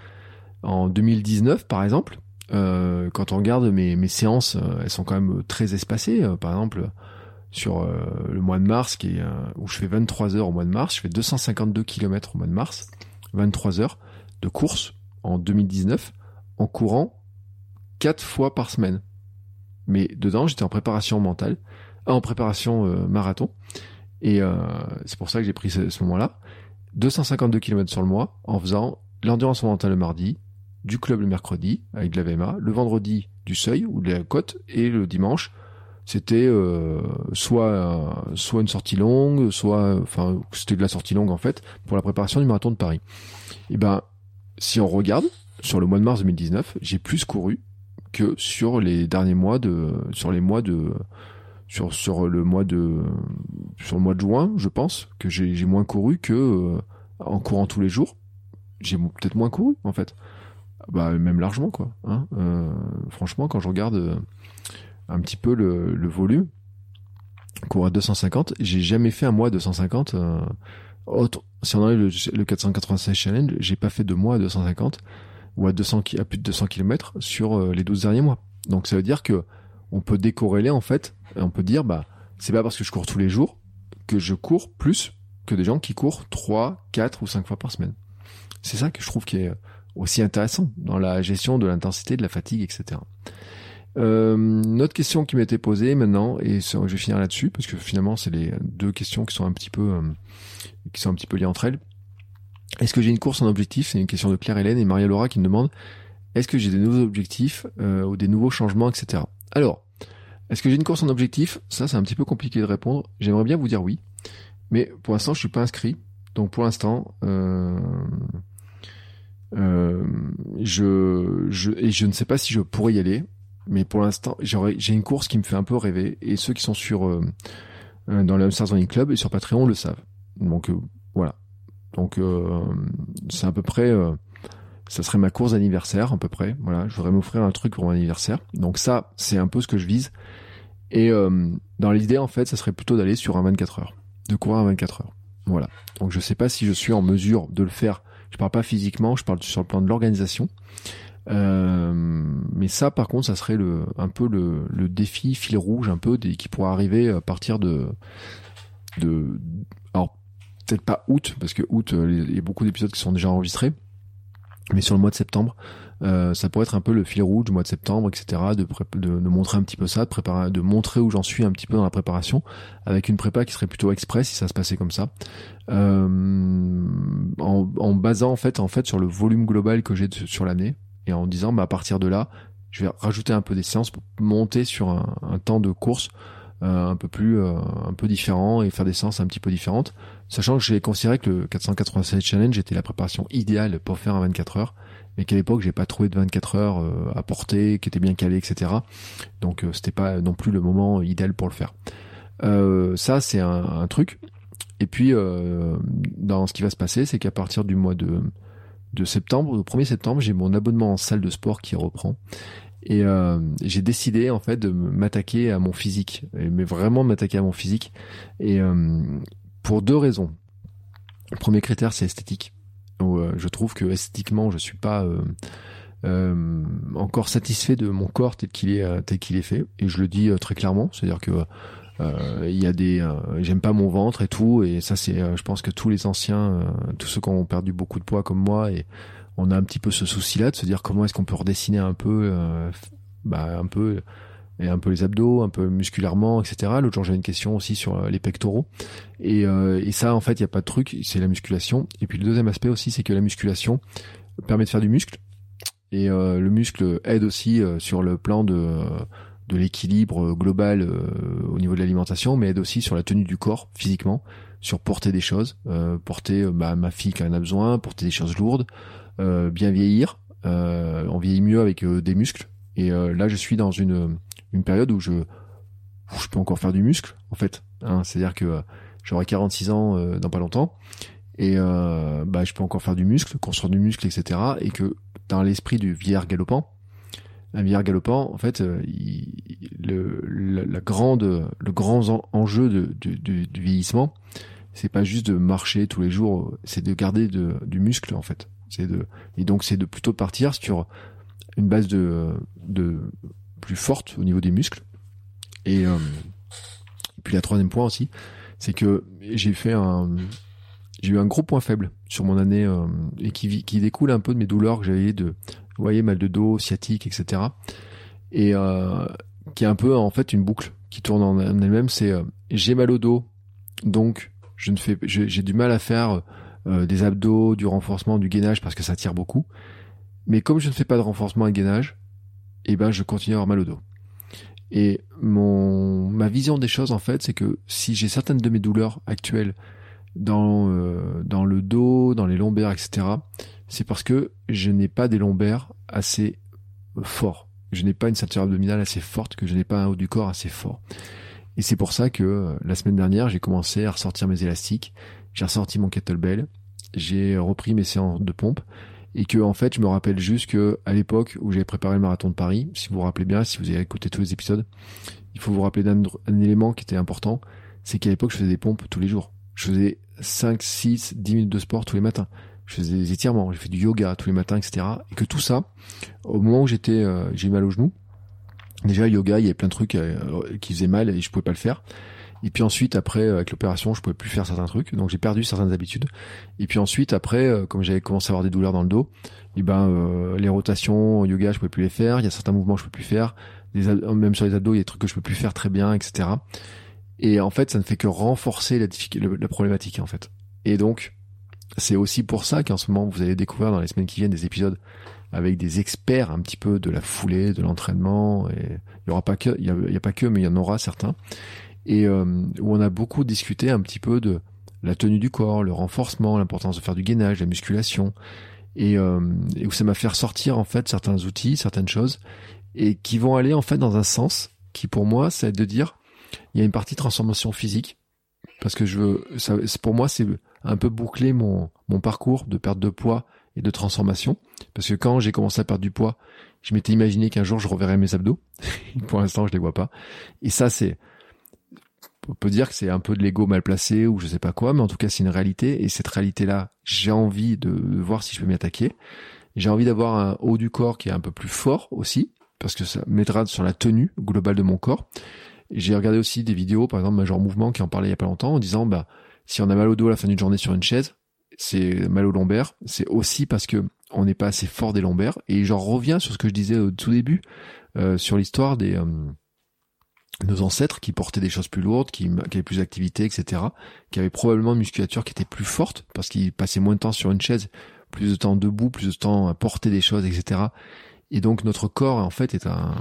En 2019 par exemple, quand on regarde mes, mes séances, elles sont quand même très espacées. par exemple, sur euh, le mois de mars, qui est, euh, où je fais 23 heures au mois de mars, je fais 252 km au mois de mars, 23 heures de course en 2019, en courant quatre fois par semaine. Mais dedans, j'étais en préparation mentale, en préparation marathon, et c'est pour ça que j'ai pris ce, ce moment-là. 252 km sur le mois, en faisant l'endurance mentale le mardi, du club le mercredi avec de la VMA, le vendredi du seuil ou de la côte et le dimanche c'était euh, soit soit une sortie longue, soit enfin c'était de la sortie longue en fait pour la préparation du marathon de Paris. Et ben si on regarde sur le mois de mars 2019, j'ai plus couru que sur les derniers mois de sur les mois de sur sur le mois de sur le mois de juin, je pense que j'ai moins couru que euh, en courant tous les jours. J'ai peut-être moins couru en fait bah même largement quoi. Hein euh, franchement, quand je regarde euh, un petit peu le, le volume, court à 250, j'ai jamais fait un mois à 250. Euh, autre, si on enlève le, le 496 challenge, j'ai pas fait de mois à 250 ou à 200 à plus de 200 km sur euh, les 12 derniers mois. Donc ça veut dire que on peut décorréler en fait, on peut dire bah c'est pas parce que je cours tous les jours que je cours plus que des gens qui courent 3, 4 ou 5 fois par semaine. C'est ça que je trouve qui est aussi intéressant dans la gestion de l'intensité, de la fatigue, etc. Euh, une autre question qui m'était posée maintenant, et je vais finir là-dessus, parce que finalement c'est les deux questions qui sont un petit peu, euh, qui sont un petit peu liées entre elles. Est-ce que j'ai une course en objectif? C'est une question de Claire Hélène et Maria Laura qui me demandent est-ce que j'ai des nouveaux objectifs euh, ou des nouveaux changements, etc. Alors, est-ce que j'ai une course en objectif? Ça, c'est un petit peu compliqué de répondre. J'aimerais bien vous dire oui, mais pour l'instant, je suis pas inscrit. Donc pour l'instant, euh, euh, je, je, je ne sais pas si je pourrais y aller, mais pour l'instant, j'ai une course qui me fait un peu rêver, et ceux qui sont sur euh, euh dans le Hamsters Club et sur Patreon le savent. Donc euh, voilà. Donc euh, c'est à peu près, ça serait ma course d'anniversaire à peu près. Voilà, je voudrais m'offrir un truc pour mon anniversaire. Donc ça, c'est un peu ce que je vise. Et dans l'idée, en fait, ça serait plutôt d'aller sur un 24 heures, de courir un 24 heures. Voilà. Donc je sais pas si je suis en mesure de le faire je parle pas physiquement, je parle sur le plan de l'organisation. Euh, mais ça, par contre, ça serait le, un peu le, défi fil rouge, un peu qui pourrait arriver à partir de, de, alors peut-être pas août, parce que août, euh, il y a beaucoup d'épisodes qui sont déjà enregistrés, mais sur le mois de septembre, euh, ça pourrait être un peu le fil rouge du mois de septembre, etc. De, de, de montrer un petit peu ça, de préparer, de montrer où j'en suis un petit peu dans la préparation, avec une prépa qui serait plutôt express si ça se passait comme ça, euh, en, en, basant en fait, en fait sur le volume global que j'ai sur l'année et en disant bah à partir de là, je vais rajouter un peu des séances pour monter sur un, un temps de course euh, un peu plus euh, un peu différent et faire des séances un petit peu différentes sachant que j'ai considéré que le 487 challenge était la préparation idéale pour faire un 24 heures mais qu'à l'époque j'ai pas trouvé de 24 heures euh, à porter qui était bien calé etc donc c'était pas non plus le moment idéal pour le faire ça c'est un, un, truc et puis dans ce qui va se passer c'est qu'à partir du mois de de septembre, au 1er septembre, j'ai mon abonnement en salle de sport qui reprend. Et euh, j'ai décidé en fait de m'attaquer à mon physique, mais vraiment m'attaquer à mon physique. Et euh, pour deux raisons. Premier critère, c'est esthétique. Euh, je trouve que esthétiquement, je suis pas euh, euh, encore satisfait de mon corps tel qu'il est fait. Et je le dis très clairement, c'est-à-dire que j'aime pas mon ventre et tout. Et ça, c'est, je pense que tous les anciens, tous ceux qui ont perdu beaucoup de poids comme moi on a un petit peu ce souci-là de se dire comment est-ce qu'on peut redessiner un peu, bah, un peu et un peu les abdos, un peu musculairement, etc. L'autre jour, j'avais une question aussi sur euh, les pectoraux. Et, euh, et ça, en fait, il n'y a pas de truc, c'est la musculation. Et puis le deuxième aspect aussi, c'est que la musculation permet de faire du muscle. Et euh, le muscle aide aussi euh, sur le plan de, de l'équilibre global au niveau de l'alimentation, mais aide aussi sur la tenue du corps physiquement, sur porter des choses, porter bah, ma fille qui en a besoin, porter des choses lourdes, euh, bien vieillir. Euh, on vieillit mieux avec euh, des muscles. Et là, je suis dans une, une période où je, je peux encore faire du muscle, en fait. Hein, C'est-à-dire que j'aurai 46 ans dans pas longtemps et euh, bah, je peux encore faire du muscle, construire du muscle, etc. Et que dans l'esprit du vieillard galopant, un vieillard galopant, en fait, il, le, le grand enjeu de, du vieillissement, c'est pas juste de marcher tous les jours, c'est de garder de, du muscle, en fait. C'est de et donc c'est de plutôt partir sur une base de plus forte au niveau des muscles et euh, puis la troisième point aussi, c'est que j'ai fait un, j'ai eu un gros point faible sur mon année euh, et qui, qui découle un peu de mes douleurs que j'avais de, voyez, mal de dos, sciatique, etc. Et euh, qui est un peu en fait une boucle qui tourne en elle-même. C'est j'ai mal au dos, donc je ne fais, j'ai du mal à faire des abdos, du renforcement, du gainage parce que ça tire beaucoup. Mais comme je ne fais pas de renforcement et de gainage, eh ben je continue à avoir mal au dos. Et mon ma vision des choses en fait, c'est que si j'ai certaines de mes douleurs actuelles dans euh, dans le dos, dans les lombaires, etc., c'est parce que je n'ai pas des lombaires assez forts. Je n'ai pas une ceinture abdominale assez forte, que je n'ai pas un haut du corps assez fort. Et c'est pour ça que euh, la semaine dernière, j'ai commencé à ressortir mes élastiques, j'ai ressorti mon kettlebell, j'ai repris mes séances de pompe et que en fait je me rappelle juste que à l'époque où j'avais préparé le marathon de Paris, si vous vous rappelez bien, si vous avez écouté tous les épisodes, il faut vous rappeler d'un élément qui était important, c'est qu'à l'époque je faisais des pompes tous les jours. Je faisais 5, 6, 10 minutes de sport tous les matins. Je faisais des étirements, j'ai fait du yoga tous les matins, etc. Et que tout ça, au moment où j'étais, euh, j'ai mal au genou, déjà yoga, il y avait plein de trucs euh, qui faisaient mal et je pouvais pas le faire. Et puis ensuite, après, euh, avec l'opération, je pouvais plus faire certains trucs, donc j'ai perdu certaines habitudes. Et puis ensuite, après, euh, comme j'avais commencé à avoir des douleurs dans le dos, et eh ben euh, les rotations, yoga, je pouvais plus les faire. Il y a certains mouvements que je peux plus faire. même sur les abdos, il y a des trucs que je peux plus faire très bien, etc. Et en fait, ça ne fait que renforcer la, la problématique en fait. Et donc, c'est aussi pour ça qu'en ce moment, vous allez découvrir dans les semaines qui viennent des épisodes avec des experts un petit peu de la foulée, de l'entraînement. Et il y aura pas que, il y y a pas que, mais il y en aura certains et euh, où on a beaucoup discuté un petit peu de la tenue du corps, le renforcement, l'importance de faire du gainage, la musculation, et, euh, et où ça m'a fait ressortir en fait certains outils, certaines choses, et qui vont aller en fait dans un sens qui pour moi c'est de dire il y a une partie transformation physique. Parce que je veux, ça, pour moi c'est un peu boucler mon mon parcours de perte de poids et de transformation. Parce que quand j'ai commencé à perdre du poids, je m'étais imaginé qu'un jour je reverrais mes abdos. pour l'instant je les vois pas. Et ça c'est on peut dire que c'est un peu de l'ego mal placé ou je sais pas quoi, mais en tout cas c'est une réalité et cette réalité-là, j'ai envie de voir si je peux m'y attaquer. J'ai envie d'avoir un haut du corps qui est un peu plus fort aussi, parce que ça m'aidera sur la tenue globale de mon corps. J'ai regardé aussi des vidéos, par exemple Major Mouvement qui en parlait il y a pas longtemps, en disant bah si on a mal au dos à la fin d'une journée sur une chaise, c'est mal au lombaire, c'est aussi parce que on n'est pas assez fort des lombaires. Et j'en reviens sur ce que je disais au tout début euh, sur l'histoire des euh, nos ancêtres qui portaient des choses plus lourdes, qui, avaient plus d'activité, etc., qui avaient probablement une musculature qui était plus forte parce qu'ils passaient moins de temps sur une chaise, plus de temps debout, plus de temps à porter des choses, etc. Et donc notre corps en fait est un,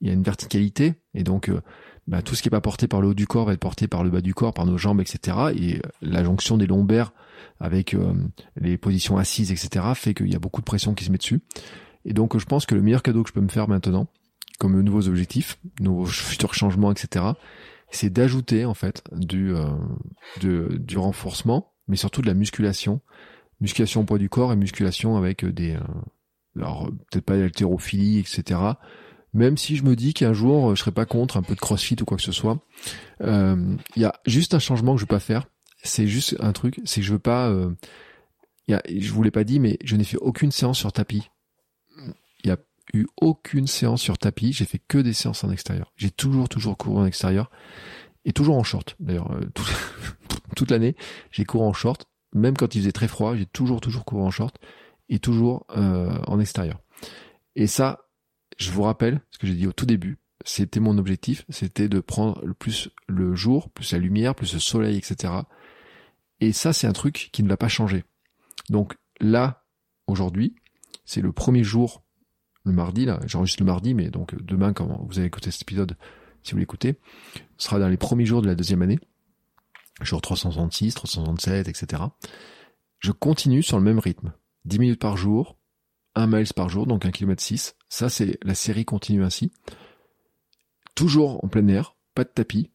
il y a une verticalité et donc euh, bah, tout ce qui est pas porté par le haut du corps va être porté par le bas du corps, par nos jambes, etc. Et euh, la jonction des lombaires avec euh, les positions assises, etc. fait qu'il y a beaucoup de pression qui se met dessus. Et donc je pense que le meilleur cadeau que je peux me faire maintenant, comme nouveaux objectifs, nouveaux futurs changements, etc. C'est d'ajouter en fait du euh, du renforcement, mais surtout de la musculation, musculation au poids du corps et musculation avec des euh, alors peut-être pas d'haltérophilie, etc. Même si je me dis qu'un jour je serais pas contre un peu de CrossFit ou quoi que ce soit, euh, il y a juste un changement que je veux pas faire. C'est juste un truc, c'est que je veux pas. Euh, y a, je vous l'ai pas dit, mais je n'ai fait aucune séance sur tapis. Eu aucune séance sur tapis, j'ai fait que des séances en extérieur. J'ai toujours, toujours couru en extérieur et toujours en short. D'ailleurs, euh, toute l'année, j'ai couru en short. Même quand il faisait très froid, j'ai toujours, toujours couru en short et toujours euh, en extérieur. Et ça, je vous rappelle ce que j'ai dit au tout début. C'était mon objectif, c'était de prendre le plus le jour, plus la lumière, plus le soleil, etc. Et ça, c'est un truc qui ne va pas changer. Donc là, aujourd'hui, c'est le premier jour le mardi, là, j'enregistre le mardi, mais donc demain, quand vous allez écouter cet épisode, si vous l'écoutez, sera dans les premiers jours de la deuxième année, jour 366, 367, etc. Je continue sur le même rythme. 10 minutes par jour, 1 miles par jour, donc 1 km 6. Ça, c'est la série continue ainsi. Toujours en plein air, pas de tapis,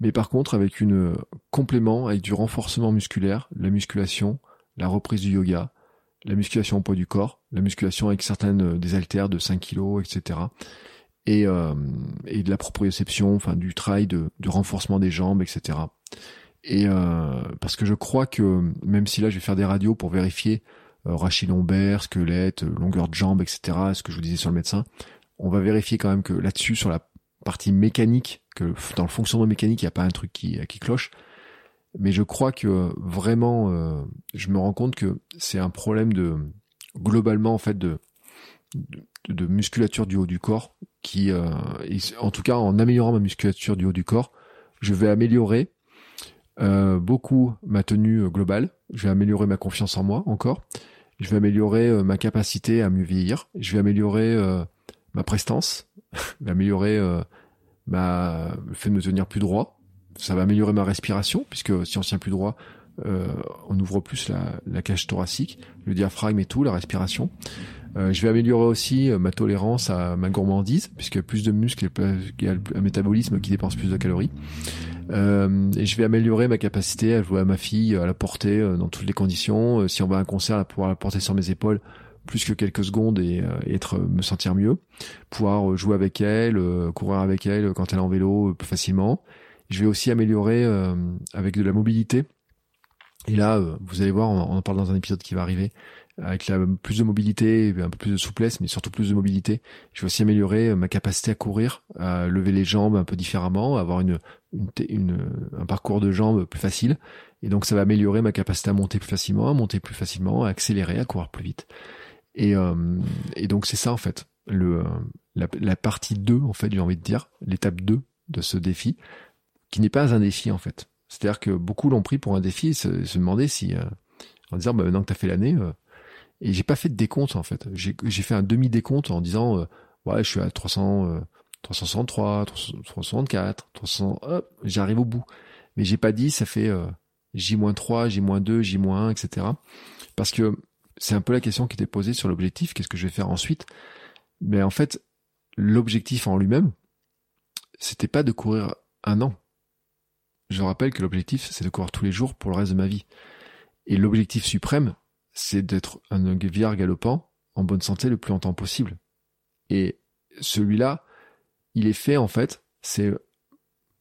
mais par contre avec une complément, avec du renforcement musculaire, la musculation, la reprise du yoga, la musculation au poids du corps, la musculation avec certaines euh, des haltères de 5 kg, etc. Et, euh, et de la proprioception, enfin du travail de, du renforcement des jambes, etc. Et euh, parce que je crois que même si là je vais faire des radios pour vérifier euh, rachis lombaire, squelette, longueur de jambes, etc. Ce que je vous disais sur le médecin, on va vérifier quand même que là-dessus sur la partie mécanique, que dans le fonctionnement mécanique, il n'y a pas un truc qui, qui cloche. Mais je crois que vraiment, euh, je me rends compte que c'est un problème de globalement en fait de, de, musculature du haut du corps qui, euh, en tout cas, en améliorant ma musculature du haut du corps, je vais améliorer euh, beaucoup ma tenue globale. Je vais améliorer ma confiance en moi encore. Je vais améliorer ma capacité à mieux vieillir. Je vais améliorer ma prestance. je vais améliorer ma le fait de me tenir plus droit ça va améliorer ma respiration, puisque si on tient plus droit, euh, on ouvre plus la, la, cage thoracique, le diaphragme et tout, la respiration. Euh, je vais améliorer aussi euh, ma tolérance à ma gourmandise, puisque plus de muscles, il y a un métabolisme qui dépense plus de calories. Euh, et je vais améliorer ma capacité à jouer à ma fille, à la porter euh, dans toutes les conditions. si on va à un concert, à pouvoir la porter sur mes épaules plus que quelques secondes et, être me sentir mieux. Pouvoir jouer avec elle, courir avec elle quand elle est en vélo plus facilement je vais aussi améliorer euh, avec de la mobilité. Et là, euh, vous allez voir, on, en parle dans un épisode qui va arriver, avec la, plus de mobilité, un peu plus de souplesse, mais surtout plus de mobilité. Je vais aussi améliorer euh, ma capacité à courir, à lever les jambes un peu différemment, avoir une, une, un parcours de jambes plus facile. Et donc ça va améliorer ma capacité à monter plus facilement, à monter plus facilement, à accélérer, à courir plus vite. Et, et donc c'est ça en fait, le, la, la partie 2 en fait, j'ai envie de dire, l'étape 2 de ce défi qui n'est pas un défi en fait. C'est-à-dire que beaucoup l'ont pris pour un défi, se, se demander si, euh, en disant bah, maintenant que tu as fait l'année, euh, et j'ai pas fait de décompte en fait. J'ai fait un demi décompte en disant euh, ouais je suis à 300, 363, 364, 300, hop, j'arrive au bout. Mais j'ai pas dit ça fait J-3, J-2, J-1, etc. Parce que c'est un peu la question qui était posée sur l'objectif, qu'est-ce que je vais faire ensuite Mais en fait, l'objectif en lui-même, c'était pas de courir un an je rappelle que l'objectif, c'est de courir tous les jours pour le reste de ma vie. Et l'objectif suprême, c'est d'être un vieillard galopant en bonne santé le plus longtemps possible. Et celui-là, il est fait, en fait, c'est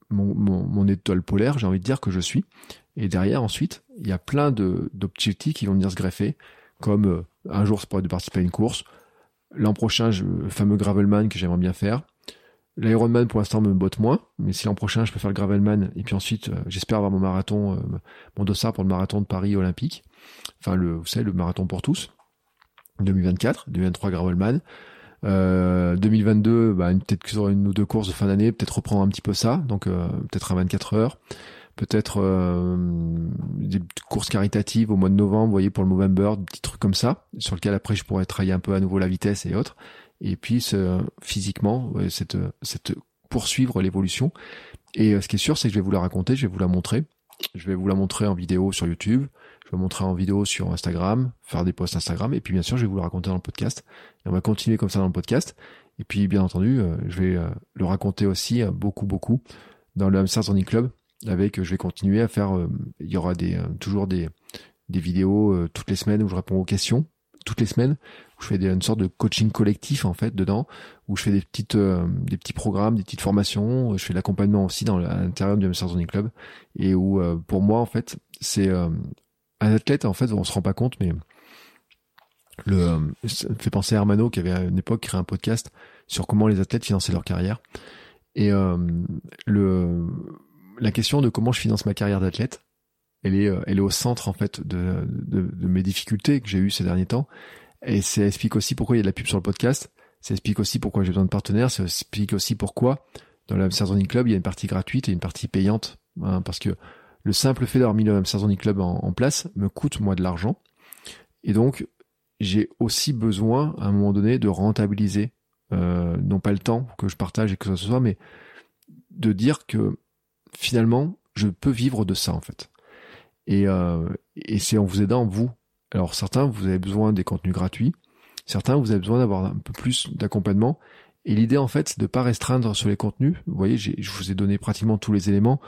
mon, étoile polaire, j'ai envie de dire que je suis. Et derrière, ensuite, il y a plein d'objectifs qui vont venir se greffer, comme euh, un jour, c'est pour de participer à une course. L'an prochain, le fameux Gravelman que j'aimerais bien faire. L'Ironman pour l'instant me botte moins, mais si l'an prochain je peux faire le Gravelman et puis ensuite euh, j'espère avoir mon marathon, euh, mon dossard pour le marathon de Paris olympique, enfin le, vous savez le marathon pour tous, 2024, 2023 Gravelman, euh, 2022 bah, peut-être sur une ou deux courses de fin d'année, peut-être reprendre un petit peu ça, donc euh, peut-être à 24 heures, peut-être des courses caritatives au mois de novembre, vous voyez pour le Movember, des petits trucs comme ça, sur lequel après je pourrais travailler un peu à nouveau la vitesse et autres et puis physiquement cette, cette poursuivre l'évolution. Et euh, ce qui est sûr, c'est que je vais vous la raconter, je vais vous la montrer. Je vais vous la montrer en vidéo sur YouTube, je vais vous montrer en vidéo sur Instagram, faire des posts Instagram, et puis bien sûr, je vais vous le raconter dans le podcast. Et on va continuer comme ça dans le podcast. Et puis, bien entendu, euh, je vais euh, le raconter aussi beaucoup, beaucoup dans le Hamster Running Club, avec, je vais continuer à faire, il y aura des, toujours des, des vidéos toutes les semaines où je réponds aux questions, toutes les semaines où je fais des, une sorte de coaching collectif en fait dedans, où je fais des petites euh, des petits programmes, des petites formations, je fais l'accompagnement aussi dans l'intérieur du Hamster Running Club. Et où euh, pour moi en fait c'est euh, un athlète en fait on se rend pas compte mais le ça me fait penser à Hermano qui avait à une époque créé un podcast sur comment les athlètes finançaient leur carrière. Et le la question de comment je finance ma carrière d'athlète elle est elle est au centre en fait de, de, de mes difficultés que j'ai eues ces derniers temps et ça explique aussi pourquoi il y a de la pub sur le podcast. Ça explique aussi pourquoi j'ai besoin de partenaires. Ça explique aussi pourquoi dans le Hamster Club, il y a une partie gratuite et une partie payante. Hein, parce que le simple fait d'avoir mis le Hamster Club en, place me coûte moi de l'argent. Et donc, j'ai aussi besoin, à un moment donné, de rentabiliser, euh, non pas le temps que je partage et que ce soit, mais de dire que finalement, je peux vivre de ça en fait. Et, euh, et c'est en vous aidant, vous, alors certains, vous avez besoin des contenus gratuits, certains, vous avez besoin d'avoir un peu plus d'accompagnement. Et l'idée, en fait, c'est de ne pas restreindre sur les contenus. Vous voyez, je vous ai donné pratiquement tous les éléments,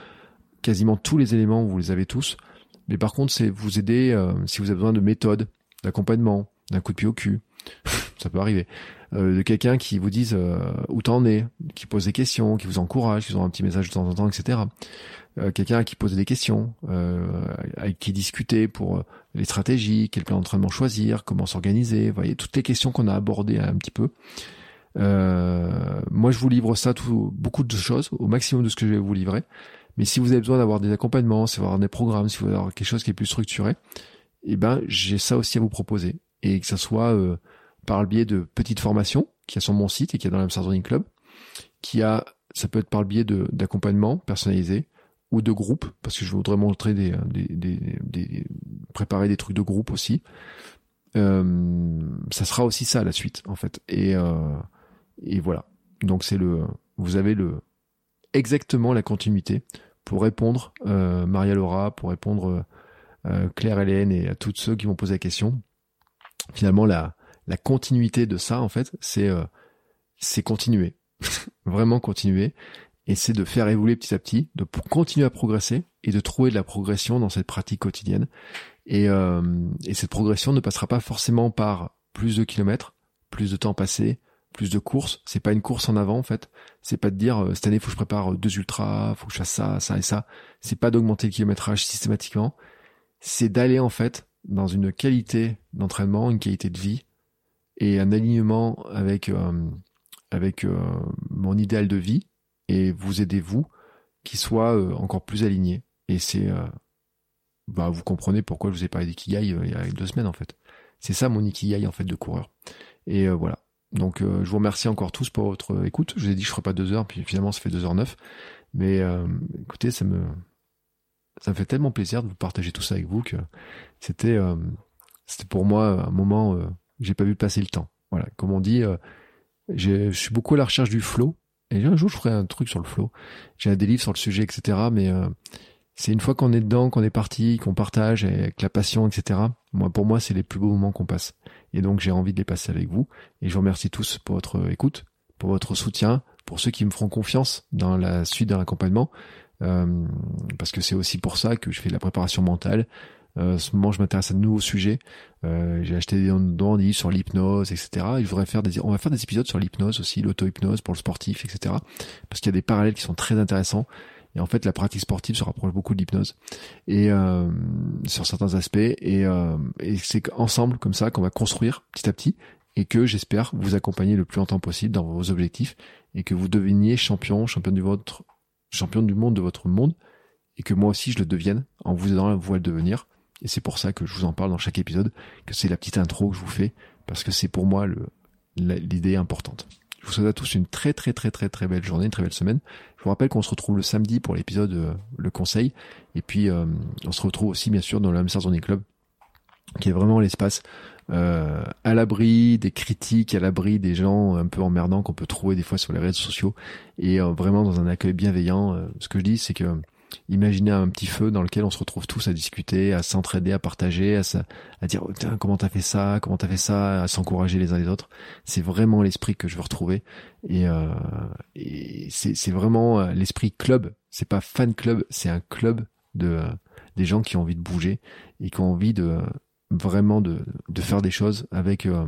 quasiment tous les éléments, vous les avez tous. Mais par contre, c'est vous aider euh, si vous avez besoin de méthodes, d'accompagnement, d'un coup de pied au cul. ça peut arriver. Euh, de quelqu'un qui vous dise euh, où t'en es, qui pose des questions, qui vous encourage, qui vous envoie un petit message de temps en temps, etc. Euh, quelqu'un qui posait des questions, euh, avec qui discuter pour euh, les stratégies, quel plan d'entraînement choisir, comment s'organiser, voyez, toutes les questions qu'on a abordées un petit peu. Euh, moi, je vous livre ça, tout, beaucoup de choses, au maximum de ce que je vais vous livrer. Mais si vous avez besoin d'avoir des accompagnements, si vous avez des programmes, si vous voulez avoir quelque chose qui est plus structuré, eh ben, j'ai ça aussi à vous proposer. Et que ça soit euh, par le biais de petites formations qui a sur mon site et qui a dans l'Amsterdam Club, qui a, ça peut être par le biais de d'accompagnement personnalisé ou de groupe, parce que je voudrais montrer des, des, des, des préparer des trucs de groupe aussi. Euh, ça sera aussi ça la suite en fait. Et euh, et voilà. Donc c'est le, vous avez le exactement la continuité pour répondre euh, Maria Laura, pour répondre euh, Claire Hélène et à tous ceux qui vont poser la question. Finalement la la continuité de ça en fait, c'est euh, c'est continuer, vraiment continuer, et c'est de faire évoluer petit à petit, de continuer à progresser et de trouver de la progression dans cette pratique quotidienne. Et, euh, et cette progression ne passera pas forcément par plus de kilomètres, plus de temps passé, plus de courses. C'est pas une course en avant en fait. C'est pas de dire euh, cette année faut que je prépare deux ultras, faut que je fasse ça, ça et ça. C'est pas d'augmenter le kilométrage systématiquement. C'est d'aller en fait dans une qualité d'entraînement, une qualité de vie et un alignement avec euh, avec euh, mon idéal de vie et vous aidez vous qui soit euh, encore plus aligné. Et c'est bah vous comprenez pourquoi je vous ai parlé d'ikigai il y a deux semaines en fait. C'est ça mon ikigai en fait de coureur. Et voilà. Donc je vous remercie encore tous pour votre écoute. Je vous ai dit que je ferai pas deux heures, puis finalement ça fait deux heures neuf. Mais écoutez, ça me ça me fait tellement plaisir de vous partager tout ça avec vous que c'était c'était pour moi un moment j'ai pas vu passer le temps. Voilà, comme on dit, euh, je suis beaucoup à la recherche du flow. Et un jour, je ferai un truc sur le flow. J'ai des livres sur le sujet, etc. Mais euh, c'est une fois qu'on est dedans, qu'on est parti, qu'on partage avec la passion, etc. Moi, pour moi, c'est les plus beaux moments qu'on passe. Et donc, j'ai envie de les passer avec vous. Et je vous remercie tous pour votre écoute, pour votre soutien, pour ceux qui me feront confiance dans la suite d'un accompagnement. Euh, parce que c'est aussi pour ça que je fais de la préparation mentale, en ce moment, je m'intéresse à de nouveaux sujets. Euh, j'ai acheté des livres sur l'hypnose, etc. Et je voudrais faire des, on va faire des épisodes sur l'hypnose aussi, l'auto-hypnose pour le sportif, etc. Parce qu'il y a des parallèles qui sont très intéressants. Et en fait, la pratique sportive se rapproche beaucoup de l'hypnose et euh, sur certains aspects. Et, euh, et c'est ensemble comme ça qu'on va construire petit à petit et que j'espère vous accompagner le plus longtemps possible dans vos objectifs et que vous deveniez champion, champion du votre, champion du monde de votre monde et que moi aussi je le devienne en vous aidant à vous le devenir et c'est pour ça que je vous en parle dans chaque épisode, que c'est la petite intro que je vous fais, parce que c'est pour moi l'idée importante. Je vous souhaite à tous une très très très très très belle journée, une très belle semaine. Je vous rappelle qu'on se retrouve le samedi pour l'épisode euh, Le Conseil, et puis euh, on se retrouve aussi bien sûr dans le Hamster Zone Club, qui est vraiment l'espace euh, à l'abri des critiques, à l'abri des gens un peu emmerdants qu'on peut trouver des fois sur les réseaux sociaux, et vraiment dans un accueil bienveillant. ce que je dis, c'est que Imaginez un petit feu dans lequel on se retrouve tous à discuter, à s'entraider, à partager, à, à dire oh, comment t'as fait ça, comment t'as fait ça, à s'encourager les uns les autres. C'est vraiment l'esprit que je veux retrouver et, euh, et c'est vraiment euh, l'esprit club. C'est pas fan club, c'est un club de des gens qui ont envie de bouger et qui ont envie de vraiment de, de faire des choses avec euh,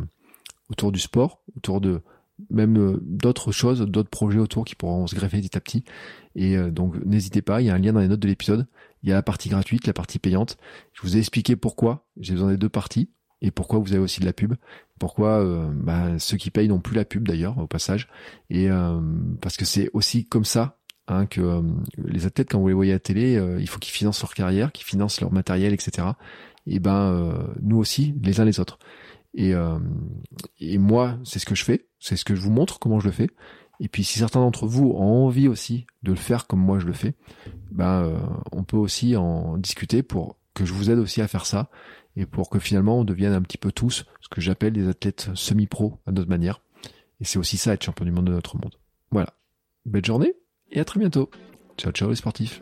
autour du sport, autour de même euh, d'autres choses, d'autres projets autour qui pourront se greffer petit à petit. Et euh, donc n'hésitez pas, il y a un lien dans les notes de l'épisode. Il y a la partie gratuite, la partie payante. Je vous ai expliqué pourquoi j'ai besoin des deux parties et pourquoi vous avez aussi de la pub. Pourquoi euh, bah, ceux qui payent n'ont plus la pub d'ailleurs au passage. Et parce que c'est aussi comme ça hein, que les athlètes quand vous les voyez à télé, il faut qu'ils financent leur carrière, qu'ils financent leur matériel, etc. Et ben nous aussi, les uns les autres. Et, euh, et moi, c'est ce que je fais, c'est ce que je vous montre comment je le fais. Et puis si certains d'entre vous ont envie aussi de le faire comme moi je le fais, ben euh, on peut aussi en discuter pour que je vous aide aussi à faire ça et pour que finalement on devienne un petit peu tous ce que j'appelle des athlètes semi-pro à notre manière. Et c'est aussi ça être champion du monde de notre monde. Voilà. Belle journée et à très bientôt. Ciao ciao les sportifs.